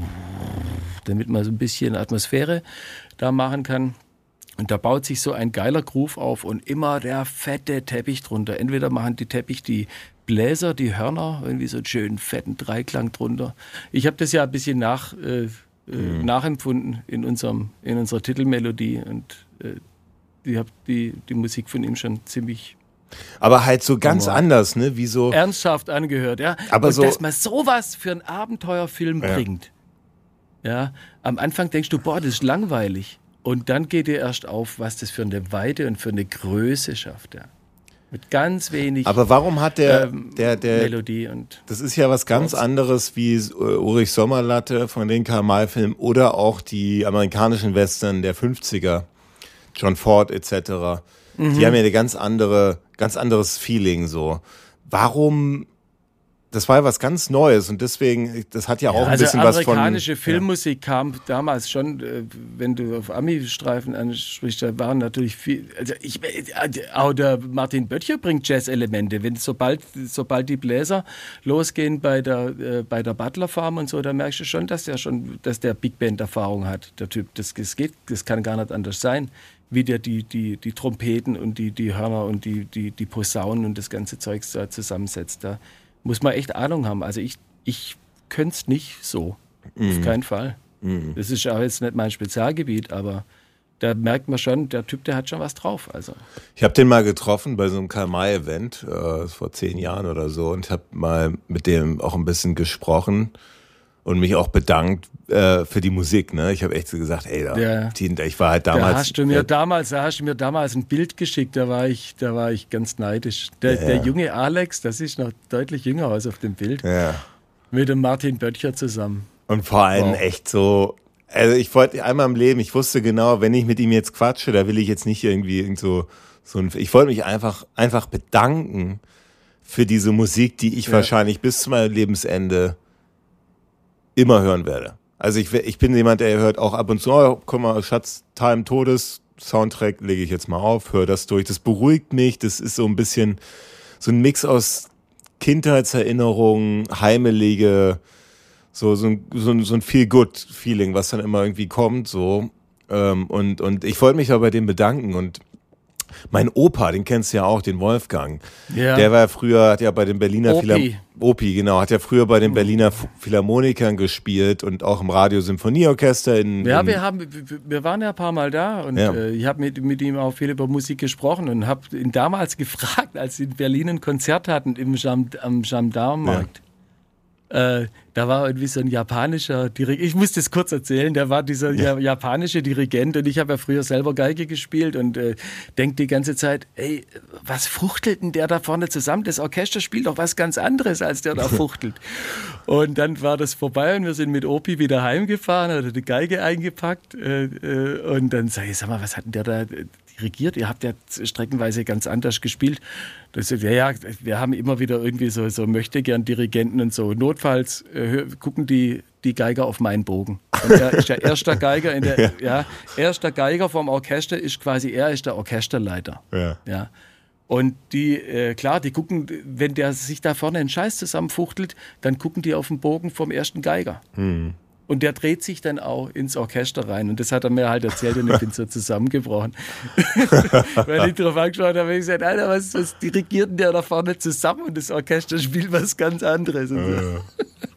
damit man so ein bisschen Atmosphäre da machen kann. Und da baut sich so ein geiler Groove auf und immer der fette Teppich drunter. Entweder machen die Teppich die Bläser, die Hörner, irgendwie so einen schönen fetten Dreiklang drunter. Ich habe das ja ein bisschen nach, äh, äh, mhm. nachempfunden in, unserem, in unserer Titelmelodie und äh, die, hab die, die Musik von ihm schon ziemlich aber halt so ganz anders, ne? Wie so. Ernsthaft angehört, ja. Aber und so. Dass man sowas für einen Abenteuerfilm ja. bringt. Ja. Am Anfang denkst du, boah, das ist langweilig. Und dann geht dir erst auf, was das für eine Weite und für eine Größe schafft, ja. Mit ganz wenig. Aber warum hat der, ähm, der, der Melodie und. Das ist ja was ganz anderes wie äh, Ulrich Sommerlatte von den Karl-May-Filmen oder auch die amerikanischen Western der 50er, John Ford etc. Mhm. Die haben ja eine ganz andere, ganz anderes Feeling so. Warum das war ja was ganz Neues und deswegen, das hat ja, ja auch ein also bisschen was von. Amerikanische Filmmusik ja. kam damals schon, äh, wenn du auf Ami-Streifen ansprichst, da waren natürlich viel. Also ich, äh, auch der Martin Böttcher bringt Jazz-Elemente. Wenn sobald, sobald die Bläser losgehen bei der, äh, bei der Butler Farm und so, da merkst du schon, dass der schon, dass der Big Band-Erfahrung hat, der Typ. Das, das geht, das kann gar nicht anders sein wie der die, die, die Trompeten und die, die Hörner und die, die, die Posaunen und das ganze Zeugs da zusammensetzt. Da muss man echt Ahnung haben. Also ich, ich könnte es nicht so. Mhm. Auf keinen Fall. Mhm. Das ist auch jetzt nicht mein Spezialgebiet, aber da merkt man schon, der Typ, der hat schon was drauf. Also. Ich habe den mal getroffen bei so einem Karl-May-Event äh, vor zehn Jahren oder so und habe mal mit dem auch ein bisschen gesprochen und mich auch bedankt äh, für die Musik. Ne? Ich habe echt so gesagt, ey, da, ja. ich war halt damals. Da hast du mir damals, da hast du mir damals ein Bild geschickt, da war ich, da war ich ganz neidisch. Der, ja. der junge Alex, das ist noch deutlich jünger aus auf dem Bild. Ja. Mit dem Martin Böttcher zusammen. Und vor allem wow. echt so. Also ich wollte einmal im Leben, ich wusste genau, wenn ich mit ihm jetzt quatsche, da will ich jetzt nicht irgendwie irgend so, so ein, ich wollte mich einfach, einfach bedanken für diese Musik, die ich ja. wahrscheinlich bis zu meinem Lebensende immer hören werde. Also ich, ich bin jemand, der hört auch ab und zu, oh, komm mal, Schatz, Time Todes, Soundtrack lege ich jetzt mal auf, höre das durch. Das beruhigt mich, das ist so ein bisschen so ein Mix aus Kindheitserinnerungen, heimelige, so, so ein, so ein, so ein Feel-Good-Feeling, was dann immer irgendwie kommt, so. Ähm, und, und ich wollte mich aber bei dem bedanken und mein Opa, den kennst du ja auch, den Wolfgang. Ja. Der war früher, hat ja bei den Berliner Opi. Opi, genau, hat ja früher bei den Berliner Philharmonikern gespielt und auch im Radiosymphonieorchester in. Ja, in wir haben, wir waren ja ein paar Mal da und ja. äh, ich habe mit, mit ihm auch viel über Musik gesprochen und habe ihn damals (laughs) gefragt, als sie in Berlin ein Konzert hatten im Gendarmenmarkt. Ja. Äh, da war irgendwie so ein japanischer Dirigent, ich muss das kurz erzählen, der war dieser ja. japanische Dirigent und ich habe ja früher selber Geige gespielt und äh, denke die ganze Zeit, ey, was fuchtelt denn der da vorne zusammen? Das Orchester spielt doch was ganz anderes, als der da (laughs) fuchtelt. und dann war das vorbei und wir sind mit Opi wieder heimgefahren, hat die Geige eingepackt äh, äh, und dann sage ich, sag mal, was hat denn der da dirigiert? Ihr habt ja streckenweise ganz anders gespielt. Das, ja, ja, wir haben immer wieder irgendwie so, so möchte gern Dirigenten und so. Notfalls äh, gucken die, die Geiger auf meinen Bogen. Und er ist der (laughs) erste Geiger in der, ja. ja, erster Geiger vom Orchester ist quasi, er ist der Orchesterleiter. Ja. ja. Und die, äh, klar, die gucken, wenn der sich da vorne einen Scheiß zusammenfuchtelt, dann gucken die auf den Bogen vom ersten Geiger. Hm. Und der dreht sich dann auch ins Orchester rein. Und das hat er mir halt erzählt und ich bin so zusammengebrochen. (laughs) Weil ich darauf angeschaut habe, ich gesagt, Alter, was, was dirigiert denn der da vorne zusammen? Und das Orchester spielt was ganz anderes. So.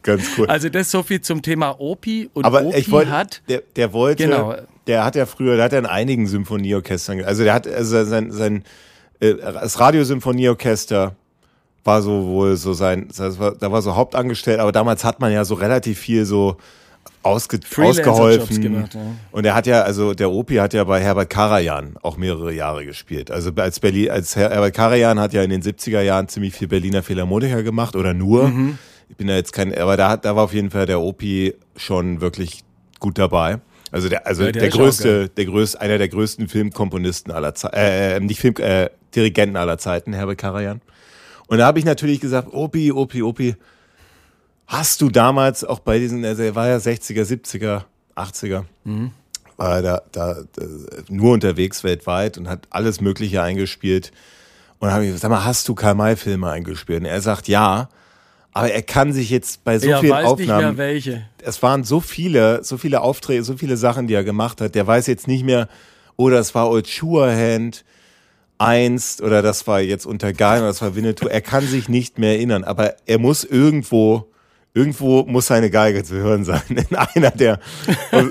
ganz cool. Also das so viel zum Thema Opi. Und Aber Opi ich wollte, hat... Der, der wollte, genau. der hat ja früher, der hat ja in einigen Symphonieorchestern, also der hat also sein, sein äh, das Radiosymphonieorchester war so wohl so sein, das war, da war so hauptangestellt, aber damals hat man ja so relativ viel so ausge ausgeholfen. Gemacht, ja. Und er hat ja, also der Opi hat ja bei Herbert Karajan auch mehrere Jahre gespielt. Also als Berlin, als Herbert Karajan hat ja in den 70er Jahren ziemlich viel Berliner Philharmoniker gemacht oder nur. Mhm. Ich bin da jetzt kein, aber da, da war auf jeden Fall der Opi schon wirklich gut dabei. Also der, also ja, der, der größte, der größte, einer der größten Filmkomponisten aller Zeiten, äh, nicht Film, äh, Dirigenten aller Zeiten, Herbert Karajan. Und da habe ich natürlich gesagt, Opi, Opi, Opi, Hast du damals auch bei diesen, also er war ja 60er, 70er, 80er, mhm. war er da, da, da, nur unterwegs weltweit und hat alles Mögliche eingespielt. Und dann habe ich gesagt, sag mal, hast du Karl-May-Filme eingespielt? Und er sagt ja, aber er kann sich jetzt bei so er vielen weiß Aufnahmen. Nicht mehr welche. Es waren so viele, so viele Aufträge, so viele Sachen, die er gemacht hat. Der weiß jetzt nicht mehr, oder oh, es war Old Hand einst oder das war jetzt unter Guy oder das war Winnetou. Er kann sich nicht mehr erinnern, aber er muss irgendwo irgendwo muss seine Geige zu hören sein. In einer der,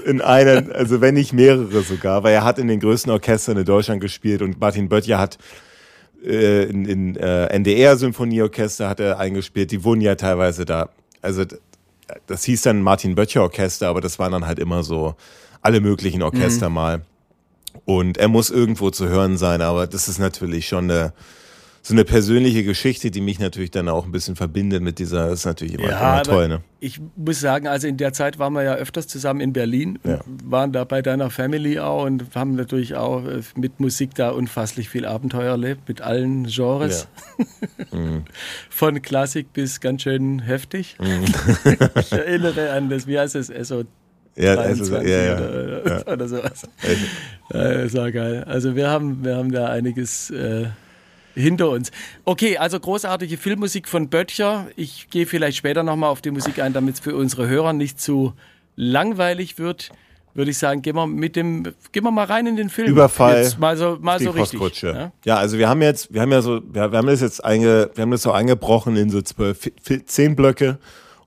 in einer, also wenn nicht mehrere sogar, weil er hat in den größten Orchestern in Deutschland gespielt und Martin Böttcher hat äh, in, in äh, NDR-Symphonieorchester hat er eingespielt, die wohnen ja teilweise da. Also das hieß dann Martin Böttcher Orchester, aber das waren dann halt immer so alle möglichen Orchester mhm. mal. Und er muss irgendwo zu hören sein, aber das ist natürlich schon eine, so eine persönliche Geschichte, die mich natürlich dann auch ein bisschen verbindet mit dieser, das ist natürlich immer, ja, immer toll. Ne? Ich muss sagen, also in der Zeit waren wir ja öfters zusammen in Berlin, ja. waren da bei deiner Family auch und haben natürlich auch äh, mit Musik da unfasslich viel Abenteuer erlebt, mit allen Genres. Ja. (laughs) mhm. Von Klassik bis ganz schön heftig. Mhm. (laughs) ich erinnere an das, wie heißt es, SO ja, also, ja, ja, oder, ja. oder sowas. Ja, das war geil. Also wir haben, wir haben da einiges äh, hinter uns. Okay, also großartige Filmmusik von Böttcher. Ich gehe vielleicht später nochmal auf die Musik ein, damit es für unsere Hörer nicht zu langweilig wird. Würde ich sagen, gehen wir mit dem, gehen wir mal rein in den Film. Überfall. Jetzt mal so, mal so richtig. Ja? ja? also wir haben jetzt, wir haben ja so, wir, haben das jetzt einge, wir haben das so eingebrochen in so zwölf, zehn Blöcke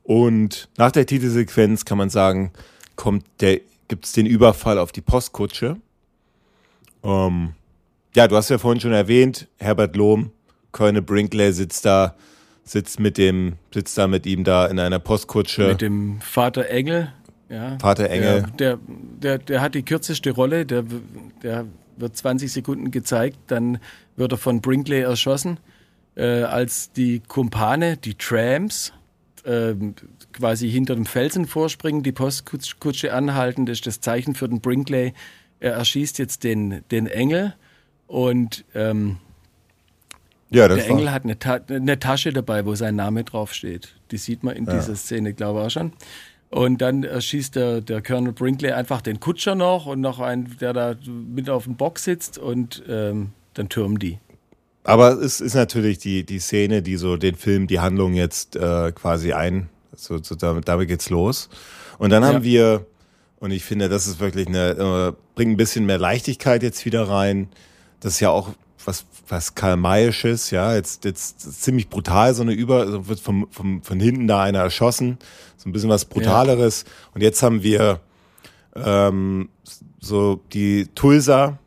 und nach der Titelsequenz kann man sagen, kommt der, gibt es den Überfall auf die Postkutsche. Ähm, ja, du hast ja vorhin schon erwähnt, Herbert Lohm, Keune Brinkley sitzt da, sitzt mit dem, sitzt da mit ihm da in einer Postkutsche. Mit dem Vater Engel. Ja, Vater Engel. Der, der, der, hat die kürzeste Rolle, der, der wird 20 Sekunden gezeigt, dann wird er von Brinkley erschossen, äh, als die Kumpane, die Trams, äh, quasi hinter dem Felsen vorspringen, die Postkutsche anhalten, das ist das Zeichen für den Brinkley. Er erschießt jetzt den, den Engel und ähm, ja, der Engel hat eine, Ta eine, Tasche dabei, wo sein Name draufsteht. Die sieht man in ja. dieser Szene, glaube ich, auch schon. Und dann erschießt der, der Colonel Brinkley einfach den Kutscher noch und noch einen, der da mit auf dem Bock sitzt und ähm, dann türmen die. Aber es ist natürlich die, die Szene, die so den Film, die Handlung jetzt äh, quasi ein, so, so damit, damit geht's los. Und dann haben wir, und ich finde, das ist wirklich eine, äh, bringt ein bisschen mehr Leichtigkeit jetzt wieder rein das ist ja auch was, was Karl-Mayisches, ja, jetzt, jetzt ziemlich brutal, so eine Über, also wird vom, vom, von hinten da einer erschossen, so ein bisschen was Brutaleres. Ja. Und jetzt haben wir ähm, so die Tulsa,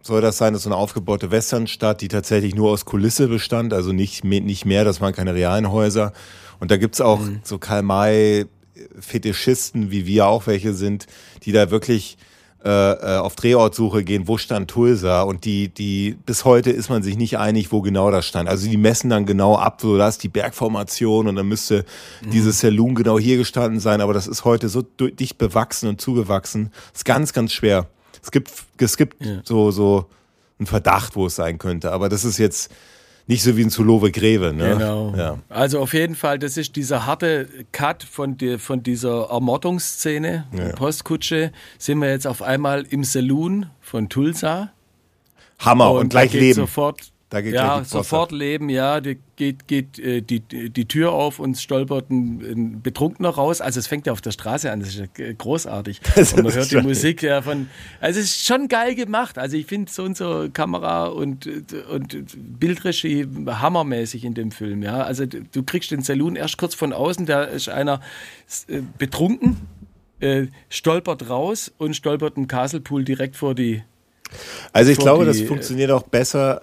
soll das sein, das ist so eine aufgebaute Westernstadt, die tatsächlich nur aus Kulisse bestand, also nicht, nicht mehr, das waren keine realen Häuser. Und da gibt's auch mhm. so Karl-May-Fetischisten, wie wir auch welche sind, die da wirklich äh, äh, auf Drehortsuche gehen, wo stand Tulsa und die, die, bis heute ist man sich nicht einig, wo genau das stand. Also die messen dann genau ab, so da ist die Bergformation und dann müsste mhm. dieses Saloon genau hier gestanden sein, aber das ist heute so dicht bewachsen und zugewachsen. ist ganz, ganz schwer. Es gibt, es gibt ja. so, so einen Verdacht, wo es sein könnte, aber das ist jetzt, nicht so wie ein Zulove Greve. Ne? Genau. Ja. Also auf jeden Fall, das ist dieser harte Cut von, die, von dieser Ermordungsszene, ja. Postkutsche, sind wir jetzt auf einmal im Saloon von Tulsa. Hammer und, und gleich leben. Sofort da geht ja, sofort leben, ja. Die, geht geht äh, die, die Tür auf und stolpert ein, ein, Betrunkener raus. Also es fängt ja auf der Straße an, das ist ja großartig. (laughs) Das und man hört die Musik ja von. Also es ist schon geil gemacht. Also ich finde so und so Kamera und, und Bildregie hammermäßig in dem Film, ja. Also du kriegst den Saloon erst kurz von außen, da ist einer äh, betrunken, äh, stolpert raus und stolpert im Castlepool direkt vor die also ich glaube, das funktioniert auch besser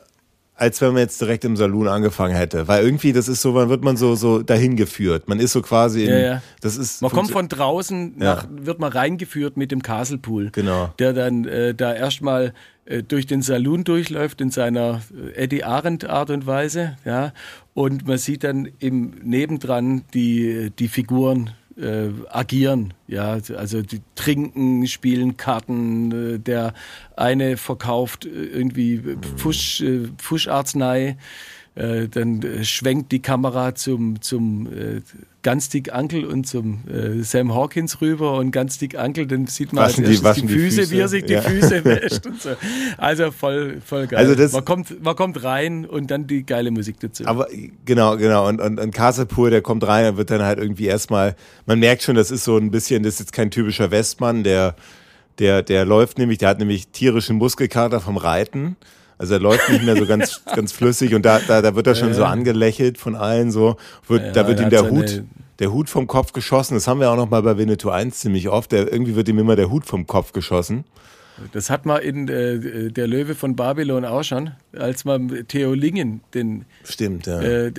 als wenn man jetzt direkt im Saloon angefangen hätte. Weil irgendwie, das ist so, man wird man so, so dahin geführt. Man ist so quasi in, ja, ja. das ist. Man kommt von draußen nach, ja. wird man reingeführt mit dem Castlepool. Genau. Der dann äh, da erstmal äh, durch den Saloon durchläuft in seiner äh, Eddie Arendt Art und Weise, ja. Und man sieht dann im Nebendran die, die Figuren äh, agieren. Ja, also die trinken, spielen Karten. Äh, der eine verkauft äh, irgendwie Fusch, äh, Fuscharznei. Äh, dann äh, schwenkt die Kamera zum, zum äh, ganz dick Ankel und zum äh, Sam Hawkins rüber und ganz dick Ankel, dann sieht man waschen als die, die, Füße, Füße, wie er sich die ja. Füße (laughs) wäscht und so. Also voll, voll geil. Also das, man, kommt, man kommt rein und dann die geile Musik dazu. Aber genau, genau. Und, und, und Casapur, der kommt rein und wird dann halt irgendwie erstmal, man merkt schon, das ist so ein bisschen, das ist jetzt kein typischer Westmann, der, der, der läuft nämlich, der hat nämlich tierischen Muskelkater vom Reiten Also er läuft nicht mehr so ganz, (laughs) ganz flüssig und da, da, da wird er schon so angelächelt von allen so. Wird, ja, da wird ihm der Hut, der Hut vom Kopf geschossen. Das haben wir auch noch mal bei Winnetou 1 ziemlich oft. Der, irgendwie wird ihm immer der Hut vom Kopf geschossen. Das hat man in äh, der Löwe von Babylon auch schon, als man Theo Lingen, den Stimmt, ja. Äh,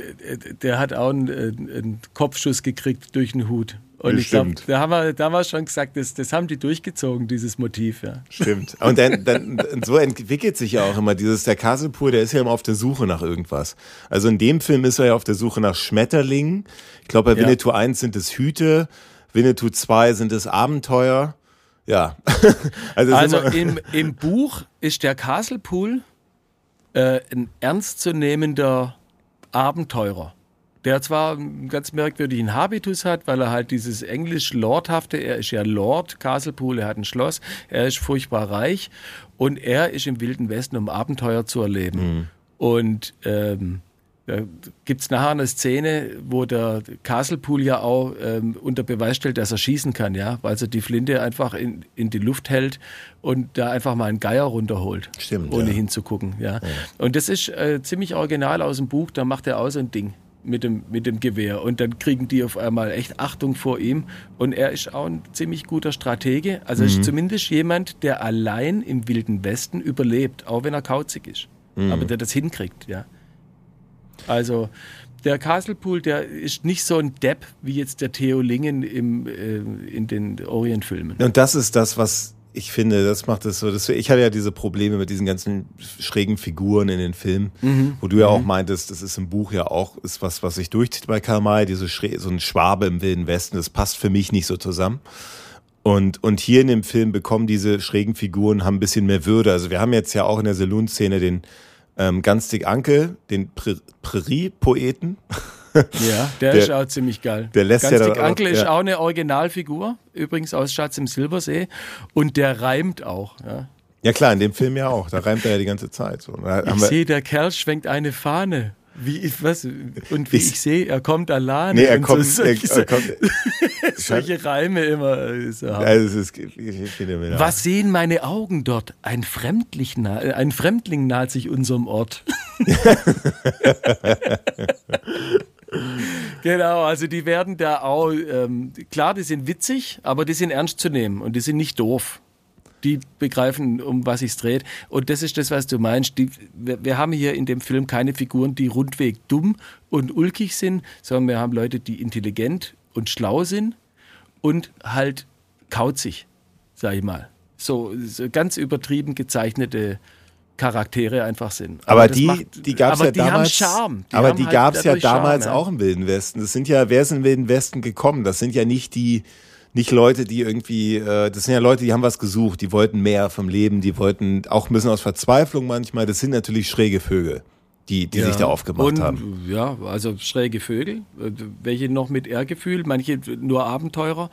der hat auch einen, äh, einen Kopfschuss gekriegt durch den Hut. Und ich glaube, da haben wir damals schon gesagt, das, das haben die durchgezogen, dieses Motiv, ja. Stimmt. Und dann, dann so entwickelt sich ja auch immer dieses, der Kasselpur, der ist ja immer auf der Suche nach irgendwas. Also in dem Film ist er ja auf der Suche nach Schmetterlingen. Ich glaube, bei ja. Winnetou 1 sind es Hüte, Winnetou 2 sind es Abenteuer. Ja. (laughs) also, also im, (laughs) im Buch ist der Castlepool äh, ein ernstzunehmender Abenteurer der zwar einen ganz merkwürdigen Habitus hat, weil er halt dieses englisch-lordhafte, er ist ja Lord Castlepool, er hat ein Schloss, er ist furchtbar reich und er ist im Wilden Westen, um Abenteuer zu erleben. Mhm. Und ähm, da gibt es nachher eine Szene, wo der Castlepool ja auch ähm, unter Beweis stellt, dass er schießen kann, ja, weil er die Flinte einfach in, in die Luft hält und da einfach mal einen Geier runterholt, Stimmt, ohne ja. hinzugucken, ja. ja. Und das ist äh, ziemlich original aus dem Buch, da macht er auch so ein Ding mit dem, mit dem Gewehr. Und dann kriegen die auf einmal echt Achtung vor ihm. Und er ist auch ein ziemlich guter Stratege. Also mhm. ist zumindest jemand, der allein im Wilden Westen überlebt, auch wenn er kauzig ist. Mhm. Aber der das hinkriegt, ja. Also der Castlepool, der ist nicht so ein Depp wie jetzt der Theo Lingen im, äh, in den Orient-Filmen. Und das ist das, was ich finde, das macht es so. Das, ich hatte ja diese Probleme mit diesen ganzen schrägen Figuren in den Filmen, mhm. wo du ja auch mhm. meintest, das ist im Buch ja auch ist was, was sich durchzieht bei Karl May, diese Schre so ein Schwabe im Wilden Westen. Das passt für mich nicht so zusammen. Und, und hier in dem Film bekommen diese schrägen Figuren haben ein bisschen mehr Würde. Also wir haben jetzt ja auch in der Saloon-Szene den ähm, ganz dick Anke, den Prärie-Poeten. Ja, der, der, ist auch ziemlich geil. Der lässt Ganz ja dick Ankel ist auch eine Originalfigur, übrigens aus Schatz im Silbersee. Und der reimt auch. Ja. Ja klar, in dem Film ja auch. Da reimt er ja die ganze Zeit. So. ich sehe, der Kerl schwenkt eine Fahne. Wie ich, was, und wie ich, ich sehe, er kommt alleine. Nee, er kommt, so, solche, er, er kommt (laughs) solche Reime immer. So ja, das ist, was sehen meine Augen dort? Ein Fremdling, ein Fremdling naht sich unserem Ort. (laughs) (laughs) (laughs) genau, also die werden da auch, ähm, klar, die sind witzig, aber die sind ernst zu nehmen und die sind nicht doof die begreifen, um was es dreht. Und das ist das, was du meinst. Die, wir, wir, haben hier in dem Film keine Figuren, die rundweg dumm und ulkig sind, sondern wir haben Leute, die intelligent und schlau sind und halt kauzig, sag ich mal. So, so ganz übertrieben gezeichnete Charaktere einfach sind. Aber, aber die, macht, die gab es ja damals. Die aber die halt gab es ja damals Charme, auch im Wilden Westen. Das sind ja, wer ist im Wilden Westen gekommen? Das sind ja nicht die, nicht Leute, die irgendwie, äh, das sind ja Leute, die haben was gesucht, die wollten mehr vom Leben, die wollten auch ein bisschen aus Verzweiflung manchmal. Das sind natürlich schräge Vögel, die, die ja. sich da aufgemacht Und, haben. Ja, also schräge Vögel, äh, welche noch mit Ehrgefühl, manche nur Abenteurer,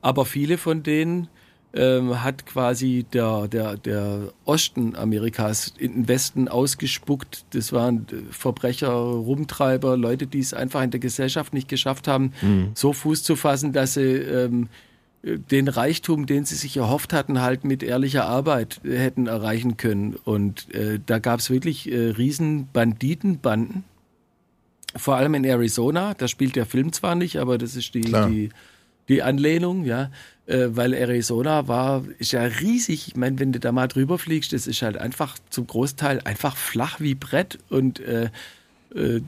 aber viele von denen ähm, hat quasi der, der, der Osten Amerikas in den Westen ausgespuckt. Das waren Verbrecher, Rumtreiber, Leute, die es einfach in der Gesellschaft nicht geschafft haben, mhm. so Fuß zu fassen, dass sie ähm, den Reichtum, den sie sich erhofft hatten, halt mit ehrlicher Arbeit hätten erreichen können. Und äh, da gab es wirklich äh, riesen Banditenbanden. Vor allem in Arizona, da spielt der Film zwar nicht, aber das ist die, die, die Anlehnung, ja. Äh, weil Arizona war, ist ja riesig. Ich meine, wenn du da mal drüber fliegst, das ist halt einfach zum Großteil einfach flach wie Brett und äh, äh,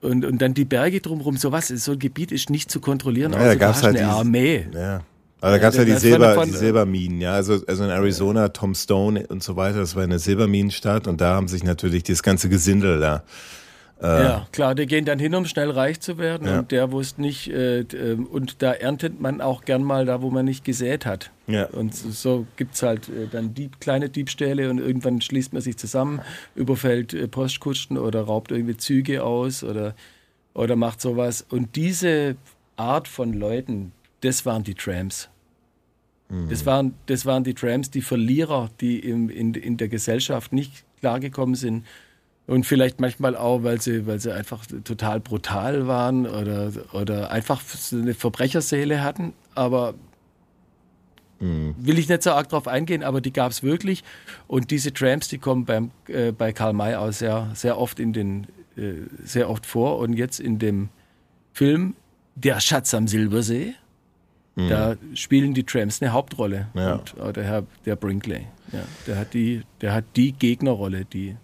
und, und dann die Berge drumherum, sowas, so ein Gebiet ist nicht zu kontrollieren, ja, da gab's halt eine diese, Armee. Ja. Aber da gab es ja, die, Silber, die Silberminen, ja. Also, also in Arizona, Tom Stone und so weiter, das war eine Silberminenstadt und da haben sich natürlich das ganze Gesindel da äh, ja, klar, die gehen dann hin, um schnell reich zu werden. Ja. Und der wusste nicht, äh, äh, und da erntet man auch gern mal da, wo man nicht gesät hat. Ja. Und so gibt es halt äh, dann Dieb, kleine Diebstähle und irgendwann schließt man sich zusammen, überfällt äh, Postkutschen oder raubt irgendwie Züge aus oder, oder macht sowas. Und diese Art von Leuten, das waren die Trams. Mhm. Das, waren, das waren die Trams, die Verlierer, die im, in, in der Gesellschaft nicht klargekommen sind und vielleicht manchmal auch, weil sie, weil sie einfach total brutal waren oder, oder einfach eine Verbrecherseele hatten. Aber Mhm. Will ich nicht so arg drauf eingehen, aber die gab es wirklich. Und diese Tramps, die kommen beim, äh, bei Karl May auch sehr, sehr oft in den, äh, sehr oft vor. Und jetzt in dem Film Der Schatz am Silbersee, mhm. da spielen die Tramps eine Hauptrolle. Ja. Und äh, der Herr, der Brinkley, ja, der hat die, der hat die Gegnerrolle, die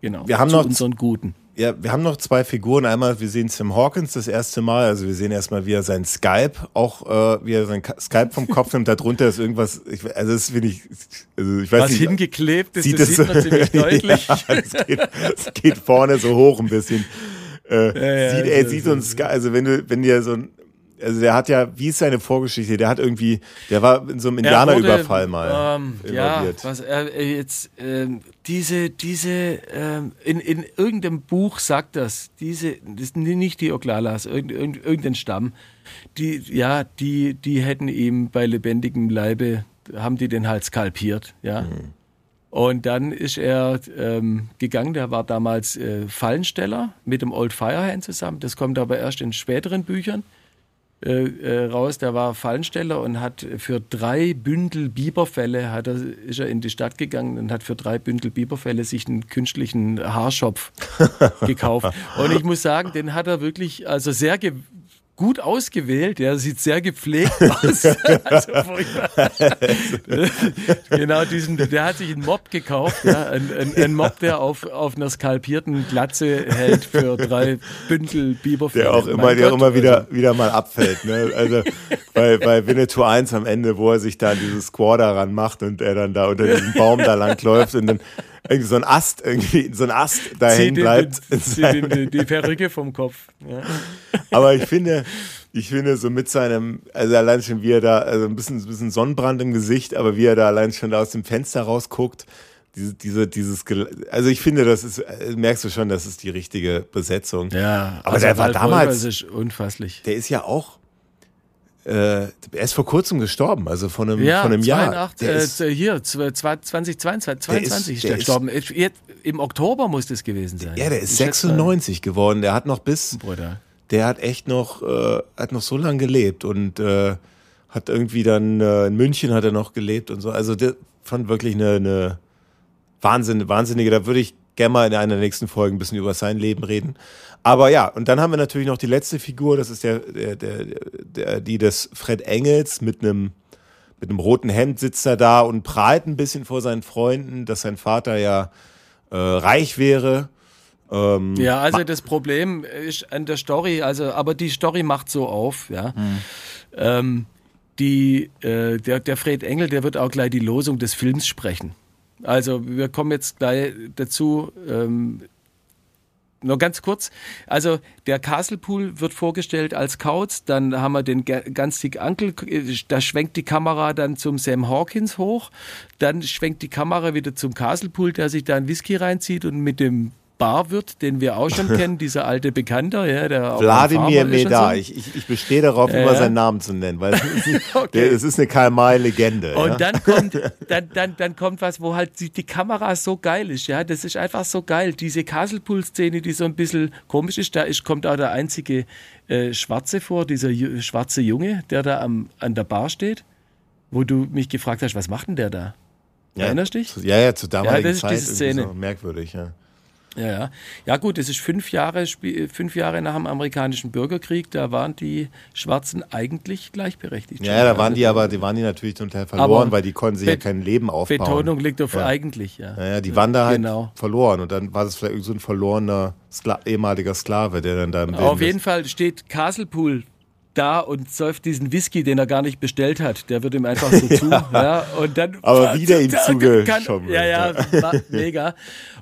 genau wir haben noch unseren Guten. Ja, wir haben noch zwei Figuren. Einmal, wir sehen Tim Hawkins das erste Mal. Also wir sehen erstmal, wie er sein Skype auch, äh, wie er sein Skype vom Kopf nimmt. Darunter ist irgendwas, ich, also das finde ich, also ich weiß Was nicht. hingeklebt ist, sieht das sieht man (laughs) ziemlich deutlich. ja, (laughs) es, geht, es geht vorne so hoch ein bisschen. Äh, ja, ja, sieht, er sieht uns, also wenn du, wenn dir so ein, also der hat ja, wie ist seine Vorgeschichte? Der hat irgendwie, der war in so einem Indianerüberfall mal ähm, Ja, was er äh, jetzt ähm, diese diese ähm, in, in irgendeinem Buch sagt das, diese das sind nicht die Oklalas, irgendein, irgendein Stamm, die ja, die die hätten ihm bei lebendigem Leibe haben die den halt skalpiert, ja. Mhm. Und dann ist er ähm, gegangen, der war damals äh, Fallensteller mit dem Old Firehand zusammen. Das kommt aber erst in späteren Büchern. Äh, äh, raus, der war Fallensteller und hat für drei Bündel Biberfälle hat er, ist er in die Stadt gegangen und hat für drei Bündel Biberfälle sich einen künstlichen Haarschopf (laughs) gekauft. Und ich muss sagen, den hat er wirklich also sehr gut ausgewählt. Der sieht sehr gepflegt (laughs) aus. also, (laughs) genau, diesen, der hat sich einen Mob gekauft. Ja, ein, ein, ein Mob, der auf, auf einer skalpierten Glatze hält für drei Bündel Biberfell. Der auch immer, der auch immer wieder, also. wieder mal abfällt. Ne? Also bei, bei Winnetou 1 am Ende, wo er sich da an dieses Squad daran macht und er dann da unter diesem Baum da lang läuft und dann irgendwie so ein Ast, irgendwie so ein Ast da hängen bleibt. Die, die, die, (laughs) die Perücke vom Kopf. Ja. Aber ich finde, ich finde so mit seinem, also allein schon wie er da, also ein bisschen, ein bisschen Sonnenbrand im Gesicht, aber wie er da allein schon da aus dem Fenster rausguckt, diese, diese, dieses, also ich finde, das ist, äh, merkst du schon, das ist die richtige Besetzung. Ja, aber also der war damals, ist unfasslich. Der ist ja auch, er ist vor kurzem gestorben, also von einem, ja, von einem 82, Jahr. Der äh, ist, hier, 2022, 22 ist, der, ist gestorben. Ist, Jetzt, Im Oktober muss das gewesen sein. Ja, der ist 96 geworden. Der hat noch bis, Bruder der hat echt noch, äh, hat noch so lange gelebt und äh, hat irgendwie dann äh, in München hat er noch gelebt und so. Also der fand wirklich eine, eine Wahnsinn, wahnsinnige. Da würde ich gerne mal in einer der nächsten Folgen ein bisschen über sein Leben reden. Aber ja, und dann haben wir natürlich noch die letzte Figur, das ist der, der, der, der die des Fred Engels mit einem mit einem roten Hemd sitzt er da und prahlt ein bisschen vor seinen Freunden, dass sein Vater ja äh, reich wäre ähm, ja, also das Problem ist an der Story, also aber die Story macht so auf, ja. Hm. Ähm, die, äh, der, der Fred Engel, der wird auch gleich die Losung des Films sprechen. Also wir kommen jetzt gleich dazu. Ähm, nur ganz kurz. Also der Castle Pool wird vorgestellt als Kauz, dann haben wir den ganz dick Ankel, da schwenkt die Kamera dann zum Sam Hawkins hoch, dann schwenkt die Kamera wieder zum Castle Pool, der sich da ein Whisky reinzieht und mit dem Barwirt, den wir auch schon (laughs) kennen, dieser alte Bekannter, ja, der Wladimir Meda. So. Ich, ich, ich bestehe darauf, immer seinen Namen zu nennen, weil es ist, (laughs) okay. der, es ist eine Karl-May-Legende. Und ja? dann kommt, (laughs) dann, dann, dann kommt was, wo halt die, die Kamera so geil ist, ja, das ist einfach so geil. Diese Castlepool-Szene, die so ein bisschen komisch ist, da ist, kommt auch der einzige äh, Schwarze vor, dieser schwarze Junge, der da am, an der Bar steht, wo du mich gefragt hast, was macht denn der da? Ja, Erinnerst dich? Ja, ja, zu damaligen ja, das Zeit. Ist diese Szene. So merkwürdig, ja. Ja, ja. Ja gut, es ist fünf Jahre, fünf Jahre nach dem amerikanischen Bürgerkrieg, da waren die Schwarzen eigentlich gleichberechtigt. Ja, da waren die aber, die waren die natürlich total verloren, aber weil die konnten sich ja kein Leben aufbauen. Betonung liegt auf ja. eigentlich, ja. Ja, die waren da halt genau. verloren und dann war das vielleicht so ein verlorener Skla ehemaliger Sklave, der dann da im Auf jeden ist. Fall steht Castlepool da und säuft diesen Whisky, den er gar nicht bestellt hat. Der wird ihm einfach so (laughs) zu. ja. ja. und dann, Aber (laughs) wieder ihm zugeschoben. Ja, ja, mega.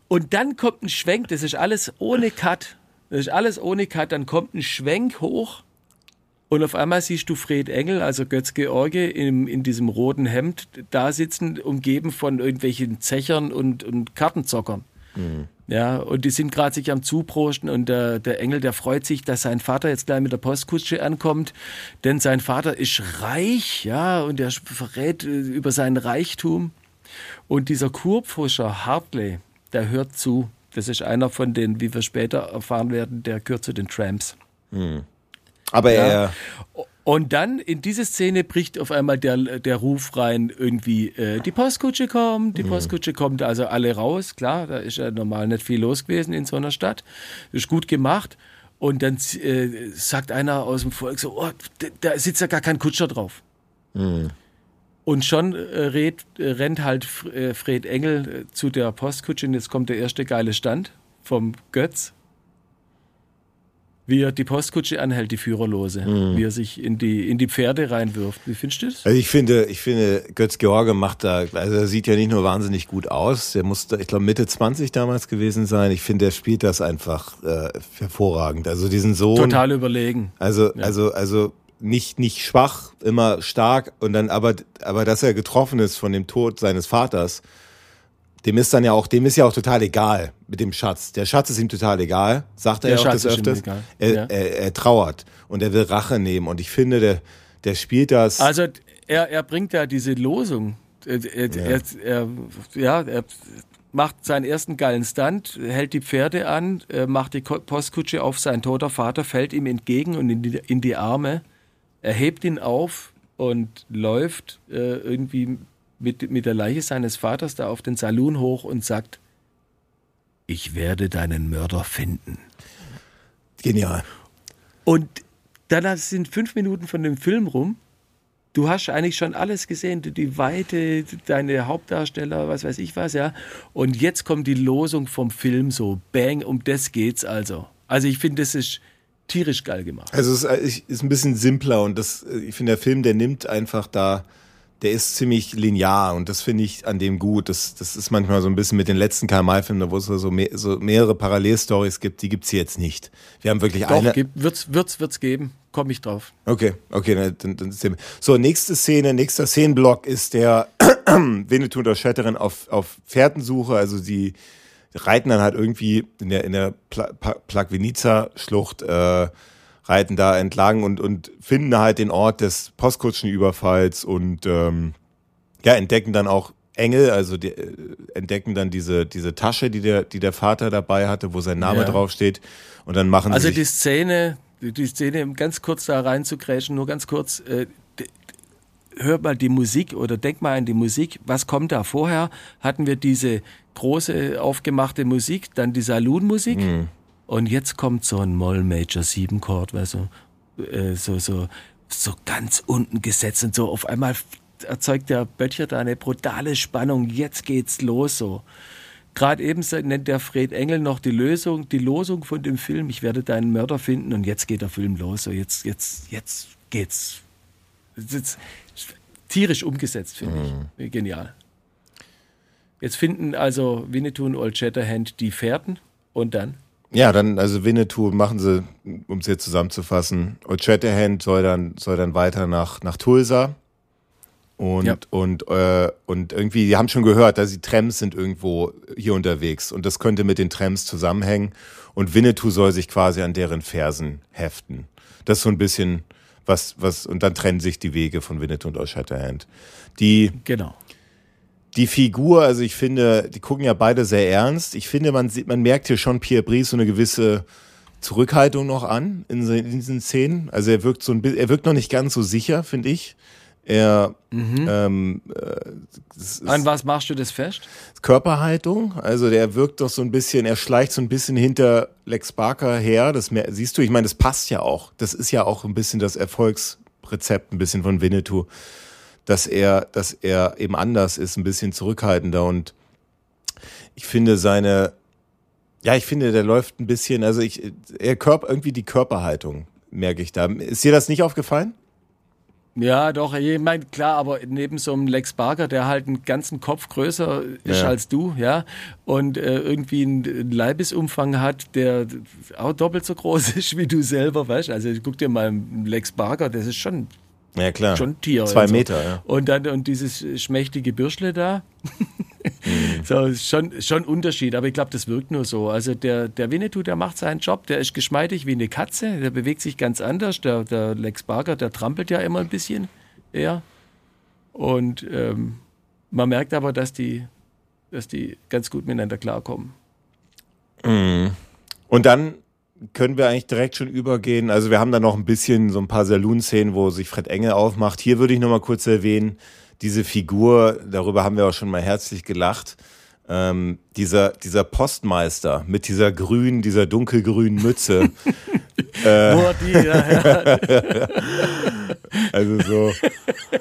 Und dann kommt ein Schwenk, das ist alles ohne Cut. Das ist alles ohne Cut. Dann kommt ein Schwenk hoch und auf einmal siehst du Fred Engel, also Götz George, in, in diesem roten Hemd da sitzen, umgeben von irgendwelchen Zechern und, und Kartenzockern. Mhm. Ja, und die sind gerade sich am Zuprosten und der, der Engel, der freut sich, dass sein Vater jetzt gleich mit der Postkutsche ankommt, denn sein Vater ist reich, ja, und er verrät äh, über seinen Reichtum. Und dieser Kurpfuscher Hartley, der hört zu. Das ist einer von den, wie wir später erfahren werden, der gehört zu den Tramps. Hm. Aber ja. er. Und dann in diese Szene bricht auf einmal der, der Ruf rein, irgendwie, äh, die Postkutsche kommt, die mhm. Postkutsche kommt, also alle raus. Klar, da ist ja normal nicht viel los gewesen in so einer Stadt. Ist gut gemacht. Und dann äh, sagt einer aus dem Volk so, oh, da sitzt ja gar kein Kutscher drauf. Mhm. Und schon äh, red, äh, rennt halt äh, Fred Engel äh, zu der Postkutsche und jetzt kommt der erste geile Stand vom Götz wie er die Postkutsche anhält, die Führerlose, mhm. wie er sich in die, in die Pferde reinwirft. Wie findest du das? Also ich finde, ich finde, Götz George macht da, also er sieht ja nicht nur wahnsinnig gut aus, der muss, ich glaube, Mitte 20 damals gewesen sein. Ich finde, er spielt das einfach äh, hervorragend. Also diesen Sohn. Total überlegen. Also, ja. also, also nicht, nicht schwach, immer stark und dann aber, aber dass er getroffen ist von dem Tod seines Vaters, dem ist dann ja auch, dem ist ja auch total egal mit dem Schatz. Der Schatz ist ihm total egal, sagt er ja auch Schatz des Öfters. Er, ja. er, er, trauert und er will Rache nehmen. Und ich finde, der, der spielt das. Also er, er bringt ja diese Losung. Er, ja. Er, ja, er macht seinen ersten geilen Stunt, hält die Pferde an, macht die Postkutsche auf, sein toter Vater fällt ihm entgegen und in die, in die Arme. Er hebt ihn auf und läuft äh, irgendwie mit, mit der Leiche seines Vaters da auf den Saloon hoch und sagt, ich werde deinen Mörder finden. Genial. Und dann sind fünf Minuten von dem Film rum. Du hast eigentlich schon alles gesehen, die Weite, deine Hauptdarsteller, was weiß ich was, ja. Und jetzt kommt die Losung vom Film so, bang, um das geht's also. Also ich finde, das ist tierisch geil gemacht. Also es ist, ist ein bisschen simpler und das, ich finde, der Film, der nimmt einfach da der ist ziemlich linear und das finde ich an dem gut. Das, das ist manchmal so ein bisschen mit den letzten Karl-May-Filmen, wo es so, mehr, so mehrere Parallelstories gibt, die gibt's jetzt nicht. Wir haben wirklich Doch, eine. Gibt, wird's, wird's, wird's geben. Komme ich drauf. Okay, okay, dann, dann ist So, nächste Szene, nächster Szenenblock ist der (clears throat) Winnetou und der Shatterin auf, auf Fährtensuche. Also die reiten dann halt irgendwie in der, in der Pla Plagviniza-Schlucht äh, reiten da entlang und, und finden halt den Ort des Postkutschenüberfalls und ähm, ja, entdecken dann auch Engel, also die, äh, entdecken dann diese, diese Tasche, die der, die der Vater dabei hatte, wo sein Name ja. draufsteht. Und dann machen also sie. Also die Szene, die Szene, ganz kurz da reinzukräschen, nur ganz kurz, äh, hört mal die Musik oder denk mal an die Musik. Was kommt da? Vorher hatten wir diese große aufgemachte Musik, dann die Saloon-Musik. Mhm. Und jetzt kommt so ein Moll Major 7 Chord, weißt du, äh, so, so, so ganz unten gesetzt und so auf einmal erzeugt der Böttcher da eine brutale Spannung. Jetzt geht's los so. Gerade eben nennt der Fred Engel noch die Lösung, die Losung von dem Film. Ich werde deinen Mörder finden und jetzt geht der Film los. So jetzt, jetzt, jetzt geht's. Jetzt, tierisch umgesetzt, finde mhm. ich. Genial. Jetzt finden also Winnetou und Old Shatterhand die Fährten und dann? Ja, dann, also Winnetou machen sie, um es jetzt zusammenzufassen, Old Shatterhand soll dann, soll dann weiter nach, nach Tulsa. Und, ja. und, äh, und irgendwie, die haben schon gehört, dass die Trams sind irgendwo hier unterwegs. Und das könnte mit den Trams zusammenhängen. Und Winnetou soll sich quasi an deren Fersen heften. Das ist so ein bisschen was, was, und dann trennen sich die Wege von Winnetou und Old Shatterhand. Die, genau die Figur, also ich finde, die gucken ja beide sehr ernst. Ich finde, man sieht, man merkt hier schon Pierre Brice so eine gewisse Zurückhaltung noch an in, in diesen Szenen. Also er wirkt so ein bisschen, er wirkt noch nicht ganz so sicher, finde ich. Er, mhm. ähm, äh, An was machst du das fest? Körperhaltung. Also der wirkt doch so ein bisschen, er schleicht so ein bisschen hinter Lex Barker her. Das mehr, siehst du, ich meine, das passt ja auch. Das ist ja auch ein bisschen das Erfolgsrezept, ein bisschen von Winnetou dass er, dass er eben anders ist, ein bisschen zurückhaltender und ich finde seine, ja, ich finde, der läuft ein bisschen, also ich, er körper, irgendwie die Körperhaltung merke ich da. Ist dir das nicht aufgefallen? Ja, doch, ich meine, klar, aber neben so einem Lex Barker, der halt einen ganzen Kopf größer ist ja. als du, ja, und äh, irgendwie einen Leibesumfang hat, der auch doppelt so groß (laughs) ist wie du selber, weißt Also guck dir mal Lex Barker, das ist schon ja, klar. Schon Tier. Zwei so. Meter, ja. Und dann, und dieses schmächtige Bürschle da. mhm. (laughs) So, schon, schon Unterschied, aber ich glaube, das wirkt nur so. Also der, der Winnetou, der macht seinen Job, der ist geschmeidig wie eine Katze, der bewegt sich ganz anders. Der, der Lex Barker, der trampelt ja immer ein bisschen eher. Und ähm, man merkt aber, dass die, dass die ganz gut miteinander klarkommen. Mhm. Und dann können wir eigentlich direkt schon übergehen. Also wir haben da noch ein bisschen so ein paar Saloon-Szenen, wo sich Fred Engel aufmacht. Hier würde ich noch mal kurz erwähnen, diese Figur, darüber haben wir auch schon mal herzlich gelacht. Ähm, dieser, dieser Postmeister mit dieser grünen, dieser dunkelgrünen Mütze. (laughs) äh, die, ja, ja. (laughs) (laughs) also so,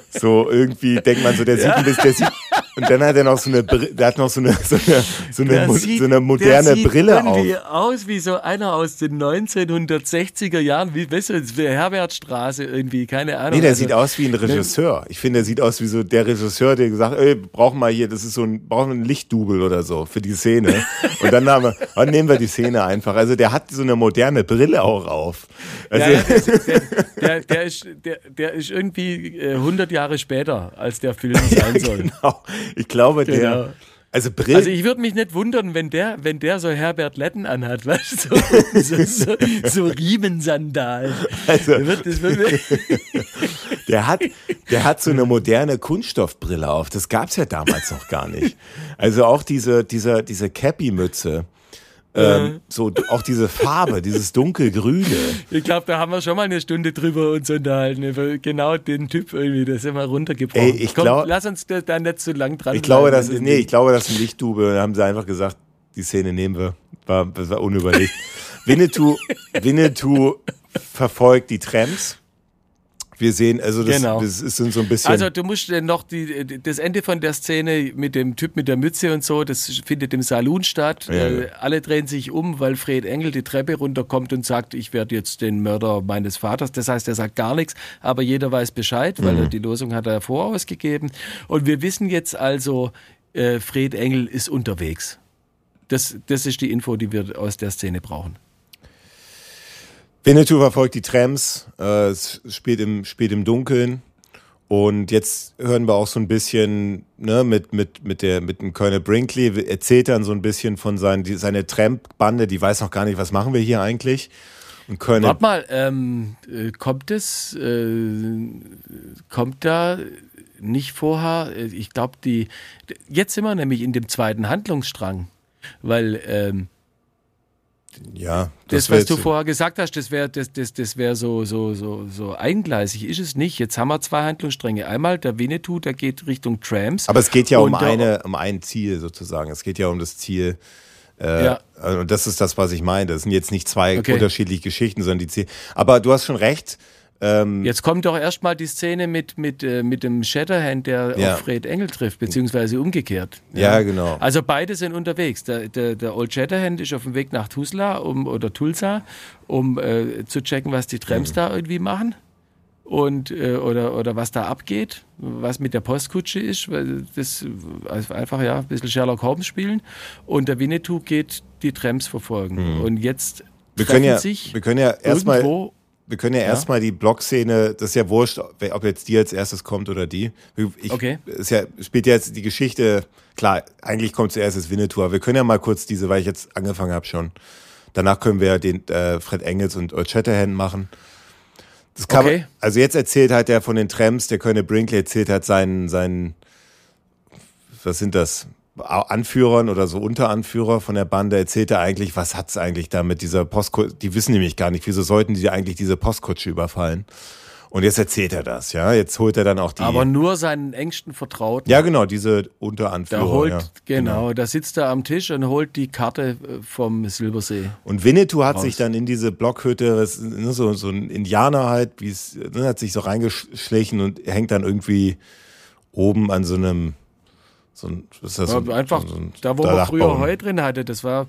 so irgendwie denkt man so, der sieht, ja. bisschen, der sieht und dann hat er noch so eine, der hat noch so eine, so eine, so eine, sieht, so eine moderne der sieht Brille irgendwie auf. aus wie so einer aus den 1960er Jahren, wie, weißt du, Herbertstraße irgendwie, keine Ahnung. Nee, der also, sieht aus wie ein Regisseur. Ich finde, der sieht aus wie so der Regisseur, der gesagt, ey, brauchen wir hier, das ist so ein, brauchen wir ein Lichtdubel oder so für die Szene. Und dann haben wir, dann nehmen wir die Szene einfach. Also der hat so eine moderne Brille auch auf. Also ja, ja, der, der, der, ist, der, der ist irgendwie 100 äh, Jahre später, als der Film (laughs) sein soll. Genau. Ich glaube, der. Genau. Also, Brill also ich würde mich nicht wundern, wenn der, wenn der so Herbert Letten anhat, (laughs) weißt du, so, so, so, Riemensandalen. Also, der, wird, wird (laughs) der, hat, der hat so eine moderne Kunststoffbrille auf. Das gab's ja damals noch gar nicht. Also auch diese, dieser, diese Cappy-Mütze. Ähm, so auch diese Farbe, dieses dunkelgrüne. Ich glaube, da haben wir schon mal eine Stunde drüber uns unterhalten, über genau den Typ irgendwie, das immer runtergebrochen. Ey, ich glaube, lass uns da nicht zu lang dran Ich glaube, das ist, nee, ich glaube, das ist ein Lichtdube. Da haben sie einfach gesagt, die Szene nehmen wir. War, das war unüberlegt. (laughs) Winnetou, Winnetou verfolgt die Trams wir sehen, also das, genau. das ist so ein bisschen. Also du musst noch die, das Ende von der Szene mit dem Typ mit der Mütze und so, das findet im Saloon statt. Ja, ja. Alle drehen sich um, weil Fred Engel die Treppe runterkommt und sagt, ich werde jetzt den Mörder meines Vaters. Das heißt, er sagt gar nichts, aber jeder weiß Bescheid, weil mhm. die Losung hat er vorausgegeben. Und wir wissen jetzt also, äh, Fred Engel ist unterwegs. Das, das ist die Info, die wir aus der Szene brauchen. Winnetou verfolgt die Trams, äh, es spielt im, spielt im Dunkeln. Und jetzt hören wir auch so ein bisschen, ne, mit, mit, mit der, mit dem Colonel Brinkley, erzählt dann so ein bisschen von seinen, die, seine Tramp-Bande, die weiß noch gar nicht, was machen wir hier eigentlich. Und Colonel. Warte mal, ähm, äh, kommt es, äh, kommt da nicht vorher, äh, ich glaube, die, jetzt sind wir nämlich in dem zweiten Handlungsstrang, weil, ähm, ja, das, das was du vorher gesagt hast, das wäre das, das, das wär so, so, so, so eingleisig. Ist es nicht. Jetzt haben wir zwei Handlungsstränge. Einmal der Winnetou, der geht Richtung Trams. Aber es geht ja um, eine, um ein Ziel sozusagen. Es geht ja um das Ziel. Äh, ja. Und das ist das, was ich meine. Das sind jetzt nicht zwei okay. unterschiedliche Geschichten, sondern die Ziele. Aber du hast schon recht. Ähm, Jetzt kommt doch erstmal die Szene mit, mit, äh, mit dem Shatterhand, der ja. auf Fred Engel trifft, beziehungsweise umgekehrt. Ja, ja genau. Also beide sind unterwegs. Der, der, der Old Shatterhand ist auf dem Weg nach Tuzla um, oder Tulsa, um äh, zu checken, was die Trams mhm. da irgendwie machen und äh, oder oder was da abgeht, was mit der Postkutsche ist, weil das also einfach ja ein bisschen Sherlock Holmes spielen und der Winnetou geht die Trams verfolgen mhm. und jetzt wir können ja, wir können ja erstmal wir können ja, ja? erstmal die Blog-Szene, das ist ja wurscht, ob jetzt die als erstes kommt oder die. Ich, okay. Es ja, spielt jetzt die Geschichte, klar, eigentlich kommt zuerst das Winnetou, aber wir können ja mal kurz diese, weil ich jetzt angefangen habe schon. Danach können wir den äh, Fred Engels und Old Shatterhand machen. Das kann okay. Man, also jetzt erzählt halt der von den Trams, der Colonel Brinkley erzählt hat seinen, seinen, was sind das? Anführern oder so Unteranführer von der Bande erzählt er eigentlich, was hat's eigentlich da mit dieser Postkutsche, die wissen nämlich gar nicht, wieso sollten die eigentlich diese Postkutsche überfallen. Und jetzt erzählt er das, ja. Jetzt holt er dann auch die. Aber nur seinen engsten Vertrauten. Ja, genau, diese Unteranführer. Da holt, ja, genau, genau, da sitzt er am Tisch und holt die Karte äh, vom Silbersee. Und Winnetou hat raus. sich dann in diese Blockhütte, ne, so, so ein Indianer halt, wie es, ne, hat sich so reingeschlichen und hängt dann irgendwie oben an so einem so ein, ist das ja, so, einfach so ein, da, wo man früher Heu drin hatte, das war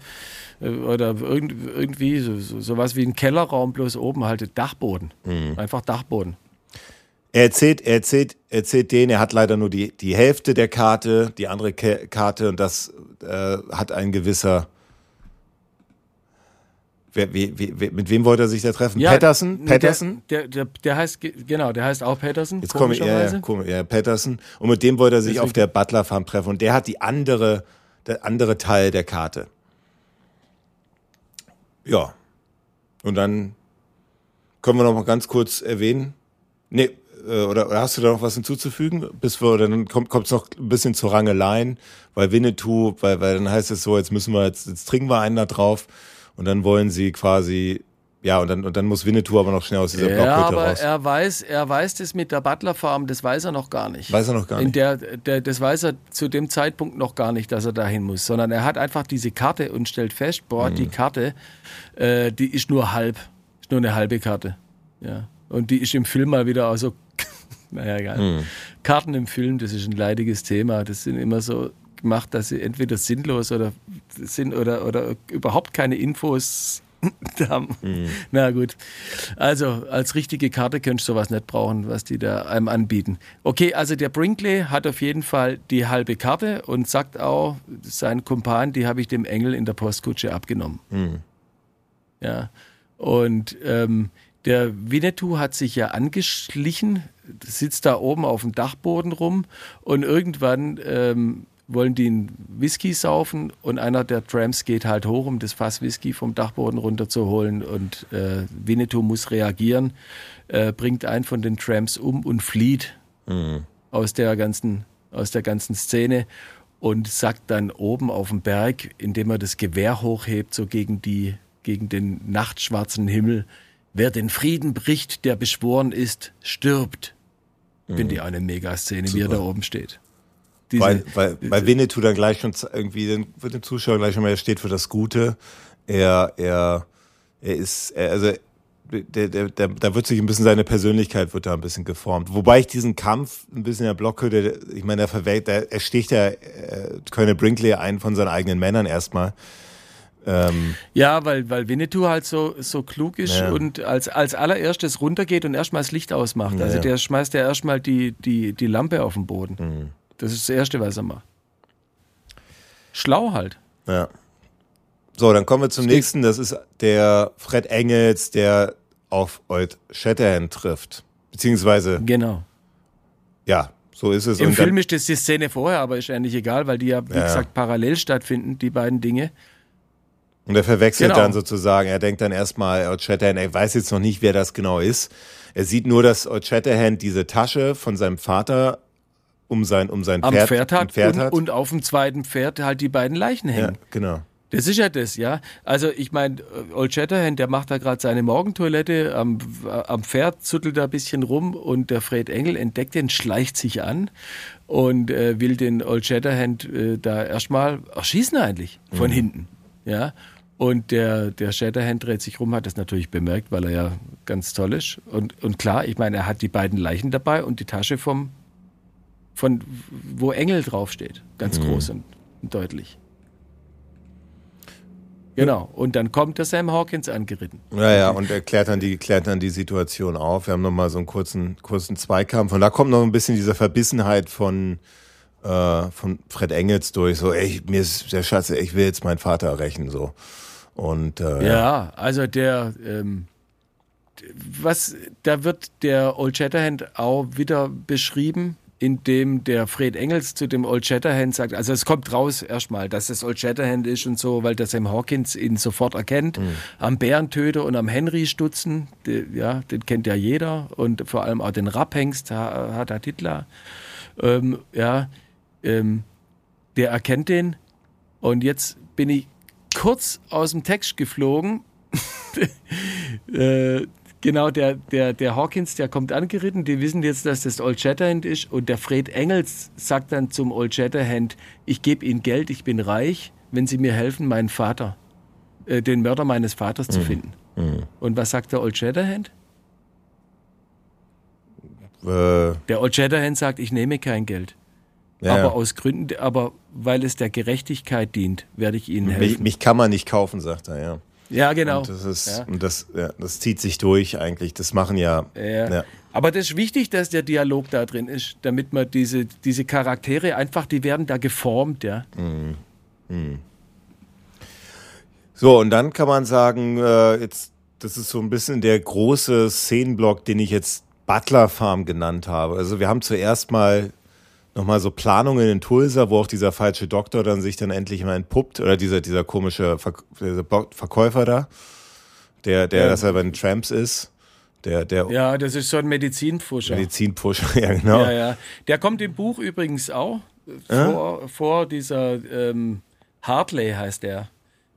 äh, oder irgendwie so, so, sowas wie ein Kellerraum, bloß oben halt Dachboden. Mhm. Einfach Dachboden. Er erzählt, er erzählt, erzählt den, er hat leider nur die, die Hälfte der Karte, die andere Karte und das äh, hat ein gewisser Wer, wie, wie, mit wem wollte er sich da treffen? Ja, Patterson? Patterson? Der, der, der, heißt, genau, der heißt auch Patterson. Jetzt komme ich, ja, ja, ja, Patterson. Und mit dem wollte er sich Deswegen. auf der Butler Farm treffen. Und der hat die andere, der andere Teil der Karte. Ja. Und dann können wir noch mal ganz kurz erwähnen. Nee, äh, oder, oder hast du da noch was hinzuzufügen? Bis wir, oder dann kommt es noch ein bisschen zu Rangeleien, weil Winnetou, weil, weil dann heißt es so, jetzt müssen wir, jetzt, jetzt trinken wir einen da drauf. Und dann wollen sie quasi ja, und dann, und dann muss Winnetou aber noch schnell aus dieser ja, Blockhütte aber raus. er weiß, er weiß das mit der Butler Farm, das weiß er noch gar nicht. Weiß er noch gar In nicht. der, der, das weiß er zu dem Zeitpunkt noch gar nicht, dass er dahin muss, sondern er hat einfach diese Karte und stellt fest, boah, Mhm. die Karte, äh, die ist nur halb, ist nur eine halbe Karte. Ja. Und die ist im Film mal wieder auch so, (laughs) naja, egal. Mhm. Karten im Film, das ist ein leidiges Thema. Das sind immer so gemacht, dass sie entweder sinnlos oder sind oder, oder überhaupt keine Infos (laughs) haben. Na gut. Also als richtige Karte könntest du sowas nicht brauchen, was die da einem anbieten. Okay, also der Brinkley hat auf jeden Fall die halbe Karte und sagt auch, sein Kumpan, die habe ich dem Engel in der Postkutsche abgenommen. Ja. Und ähm, der Winnetou hat sich ja angeschlichen, sitzt da oben auf dem Dachboden rum und irgendwann ähm, wollen die einen Whisky saufen und einer der Tramps geht halt hoch, um das Fass Whisky vom Dachboden runterzuholen und äh, Winnetou muss reagieren, äh, bringt einen von den Tramps um und flieht aus der ganzen aus der ganzen Szene und sagt dann oben auf dem Berg, indem er das Gewehr hochhebt, so gegen die gegen den nachtschwarzen Himmel, wer den Frieden bricht, der beschworen ist, stirbt. Finde ich eine Megaszene, wie er da oben steht. Diese- weil, weil, weil Winnetou dann gleich schon irgendwie, dann wird dem Zuschauer gleich schon mal, er steht für das Gute. Er, er, er ist, er, also, der, der, der, da wird sich ein bisschen seine Persönlichkeit wird da ein bisschen geformt. Wobei ich diesen Kampf ein bisschen in der Blockhütte, ich meine, er verwählt, er, er sticht ja äh, Colonel Brinkley einen von seinen eigenen Männern erstmal. Ähm, Ja, weil, weil Winnetou halt so, so klug ist Ja. und als, als allererstes runtergeht und erstmal das Licht ausmacht. Also ja. der schmeißt ja erstmal die, die, die Lampe auf den Boden. Mhm. Das ist das Erste, was er macht. Schlau halt. Ja. So, dann kommen wir zum nächsten. Das ist der Fred Engels, der auf Old Shatterhand trifft. Beziehungsweise, Genau. ja, so ist es. Im Und Film ist das die Szene vorher, aber ist eigentlich egal, weil die ja, wie Ja. gesagt, parallel stattfinden, die beiden Dinge. Und er verwechselt Genau. dann sozusagen, er denkt dann erstmal, Old Shatterhand, er weiß jetzt noch nicht, wer das genau ist. Er sieht nur, dass Old Shatterhand diese Tasche von seinem Vater um sein, um sein Am Pferd, Pferd am hat, Pferd und, hat. und auf dem zweiten Pferd halt die beiden Leichen ja, hängen. genau. Das ist ja das, ja. Also ich meine, Old Shatterhand, der macht da gerade seine Morgentoilette, am, am Pferd zuttelt er ein bisschen rum und der Fred Engel entdeckt den, schleicht sich an und äh, will den Old Shatterhand äh, da erstmal erschießen eigentlich, von hinten, ja. Und der, der Shatterhand dreht sich rum, hat das natürlich bemerkt, weil er ja ganz toll ist. Und, und klar, ich meine, er hat die beiden Leichen dabei und die Tasche vom, von, wo Engel draufsteht. Ganz groß und, und deutlich. Genau. Und dann kommt der Sam Hawkins angeritten. Ja, ja, und er klärt dann die, klärt dann die Situation auf. Wir haben nochmal so einen kurzen, kurzen Zweikampf. Und da kommt noch ein bisschen diese Verbissenheit von, äh, von Fred Engels durch. So, ey, mir ist der Schatz, ich will jetzt meinen Vater rächen, so. Und, äh, Ja, also der, ähm, was, da wird der Old Shatterhand auch wieder beschrieben, indem der Fred Engels zu dem Old Shatterhand sagt, also es kommt raus erstmal, dass es Old Shatterhand ist und so, weil der Sam Hawkins ihn sofort erkennt. Am Bärentöter und am Henry Stutzen, die, ja, den kennt ja jeder und vor allem auch den Rapphengst, Ha- hat er Titler. Ähm, ja, ähm, der erkennt den und jetzt bin ich kurz aus dem Text geflogen. (laughs) äh, genau, der, der, der Hawkins, der kommt angeritten, die wissen jetzt, dass das Old Shatterhand ist und der Fred Engels sagt dann zum Old Shatterhand, ich gebe Ihnen Geld, ich bin reich, wenn Sie mir helfen, meinen Vater, äh, den Mörder meines Vaters zu finden. Und was sagt der Old Shatterhand? äh, Der Old Shatterhand sagt, ich nehme kein Geld. ja, aber aus Gründen, aber weil es der Gerechtigkeit dient, werde ich Ihnen mich, helfen. mich kann man nicht kaufen, sagt er, ja. Ja, genau. Und das ist, Ja. und das, ja, das zieht sich durch eigentlich. Das machen ja, Ja. Aber das ist wichtig, dass der Dialog da drin ist, damit man diese, diese Charaktere einfach, die werden da geformt, ja. So, und dann kann man sagen, äh, jetzt, das ist so ein bisschen der große Szenenblock, den ich jetzt Butler Farm genannt habe. Also wir haben zuerst mal nochmal so Planungen in Tulsa, wo auch dieser falsche Doktor dann sich dann endlich mal entpuppt, oder dieser, dieser komische Verk dieser Verkäufer da, der, der, Ja. dass er bei den Tramps ist, der, der Ja, das ist so ein Medizinpfuscher. Medizinpusher, (laughs) ja genau. Ja, ja. Der kommt im Buch übrigens auch vor, vor dieser ähm, Hartley heißt der.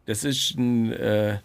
Das ist ein, äh,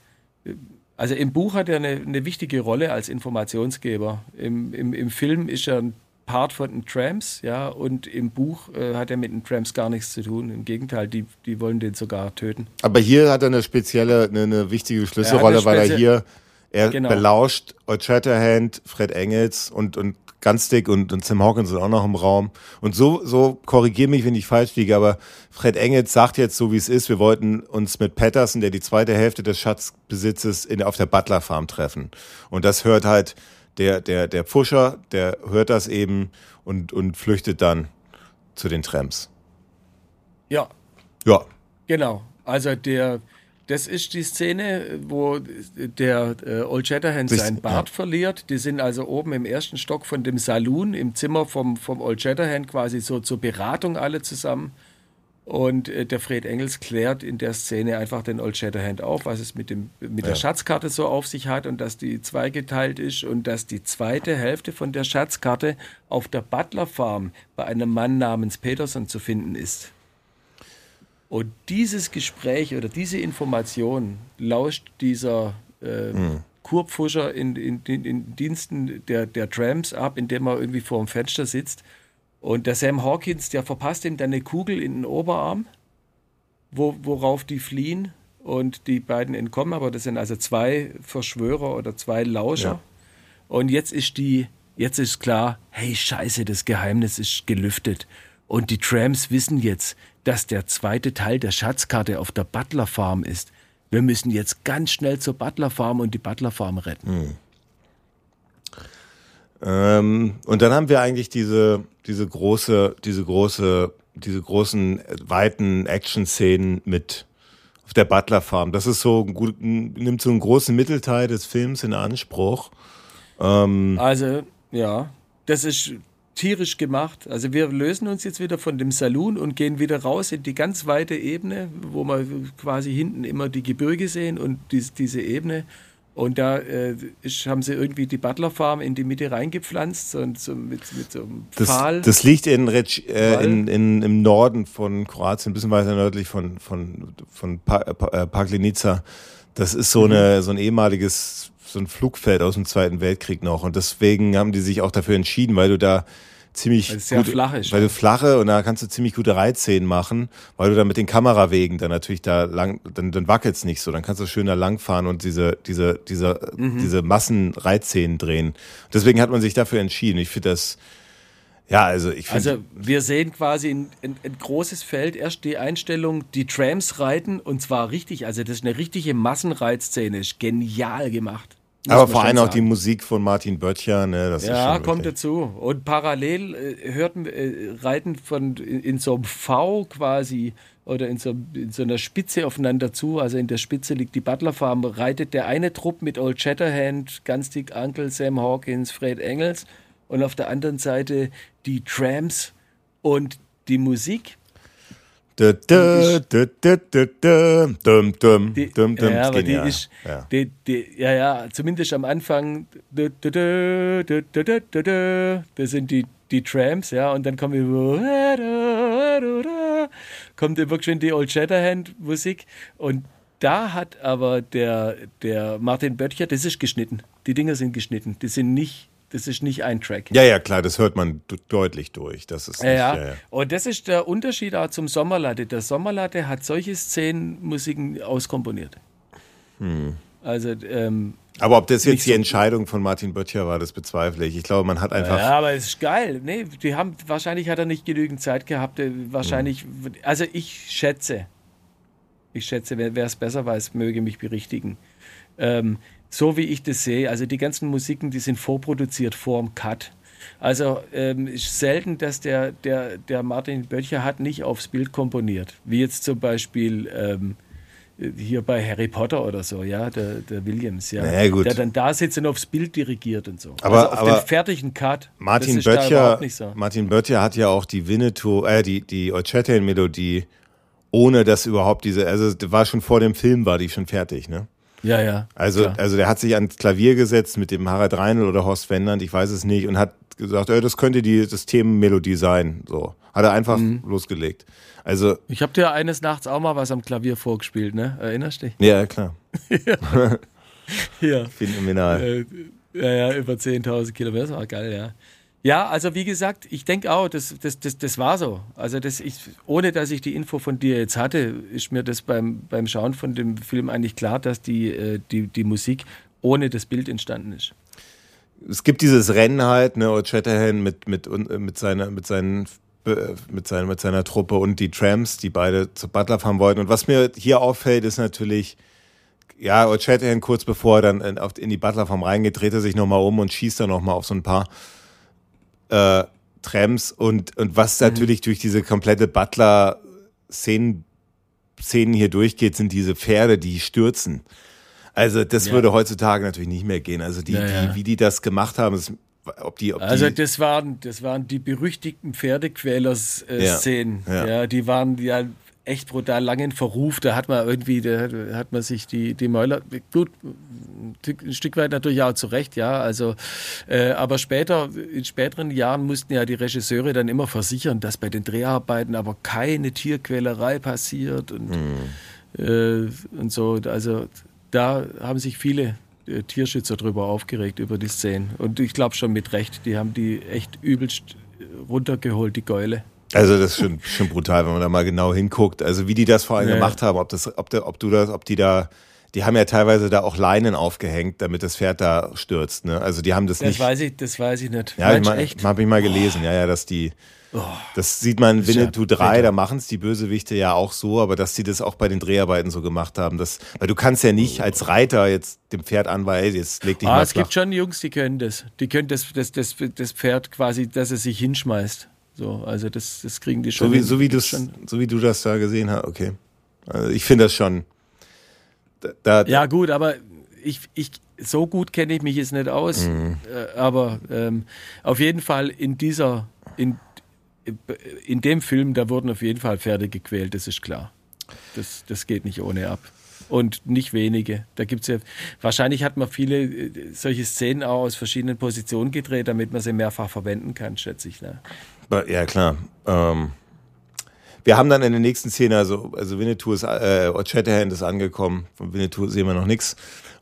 also im Buch hat er eine, eine wichtige Rolle als Informationsgeber. Im, im, Im Film ist er ein Part von den Tramps, ja, und im Buch äh, hat er mit den Tramps gar nichts zu tun. Im Gegenteil, die, die wollen den sogar töten. Aber hier hat er eine spezielle, eine, eine wichtige Schlüsselrolle, er weil er hier, er genau. belauscht Old Shatterhand, Fred Engels und, und ganz dick und, und Sam Hawkins ist auch noch im Raum. Und so, so korrigiere mich, wenn ich falsch liege, aber Fred Engels sagt jetzt so, wie es ist, wir wollten uns mit Patterson, der die zweite Hälfte des Schatzbesitzes in, auf der Butler Farm treffen. Und das hört halt der, der, der Pfuscher, der hört das eben und, und flüchtet dann zu den Trams. Ja. Ja. Genau. Also der, das ist die Szene, wo der äh, Old Shatterhand seinen Bart ja. verliert. Die sind also oben im ersten Stock von dem Saloon im Zimmer vom, vom Old Shatterhand quasi so zur Beratung alle zusammen. Und äh, der Fred Engels klärt in der Szene einfach den Old Shatterhand auf, was es mit, dem, mit ja. der Schatzkarte so auf sich hat und dass die zweigeteilt ist und dass die zweite Hälfte von der Schatzkarte auf der Butler Farm bei einem Mann namens Peterson zu finden ist. Und dieses Gespräch oder diese Information lauscht dieser äh, mhm. Kurpfuscher in, in, in, Diensten der, der Trams ab, indem er irgendwie vor dem Fenster sitzt. Und der Sam Hawkins, der verpasst ihm dann eine Kugel in den Oberarm, wo, worauf die fliehen und die beiden entkommen. Aber das sind also zwei Verschwörer oder zwei Lauscher. Ja. Und jetzt ist die, jetzt ist klar, hey Scheiße, das Geheimnis ist gelüftet. Und die Trams wissen jetzt, dass der zweite Teil der Schatzkarte auf der Butler Farm ist. Wir müssen jetzt ganz schnell zur Butler Farm und die Butler Farm retten. Hm. Ähm, und dann haben wir eigentlich diese, diese große, diese große, diese großen, weiten Action-Szenen mit auf der Butler Farm. Das ist so, gut, nimmt so einen großen Mittelteil des Films in Anspruch. Ähm, also, ja, das ist tierisch gemacht. Also wir lösen uns jetzt wieder von dem Saloon und gehen wieder raus in die ganz weite Ebene, wo wir quasi hinten immer die Gebirge sehen und die, diese Ebene. Und da äh, ist, haben sie irgendwie die Butler Farm in die Mitte reingepflanzt und so mit, mit so einem Pfahl. Das, das liegt in, äh, in, in, im Norden von Kroatien, ein bisschen weiter nördlich von, von, von pa pa Paglenica. Das ist so, mhm. eine, so ein ehemaliges so ein Flugfeld aus dem Zweiten Weltkrieg noch. Und deswegen haben die sich auch dafür entschieden, weil du da ziemlich weil es sehr gut, flach ist, weil du flache und da kannst du ziemlich gute Reitszenen machen, weil du dann mit den Kamerawegen dann natürlich da lang, dann, dann wackelt's nicht so, dann kannst du schön da langfahren und diese diese diese mhm. diese Massenreitszenen drehen. Deswegen hat man sich dafür entschieden. Ich finde das ja, also ich finde. Also wir sehen quasi ein, ein, ein, großes Feld, erst die Einstellung, die Trams reiten und zwar richtig, also das ist eine richtige Massenreitszene, ist genial gemacht. Aber vor allem auch die Musik von Martin Böttcher, ne? Das ja, kommt dazu. Und parallel äh, hörten äh, reiten von in, in, so einem V quasi oder in so, in so, einer Spitze aufeinander zu. Also in der Spitze liegt die Butler Farm. Reitet der eine Trupp mit Old Shatterhand, ganz dick Uncle Sam Hawkins, Fred Engels und auf der anderen Seite die Trams und die Musik ja, aber die ist, die, die, ja, ja, zumindest am Anfang, das sind die, die Tramps, ja, und dann kommt kommt wirklich schon die Old Shatterhand Musik und da hat aber der, der Martin Böttcher, das ist geschnitten. Die Dinger sind geschnitten. Die sind nicht das ist nicht ein Track. Ja, ja, klar, das hört man deutlich durch. Das ist nicht, ja. ja, ja. Und das ist der Unterschied auch zum Sommerlatte. Der Sommerlatte hat solche Szenenmusiken auskomponiert. Hm. Also, ähm, aber ob das jetzt die so Entscheidung von Martin Böttcher war, das bezweifle ich. Ich glaube, man hat einfach. Ja, aber es ist geil. Nee, die haben, wahrscheinlich hat er nicht genügend Zeit gehabt. Äh, wahrscheinlich, hm. also ich schätze, ich schätze, wer es besser weiß, möge mich berichtigen. Ähm, so wie ich das sehe. Also die ganzen Musiken, die sind vorproduziert vor dem Cut. Also ähm, ist selten, dass der, der, der Martin Böttcher hat nicht aufs Bild komponiert. Wie jetzt zum Beispiel ähm, hier bei Harry Potter oder so, ja, der, der Williams, ja. Naja, gut. Der dann da sitzt und aufs Bild dirigiert und so. Aber, also auf aber den fertigen Cut. Martin Böttcher, so. Martin Böttcher hat ja auch die Winnetou, äh, die, die Old ohne dass überhaupt diese, also war schon vor dem Film, war die schon fertig, ne? Ja, ja. Also, klar. also der hat sich ans Klavier gesetzt mit dem Harald Reinl oder Horst Wendland, ich weiß es nicht, und hat gesagt, äh, das könnte die, das Themenmelodie sein. So. Hat er einfach mhm. losgelegt. Also. Ich habe dir eines Nachts auch mal was am Klavier vorgespielt, ne? Erinnerst du dich? Ja, klar. (laughs) ja. ja. (laughs) Phänomenal. Äh, ja, ja, über 10.000 Kilometer, das war geil, ja. Ja, also wie gesagt, ich denke auch, das, das, das, das war so. Also das ich, ohne dass ich die Info von dir jetzt hatte, ist mir das beim, beim Schauen von dem Film eigentlich klar, dass die, äh, die, die Musik ohne das Bild entstanden ist. Es gibt dieses Rennen halt, ne, O'Chatterhan mit, mit, mit, seiner, mit, seinen, mit, seiner, mit seiner Truppe und die Tramps, die beide zu Butler fahren wollten. Und was mir hier auffällt, ist natürlich, ja, O'Chatterhan kurz bevor er dann in, in die Butler-Farm reingeht, dreht er sich nochmal um und schießt dann nochmal auf so ein paar äh, Trams und, und was natürlich durch diese komplette Butler-Szenen Szenen hier durchgeht, sind diese Pferde, die stürzen. Also das ja. würde heutzutage natürlich nicht mehr gehen. Also die, ja, ja. die wie die das gemacht haben, ist, ob die, ob also die das waren, das waren die berüchtigten Pferdequäler-Szenen. Ja, ja. die waren ja echt brutal langen Verruf. Da hat man irgendwie, da hat man sich die, die Mäuler, gut, ein Stück weit natürlich auch zurecht, ja. Also, äh, aber später, in späteren Jahren mussten ja die Regisseure dann immer versichern, dass bei den Dreharbeiten aber keine Tierquälerei passiert und, mhm. äh, und so. Also, da haben sich viele äh, Tierschützer drüber aufgeregt, über die Szenen. Und ich glaube schon mit Recht, die haben die echt übelst runtergeholt, die Geule. Also das ist schon, schon brutal, wenn man da mal genau hinguckt. Also wie die das vor allem ja. gemacht haben, ob das, ob, der, ob du das, ob die da, die haben ja teilweise da auch Leinen aufgehängt, damit das Pferd da stürzt. Ne? Also die haben das, das nicht. Das weiß ich, das weiß ich nicht. Ja, ich mein, habe ich mal gelesen. Oh. Ja, ja, dass die. Oh. Das sieht man in Winnetou 3, da machen es die Bösewichte ja auch so, aber dass sie das auch bei den Dreharbeiten so gemacht haben. Das, weil du kannst ja nicht als Reiter jetzt dem Pferd anweisen, jetzt leg dich ah, mal Es flach. gibt schon Jungs, die können das. Die können das, das, das, das Pferd quasi, dass es sich hinschmeißt. So, also das, das kriegen die schon. So wie, so wie, schon. so wie du das da gesehen hast, okay. Also ich finde das schon. Da, da, ja, gut, aber ich, ich, so gut kenne ich mich jetzt nicht aus. Mhm. Äh, aber ähm, auf jeden Fall in dieser, in, in dem Film, da wurden auf jeden Fall Pferde gequält, das ist klar. Das, das geht nicht ohne ab. Und nicht wenige. Da gibt's ja, wahrscheinlich hat man viele äh, solche Szenen auch aus verschiedenen Positionen gedreht, damit man sie mehrfach verwenden kann, schätze ich. Ne? Ja, klar. Ähm, wir haben dann in der nächsten Szene, also, also Winnetou ist, äh, Shatterhand ist angekommen. Von Winnetou sehen wir noch nichts.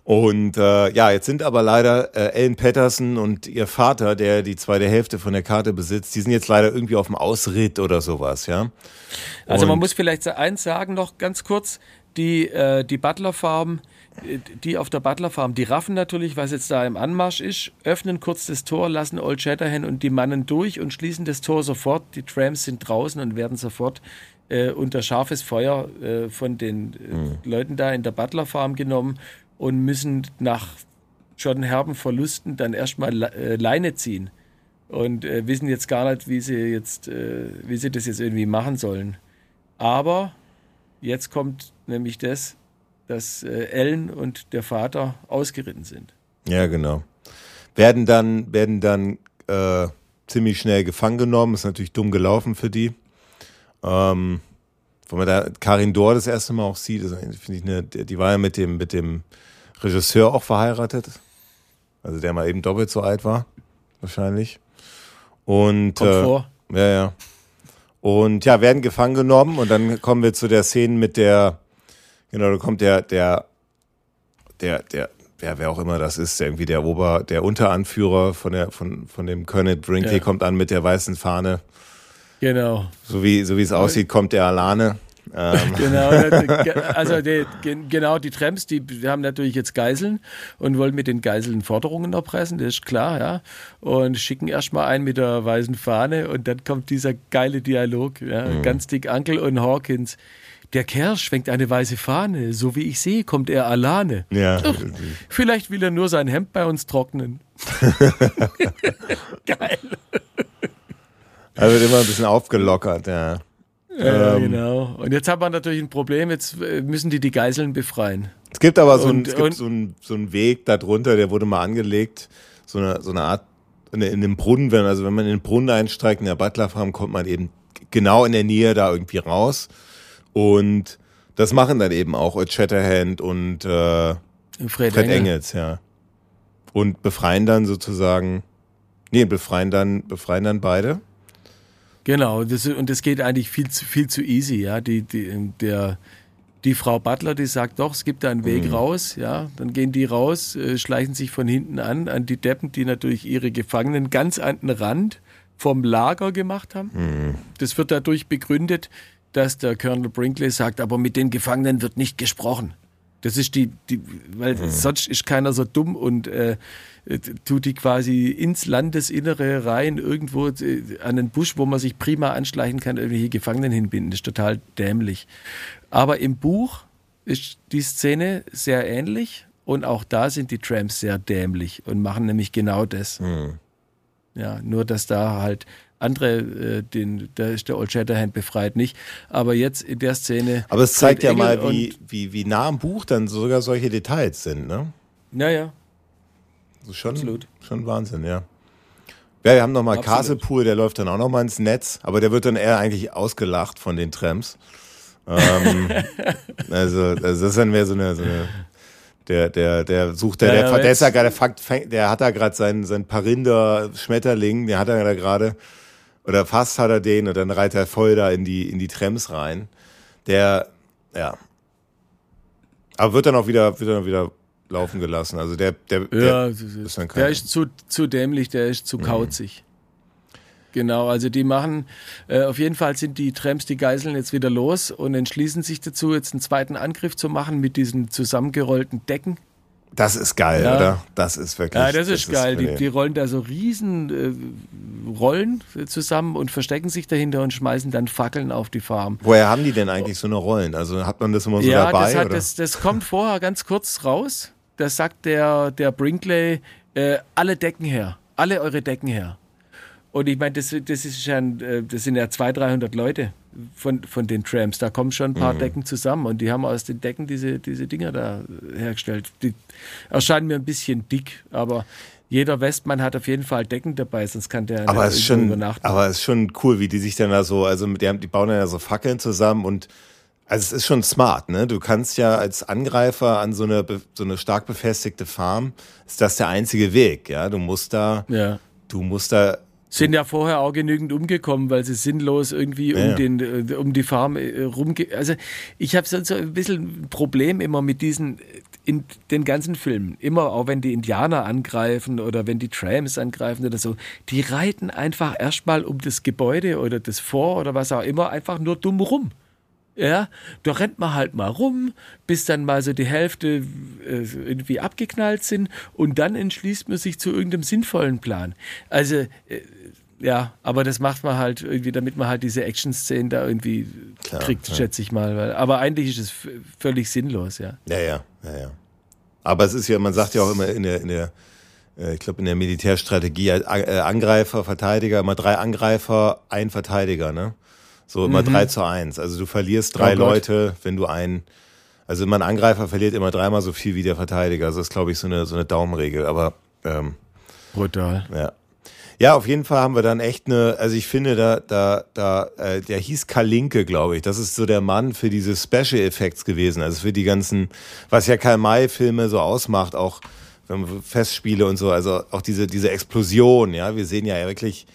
Und äh, ja, jetzt sind aber leider äh, Ellen Patterson und ihr Vater, der die zweite Hälfte von der Karte besitzt, die sind jetzt leider irgendwie auf dem Ausritt oder sowas, ja. Und also man muss vielleicht eins sagen noch ganz kurz, die, äh, die Butler Farm die auf der Butler Farm, die raffen natürlich, was jetzt da im Anmarsch ist, öffnen kurz das Tor, lassen Old Shatterhand und die Mannen durch und schließen das Tor sofort. Die Trams sind draußen und werden sofort äh, unter scharfes Feuer äh, von den äh, mhm. Leuten da in der Butler Farm genommen und müssen nach schon herben Verlusten dann erstmal äh, Leine ziehen und äh, wissen jetzt gar nicht, wie sie jetzt, äh, wie sie das jetzt irgendwie machen sollen. Aber jetzt kommt nämlich das, dass äh, Ellen und der Vater ausgeritten sind. Ja, genau. Werden dann, werden dann äh, ziemlich schnell gefangen genommen. Ist natürlich dumm gelaufen für die. Ähm, wenn man da Karin Dor das erste Mal auch sieht, finde ich eine, die war ja mit dem, mit dem Regisseur auch verheiratet. Also der mal eben doppelt so alt war, wahrscheinlich. Und Kommt äh, vor. ja, ja. Und ja, werden gefangen genommen und dann kommen wir zu der Szene mit der Genau, da kommt der, der, der, der, wer, wer auch immer das ist, der irgendwie der Ober, der Unteranführer von der, von, von dem Colonel Brinkley ja. kommt an mit der weißen Fahne. Genau. So wie, so wie es aussieht, kommt der Alane. Ähm. (laughs) genau, (laughs) also die, genau die Tramps, die, haben natürlich jetzt Geiseln und wollen mit den Geiseln Forderungen erpressen, das ist klar, ja. Und schicken erstmal einen mit der weißen Fahne und dann kommt dieser geile Dialog, ja. Mhm. Ganz dick Uncle und Hawkins. Der Kerl schwenkt eine weiße Fahne. So wie ich sehe, kommt er alleine. Ja. Ach, vielleicht will er nur sein Hemd bei uns trocknen. (laughs) Geil. Er wird immer ein bisschen aufgelockert, ja. Ja, ähm, genau. Und jetzt hat man natürlich ein Problem, jetzt äh, müssen die die Geiseln befreien. Es gibt aber so, und, ein, es gibt so, ein, so einen Weg darunter, der wurde mal angelegt, so eine, so eine Art, in, in dem Brunnen, wenn, also wenn man in den Brunnen einsteigt, in der Butler Farm, kommt man eben genau in der Nähe da irgendwie raus. Und das machen dann eben auch Ed Shatterhand und äh, Fred, Fred Engel. Engels, ja. Und befreien dann sozusagen, nee, befreien dann, befreien dann beide. Genau, das, und das geht eigentlich viel zu, viel zu easy, ja. Die, die, der, die Frau Butler, die sagt doch, es gibt da einen Weg mhm. raus, ja, dann gehen die raus, äh, schleichen sich von hinten an, an die Deppen, die natürlich ihre Gefangenen ganz an den Rand vom Lager gemacht haben. Mhm. Das wird dadurch begründet, dass der Colonel Brinkley sagt, aber mit den Gefangenen wird nicht gesprochen. Das ist die, die weil mhm. sonst ist keiner so dumm und äh, tut die quasi ins Landesinnere rein, irgendwo äh, an den Busch, wo man sich prima anschleichen kann, irgendwelche Gefangenen hinbinden. Das ist total dämlich. Aber im Buch ist die Szene sehr ähnlich und auch da sind die Tramps sehr dämlich und machen nämlich genau das. Mhm. Ja, nur dass da halt andere, äh, den, da ist der Old Shatterhand befreit nicht. Aber jetzt in der Szene. Aber es zeigt ja mal, wie, wie, wie nah am Buch dann sogar solche Details sind, ne? Naja. Also schon, Absolut. Schon Wahnsinn, ja. Ja, wir haben nochmal Castlepool, der läuft dann auch nochmal ins Netz, aber der wird dann eher eigentlich ausgelacht von den Trams. ähm, also, (laughs) also, das ist dann mehr so eine, so eine der, der, der sucht, der, ja, der, der, ist ja gerade, der hat da gerade seinen, seinen Parinder Schmetterling, der hat er da gerade oder fast hat er den und dann reitet er voll da in die, in die Trams rein. Der, ja. Aber wird dann auch wieder, wird dann wieder laufen gelassen. Also der, der, ja, der ist dann kein, Der ist zu, zu dämlich, der ist zu mhm. kauzig. Genau, also die machen, äh, auf jeden Fall sind die Trams, die Geiseln jetzt wieder los und entschließen sich dazu, jetzt einen zweiten Angriff zu machen mit diesen zusammengerollten Decken. Das ist geil, ja. oder? Das ist wirklich. Ja, das, das ist geil. Ist die, die, rollen da so riesen äh, Rollen zusammen und verstecken sich dahinter und schmeißen dann Fackeln auf die Farm. Woher haben die denn eigentlich so eine Rollen? Also hat man das immer so ja, dabei? Das, hat, oder? Das, das kommt vorher ganz kurz raus. Da sagt der, der Brinkley, äh, alle Decken her. Alle eure Decken her. Und ich meine, das, das, ist äh, das sind ja 200, 300 Leute von, von den Trams. Da kommen schon ein paar mhm. Decken zusammen und die haben aus den Decken diese, diese Dinger da hergestellt. Die erscheinen mir ein bisschen dick, aber jeder Westmann hat auf jeden Fall Decken dabei, sonst kann der aber ist schon, übernachten. Aber es ist schon cool, wie die sich dann da so, also die, haben, die bauen dann ja so Fackeln zusammen und also es ist schon smart, ne? Du kannst ja als Angreifer an so eine, so eine stark befestigte Farm, ist das der einzige Weg, ja? Du musst da, ja. du musst da sind ja vorher auch genügend umgekommen, weil sie sinnlos irgendwie ja, um, den, äh, um die Farm äh, rumge... Also ich habe so ein bisschen ein Problem immer mit diesen, in den ganzen Filmen, immer auch wenn die Indianer angreifen oder wenn die Trams angreifen oder so, die reiten einfach erstmal um das Gebäude oder das Vor oder was auch immer einfach nur dumm rum. Ja, da rennt man halt mal rum, bis dann mal so die Hälfte äh, irgendwie abgeknallt sind und dann entschließt man sich zu irgendeinem sinnvollen Plan. Also äh, ja, aber das macht man halt irgendwie, damit man halt diese Action-Szenen da irgendwie Klar, kriegt, ja. schätze ich mal. Weil, aber eigentlich ist es völlig sinnlos, ja. Ja, ja, ja, ja. Aber es ist ja, man sagt ja auch immer in der, in der äh, ich glaube, in der Militärstrategie, äh, Angreifer, Verteidiger, immer drei Angreifer, ein Verteidiger, ne? So immer mhm. drei zu eins. Also du verlierst drei oh Leute, wenn du einen, also immer ein Angreifer verliert immer dreimal so viel wie der Verteidiger. Also das ist, glaube ich, so eine, so eine Daumenregel. Aber ähm, Brutal. Ja. Ja, auf jeden Fall haben wir dann echt eine, also ich finde, da, da, da, äh, der hieß Kalinke, glaube ich. Das ist so der Mann für diese Special Effects gewesen. Also für die ganzen, was ja Karl May-Filme so ausmacht, auch Festspiele und so, also auch diese, diese Explosion, ja. Wir sehen ja wirklich,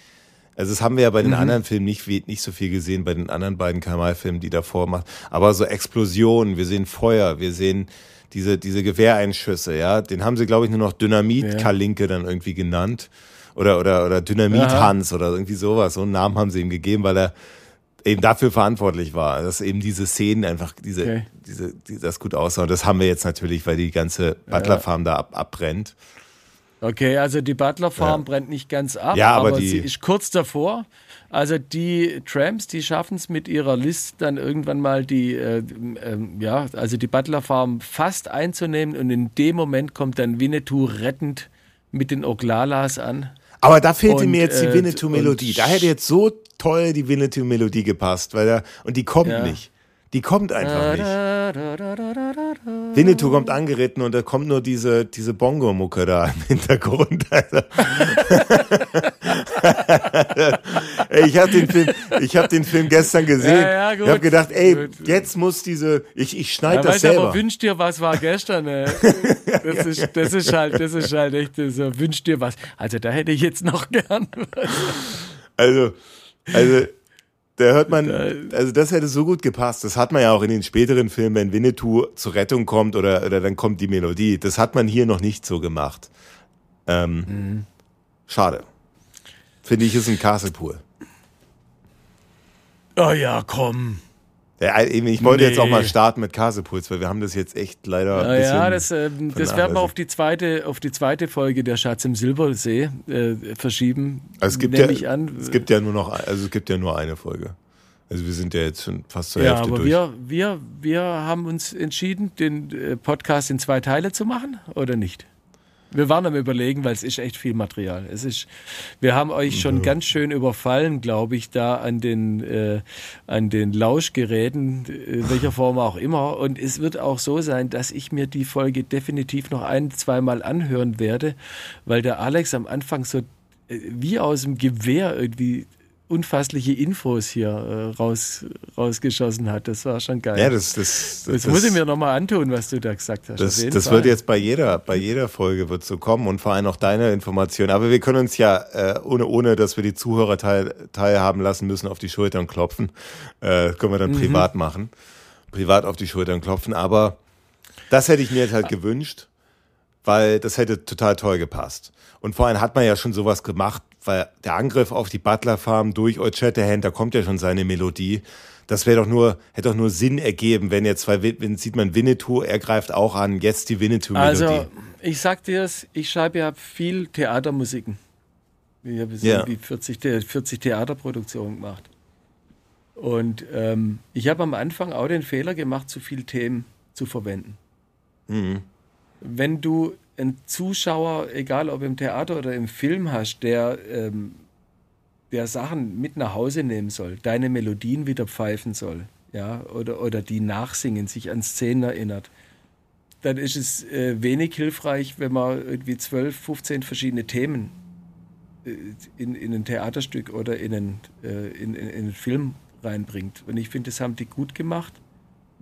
also das haben wir ja bei den mhm. anderen Filmen nicht, nicht so viel gesehen, bei den anderen beiden Karl May-Filmen, die davor macht. Aber so Explosionen, wir sehen Feuer, wir sehen diese, diese Gewehreinschüsse, ja. Den haben sie, glaube ich, nur noch Dynamit-Kalinke ja. dann irgendwie genannt oder, oder, oder Dynamit-Hans oder irgendwie sowas. So einen Namen haben sie ihm gegeben, weil er eben dafür verantwortlich war, dass eben diese Szenen einfach, diese, okay. diese, die, das gut aussah. Und das haben wir jetzt natürlich, weil die ganze Butler-Farm ja. da ab, abbrennt. Okay, also die Butler-Farm ja. brennt nicht ganz ab, ja, aber, aber sie ist kurz davor. Also die Tramps, die schaffen es mit ihrer List dann irgendwann mal die, äh, äh, ja, also die Butler Farm fast einzunehmen und in dem Moment kommt dann Winnetou rettend mit den Oglalas an. Aber da fehlte und, mir jetzt die äh, Winnetou-Melodie. Da hätte jetzt so toll die Winnetou-Melodie gepasst, weil da, und die kommt ja. nicht. Die kommt einfach nicht. Winnetou kommt angeritten und da kommt nur diese, diese Bongo-Mucke da im Hintergrund. (laughs) (laughs) ich habe den Film, ich habe den Film gestern gesehen. Ja, ja, ich habe gedacht, ey, jetzt muss diese, ich, ich schneide ja, das selber. Aber wünsch dir was war gestern. Ey. (laughs) Das ist, das ist halt, das ist halt echt so. Wünsch dir was. Also da hätte ich jetzt noch gern. Also, also Da hört man, also das hätte so gut gepasst. Das hat man ja auch in den späteren Filmen, wenn Winnetou zur Rettung kommt oder, oder dann kommt die Melodie. Das hat man hier noch nicht so gemacht. Ähm, mhm. Schade. Finde ich, ist ein Castlepool. Oh ja, komm. Ja, ich wollte nee. jetzt auch mal starten mit Casepuls, weil wir haben das jetzt echt leider. Ja, ja das, äh, das werden wir auf die zweite, auf die zweite Folge der Schatz im Silbersee äh, verschieben. Also es gibt ja, an. es gibt ja nur noch, also es gibt ja nur eine Folge. Also wir sind ja jetzt schon fast zur ja, Hälfte aber durch. Wir, wir, wir haben uns entschieden, den äh, Podcast in zwei Teile zu machen, oder nicht? Wir waren am überlegen, weil es ist echt viel Material. Es ist, wir haben euch schon ja. ganz schön überfallen, glaube ich, da an den, äh, an den Lauschgeräten, in äh, welcher Form auch immer. Und es wird auch so sein, dass ich mir die Folge definitiv noch ein, zweimal anhören werde, weil der Alex am Anfang so äh, wie aus dem Gewehr irgendwie unfassliche Infos hier äh, raus, rausgeschossen hat. Das war schon geil. Ja, das, das, das, das muss ich mir nochmal antun, was du da gesagt hast. Das, das wird jetzt bei jeder, bei jeder Folge wird so kommen und vor allem auch deine Informationen. Aber wir können uns ja, äh, ohne, ohne dass wir die Zuhörer teil, teilhaben lassen müssen, auf die Schultern klopfen. Äh, können wir dann mhm. privat machen. Privat auf die Schultern klopfen. Aber das hätte ich mir jetzt halt gewünscht, weil das hätte total toll gepasst. Und vor allem hat man ja schon sowas gemacht, weil der Angriff auf die Butler Farm durch Old Shatterhand, da kommt ja schon seine Melodie. Das wäre doch nur, hätte doch nur Sinn ergeben, wenn jetzt zwei, wenn sieht man Winnetou, er greift auch an, jetzt die Winnetou-Melodie. Also, ich sag dir es, ich schreibe ja viel Theatermusiken. Ich habe so ja. 40, 40 Theaterproduktionen gemacht. Und ähm, ich habe am Anfang auch den Fehler gemacht, zu viele Themen zu verwenden. Mhm. Wenn du einen Zuschauer, egal ob im Theater oder im Film hast, der, ähm, der Sachen mit nach Hause nehmen soll, deine Melodien wieder pfeifen soll, ja, oder, oder die nachsingen, sich an Szenen erinnert, dann ist es äh, wenig hilfreich, wenn man irgendwie 12, 15 verschiedene Themen äh, in, in ein Theaterstück oder in einen, äh, in, in, in einen Film reinbringt. Und ich finde, das haben die gut gemacht.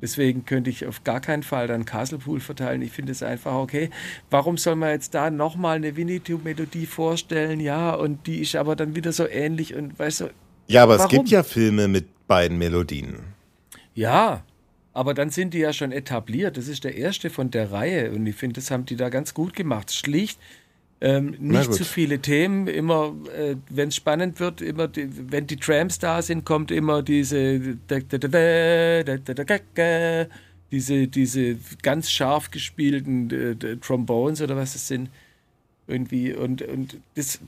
Deswegen könnte ich auf gar keinen Fall dann Castlepool verteilen. Ich finde es einfach okay. Warum soll man jetzt da nochmal eine Winnetou-Melodie vorstellen? Ja, und die ist aber dann wieder so ähnlich und weißt du. Ja, aber warum? es gibt ja Filme mit beiden Melodien. Ja, aber dann sind die ja schon etabliert. Das ist der erste von der Reihe und ich finde, das haben die da ganz gut gemacht. Schlicht ähm, nicht zu viele Themen, immer, äh, wenn es spannend wird, immer, die, wenn die Trams da sind, kommt immer diese, diese, diese ganz scharf gespielten äh, Trombones oder was es sind. Irgendwie, und, und das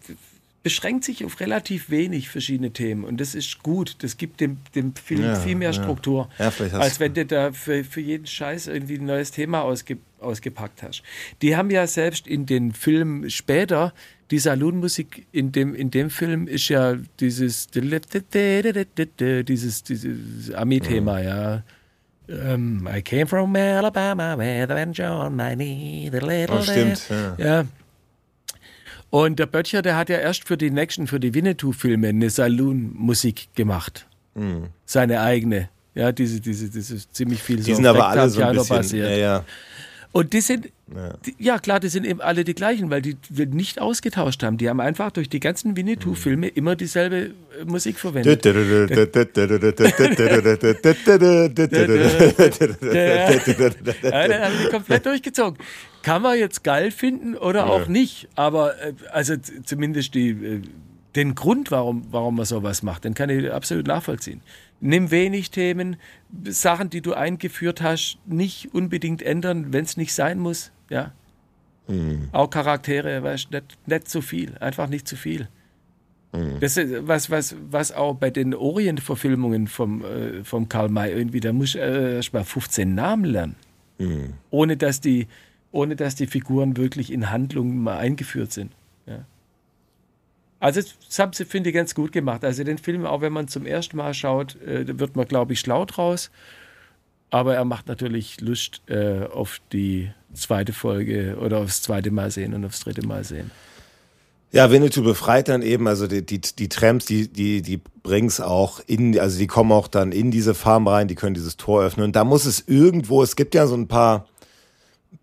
beschränkt sich auf relativ wenig verschiedene Themen und das ist gut. Das gibt dem, dem Film ja, viel mehr Struktur, ja. Ja, als wenn du da für, für jeden Scheiß irgendwie ein neues Thema ausge, ausgepackt hast. Die haben ja selbst in den Filmen später die Saloonmusik in dem, in dem Film ist ja dieses dieses, dieses Ami-Thema, ja. Um, I came from Alabama, where the John my knee, the little oh, stimmt, ja. ja. Und der Böttcher, der hat ja erst für die nächsten, für die Winnetou-Filme eine Saloon-Musik gemacht. Mhm. Seine eigene. Ja, diese, diese, diese ziemlich viel die so sind aber alle so ein bisschen, basiert. Ja, ja. Und die sind, ja. Die, ja. klar, die sind eben alle die gleichen, weil die wir nicht ausgetauscht haben. Die haben einfach durch die ganzen Winnetou-Filme immer dieselbe Musik verwendet. ja, dann haben die komplett durchgezogen. Kann man jetzt geil finden oder ja. auch nicht, aber also zumindest die, den Grund, warum, warum man sowas macht, den kann ich absolut nachvollziehen nimm wenig Themen, Sachen, die du eingeführt hast, nicht unbedingt ändern, wenn es nicht sein muss. Ja. Mhm. Auch Charaktere, weißt, nicht, nicht zu viel, einfach nicht zu viel. Mhm. Das ist was, was, was auch bei den Orient-Verfilmungen vom, äh, vom Karl May irgendwie, da muss äh, erst mal 15 Namen lernen. Mhm. Ohne dass die, ohne dass die Figuren wirklich in Handlungen mal eingeführt sind. Also das haben sie, finde ich, ganz gut gemacht. Also den Film, auch wenn man zum ersten Mal schaut, äh, wird man, glaube ich, schlau draus. Aber er macht natürlich Lust äh, auf die zweite Folge oder aufs zweite Mal sehen und aufs dritte Mal sehen. Ja, Winnetou befreit dann eben, also die, die, die Tramps, die, die, die bringen es auch in, also die kommen auch dann in diese Farm rein, die können dieses Tor öffnen. Und da muss es irgendwo, es gibt ja so ein paar,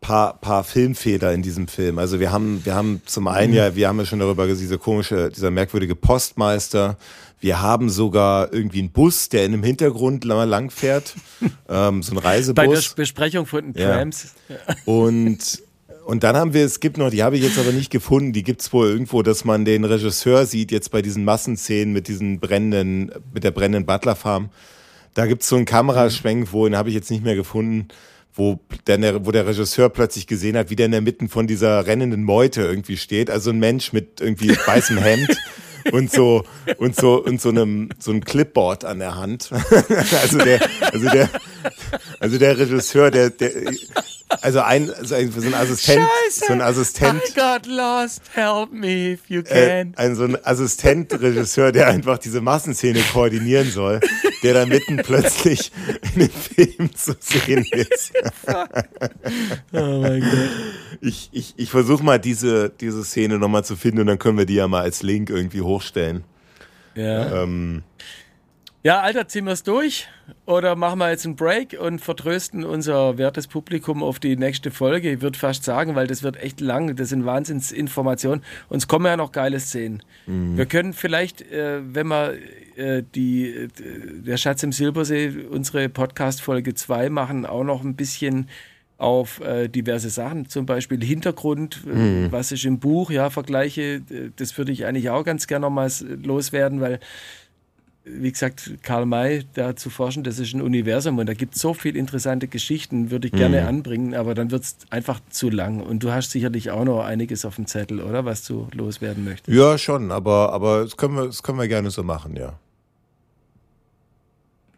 paar, paar Filmfehler in diesem Film. Also wir haben, wir haben zum einen mhm. ja, wir haben ja schon darüber diese komische, dieser merkwürdige Postmeister. Wir haben sogar irgendwie einen Bus, der in einem Hintergrund lang fährt. (laughs) ähm, so ein Reisebus. Bei der Besprechung von den Trams. Ja. Und und dann haben wir, es gibt noch, die habe ich jetzt aber nicht gefunden, die gibt es wohl irgendwo, dass man den Regisseur sieht, jetzt bei diesen Massenszenen mit diesen brennenden, mit der brennenden Butler-Farm. Da gibt es so einen Kameraschwenk, wo, den habe ich jetzt nicht mehr gefunden, wo der, wo der Regisseur plötzlich gesehen hat, wie der in der Mitte von dieser rennenden Meute irgendwie steht. Also ein Mensch mit irgendwie (laughs) weißem Hemd und so und so und so einem so einem Clipboard an der Hand. (laughs) also der also der also der Regisseur, der der also ein, so ein Assistent, Scheiße, so ein Assistent. I got lost, help me if you can. Äh, ein so ein Assistentregisseur, der einfach diese Massenszene koordinieren soll, der dann mitten plötzlich in dem Film zu sehen ist. (laughs) oh mein Gott. Ich, ich, ich versuche mal diese, diese Szene nochmal zu finden und dann können wir die ja mal als Link irgendwie hochstellen. Ja. Ähm, ja, Alter, ziehen wir es durch oder machen wir jetzt einen Break und vertrösten unser wertes Publikum auf die nächste Folge? Ich würde fast sagen, weil das wird echt lang, das sind Wahnsinnsinformationen. Uns kommen ja noch geile Szenen. Mhm. Wir können vielleicht, äh, wenn wir äh, die, äh, der Schatz im Silbersee, unsere Podcast-Folge 2 machen, auch noch ein bisschen auf äh, diverse Sachen, zum Beispiel Hintergrund, äh, mhm. was ist im Buch, ja, Vergleiche, äh, das würde ich eigentlich auch ganz gerne nochmals loswerden, weil wie gesagt, Karl May da zu forschen, das ist ein Universum und da gibt es so viele interessante Geschichten, würde ich gerne mhm. anbringen, aber dann wird es einfach zu lang. Und du hast sicherlich auch noch einiges auf dem Zettel, oder? Was du loswerden möchtest. Ja, schon, aber, aber das, können wir, das können wir gerne so machen, ja.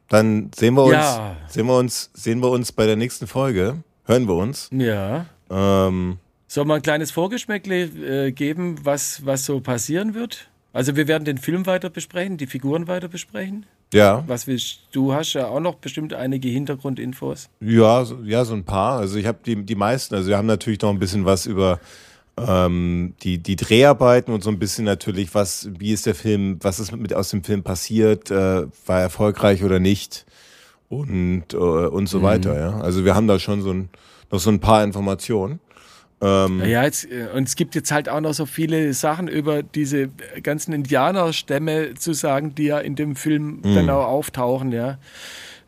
Dann sehen wir uns, ja. sehen wir uns, sehen wir uns bei der nächsten Folge. Hören wir uns. Ja. Ähm, Soll man ein kleines Vorgeschmäckle äh, geben, was, was so passieren wird? Also wir werden den Film weiter besprechen, die Figuren weiter besprechen. Ja. Was willst du? Hast ja auch noch bestimmt einige Hintergrundinfos. Ja, so, ja, so ein paar. Also ich habe die, die meisten. Also wir haben natürlich noch ein bisschen was über ähm, die, die Dreharbeiten und so ein bisschen natürlich, was, wie ist der Film, was ist mit aus dem Film passiert, äh, war erfolgreich oder nicht und, äh, und so mhm. weiter. Ja. Also wir haben da schon so ein, noch so ein paar Informationen. Ähm, ja, jetzt, äh, und es gibt jetzt halt auch noch so viele Sachen über diese ganzen Indianerstämme zu sagen, die ja in dem Film mhm. dann auch auftauchen, ja.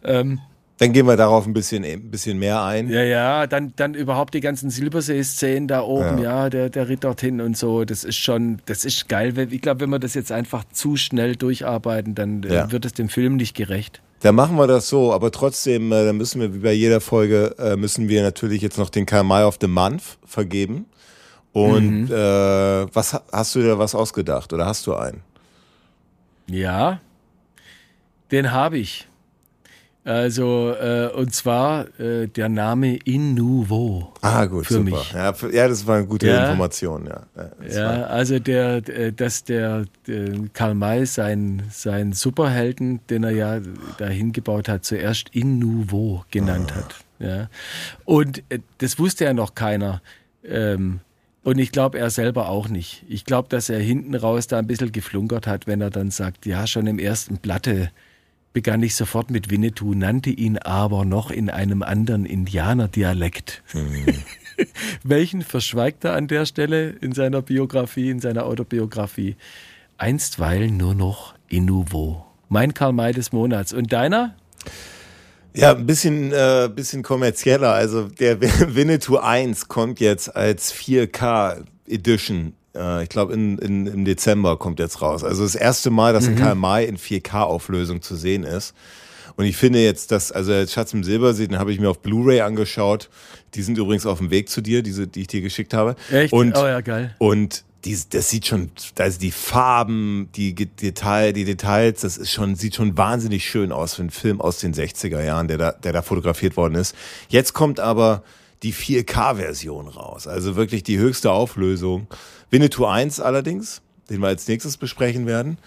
Ähm, dann gehen wir darauf ein bisschen, ein bisschen mehr ein. Ja, ja, dann, dann überhaupt die ganzen Silbersee-Szenen da oben, ja. ja, der, der Ritt dorthin und so, das ist schon, das ist geil. Ich glaube, wenn wir das jetzt einfach zu schnell durcharbeiten, dann äh, ja. wird es dem Film nicht gerecht. Dann machen wir das so, aber trotzdem, äh, dann müssen wir wie bei jeder Folge, äh, müssen wir natürlich jetzt noch den KMI of the Month vergeben. Und mhm. äh, was hast du dir was ausgedacht oder hast du einen? Ja, den habe ich. Also, äh, und zwar äh, der Name In Nouveau. Ah, gut, für super. Mich. Ja, für, ja, das war eine gute ja, Information, ja. Ja, also der, äh, dass der, der Karl May sein, sein Superhelden, den er ja dahin gebaut hat, zuerst In Nouveau genannt ah. hat. Ja. Und äh, das wusste ja noch keiner. Ähm, und ich glaube, er selber auch nicht. Ich glaube, dass er hinten raus da ein bisschen geflunkert hat, wenn er dann sagt, ja, schon im ersten Blatte begann ich sofort mit Winnetou, nannte ihn aber noch in einem anderen Indianerdialekt. Mhm. (laughs) Welchen verschweigt er an der Stelle in seiner Biografie, in seiner Autobiografie? Einstweilen nur noch in Nouveau. Mein Karl May des Monats. Und deiner? Ja, ein bisschen, äh, bisschen kommerzieller. Also der (laughs) Winnetou 1 kommt jetzt als 4K Edition äh, ich glaube, in, in, im Dezember kommt jetzt raus. Also das erste Mal, dass mhm. ein KMI in 4K-Auflösung zu sehen ist. Und ich finde jetzt, dass, also Schatz im Silbersee, den habe ich mir auf Blu-ray angeschaut. Die sind übrigens auf dem Weg zu dir, diese, die ich dir geschickt habe. Echt? Und, oh ja, geil. Und die, das sieht schon, also die Farben, die Detail, die Details, das ist schon, sieht schon wahnsinnig schön aus für einen Film aus den 60er Jahren, der da, der da fotografiert worden ist. Jetzt kommt aber die 4K-Version raus. Also wirklich die höchste Auflösung. Winnetou 1 allerdings, den wir als nächstes besprechen werden.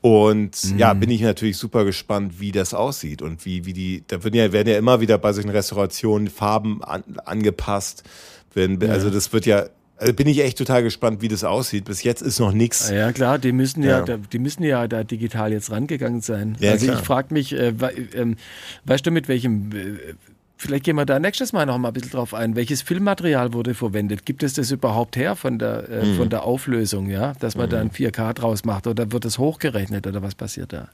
Und mhm. ja, bin ich natürlich super gespannt, wie das aussieht und wie, wie die, da werden ja, werden ja immer wieder bei solchen Restaurationen Farben an, angepasst. Wenn, ja. Also das wird ja, also bin ich echt total gespannt, wie das aussieht. Bis jetzt ist noch nichts. Ja klar, die müssen ja, ja. die müssen ja da digital jetzt rangegangen sein. Ja, also klar. ich frage mich, äh, äh, weißt du mit welchem äh, vielleicht gehen wir da nächstes Mal noch mal ein bisschen drauf ein. Welches Filmmaterial wurde verwendet? Gibt es das überhaupt her von der, äh, Mhm. von der Auflösung, ja? Dass man da ein 4K draus macht oder wird es hochgerechnet oder was passiert da?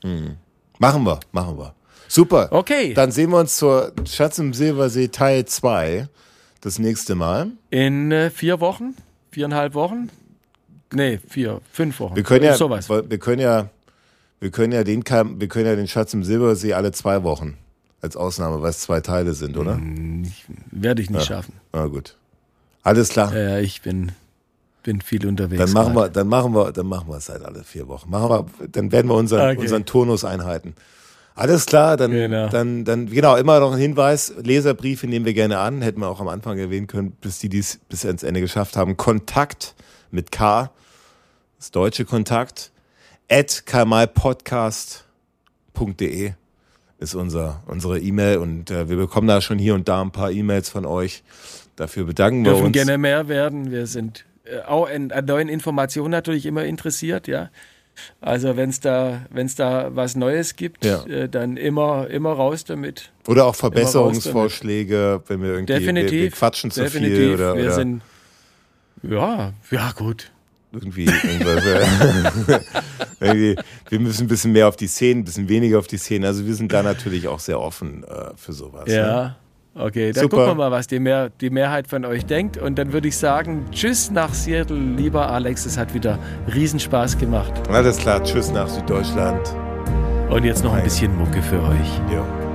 Machen wir, machen wir. Super. Okay. Dann sehen wir uns zur Schatz im Silbersee Teil 2 das nächste Mal. In äh, vier Wochen? Viereinhalb Wochen? Nee, vier, fünf Wochen. Wir können ja, Sowas. wir können ja, wir können ja den, wir können ja den Schatz im Silbersee alle zwei Wochen als Ausnahme, weil es zwei Teile sind, oder? Werde ich nicht schaffen. Na gut. Alles klar. Ja, ich bin, bin viel unterwegs. Dann machen wir, dann machen wir, dann machen wir es halt alle vier Wochen. Machen wir, dann werden wir unseren, Okay. unseren Turnus einhalten. Alles klar, dann, Genau. dann, dann, genau, immer noch ein Hinweis. Leserbriefe nehmen wir gerne an. Hätten wir auch am Anfang erwähnen können, bis die dies bis ans Ende geschafft haben. Kontakt mit K, das deutsche Kontakt, at kamalpodcast.de ist unser, unsere E-Mail und äh, wir bekommen da schon hier und da ein paar E-Mails von euch. Dafür bedanken wir dürfen uns. gerne mehr werden. Wir sind äh, auch an, an neuen Informationen natürlich immer interessiert, ja. Also wenn es da, wenn's da was Neues gibt, Ja. äh, dann immer, immer raus damit. Oder auch Verbesserungsvorschläge, wenn wir irgendwie Definitiv. Wir, wir quatschen zu definitiv. viel oder, wir oder sind ja, ja gut. Irgendwie (laughs) irgendwie, wir müssen ein bisschen mehr auf die Szenen, ein bisschen weniger auf die Szenen. Also wir sind da natürlich auch sehr offen äh, für sowas. Ne? Ja. Okay, dann Super. gucken wir mal, was die, Mehr, die Mehrheit von euch denkt. Und dann würde ich sagen, tschüss nach Seattle, lieber Alex. Es hat wieder Riesenspaß gemacht. Alles klar, tschüss nach Süddeutschland. Und jetzt noch ein bisschen Mucke für euch. Ja.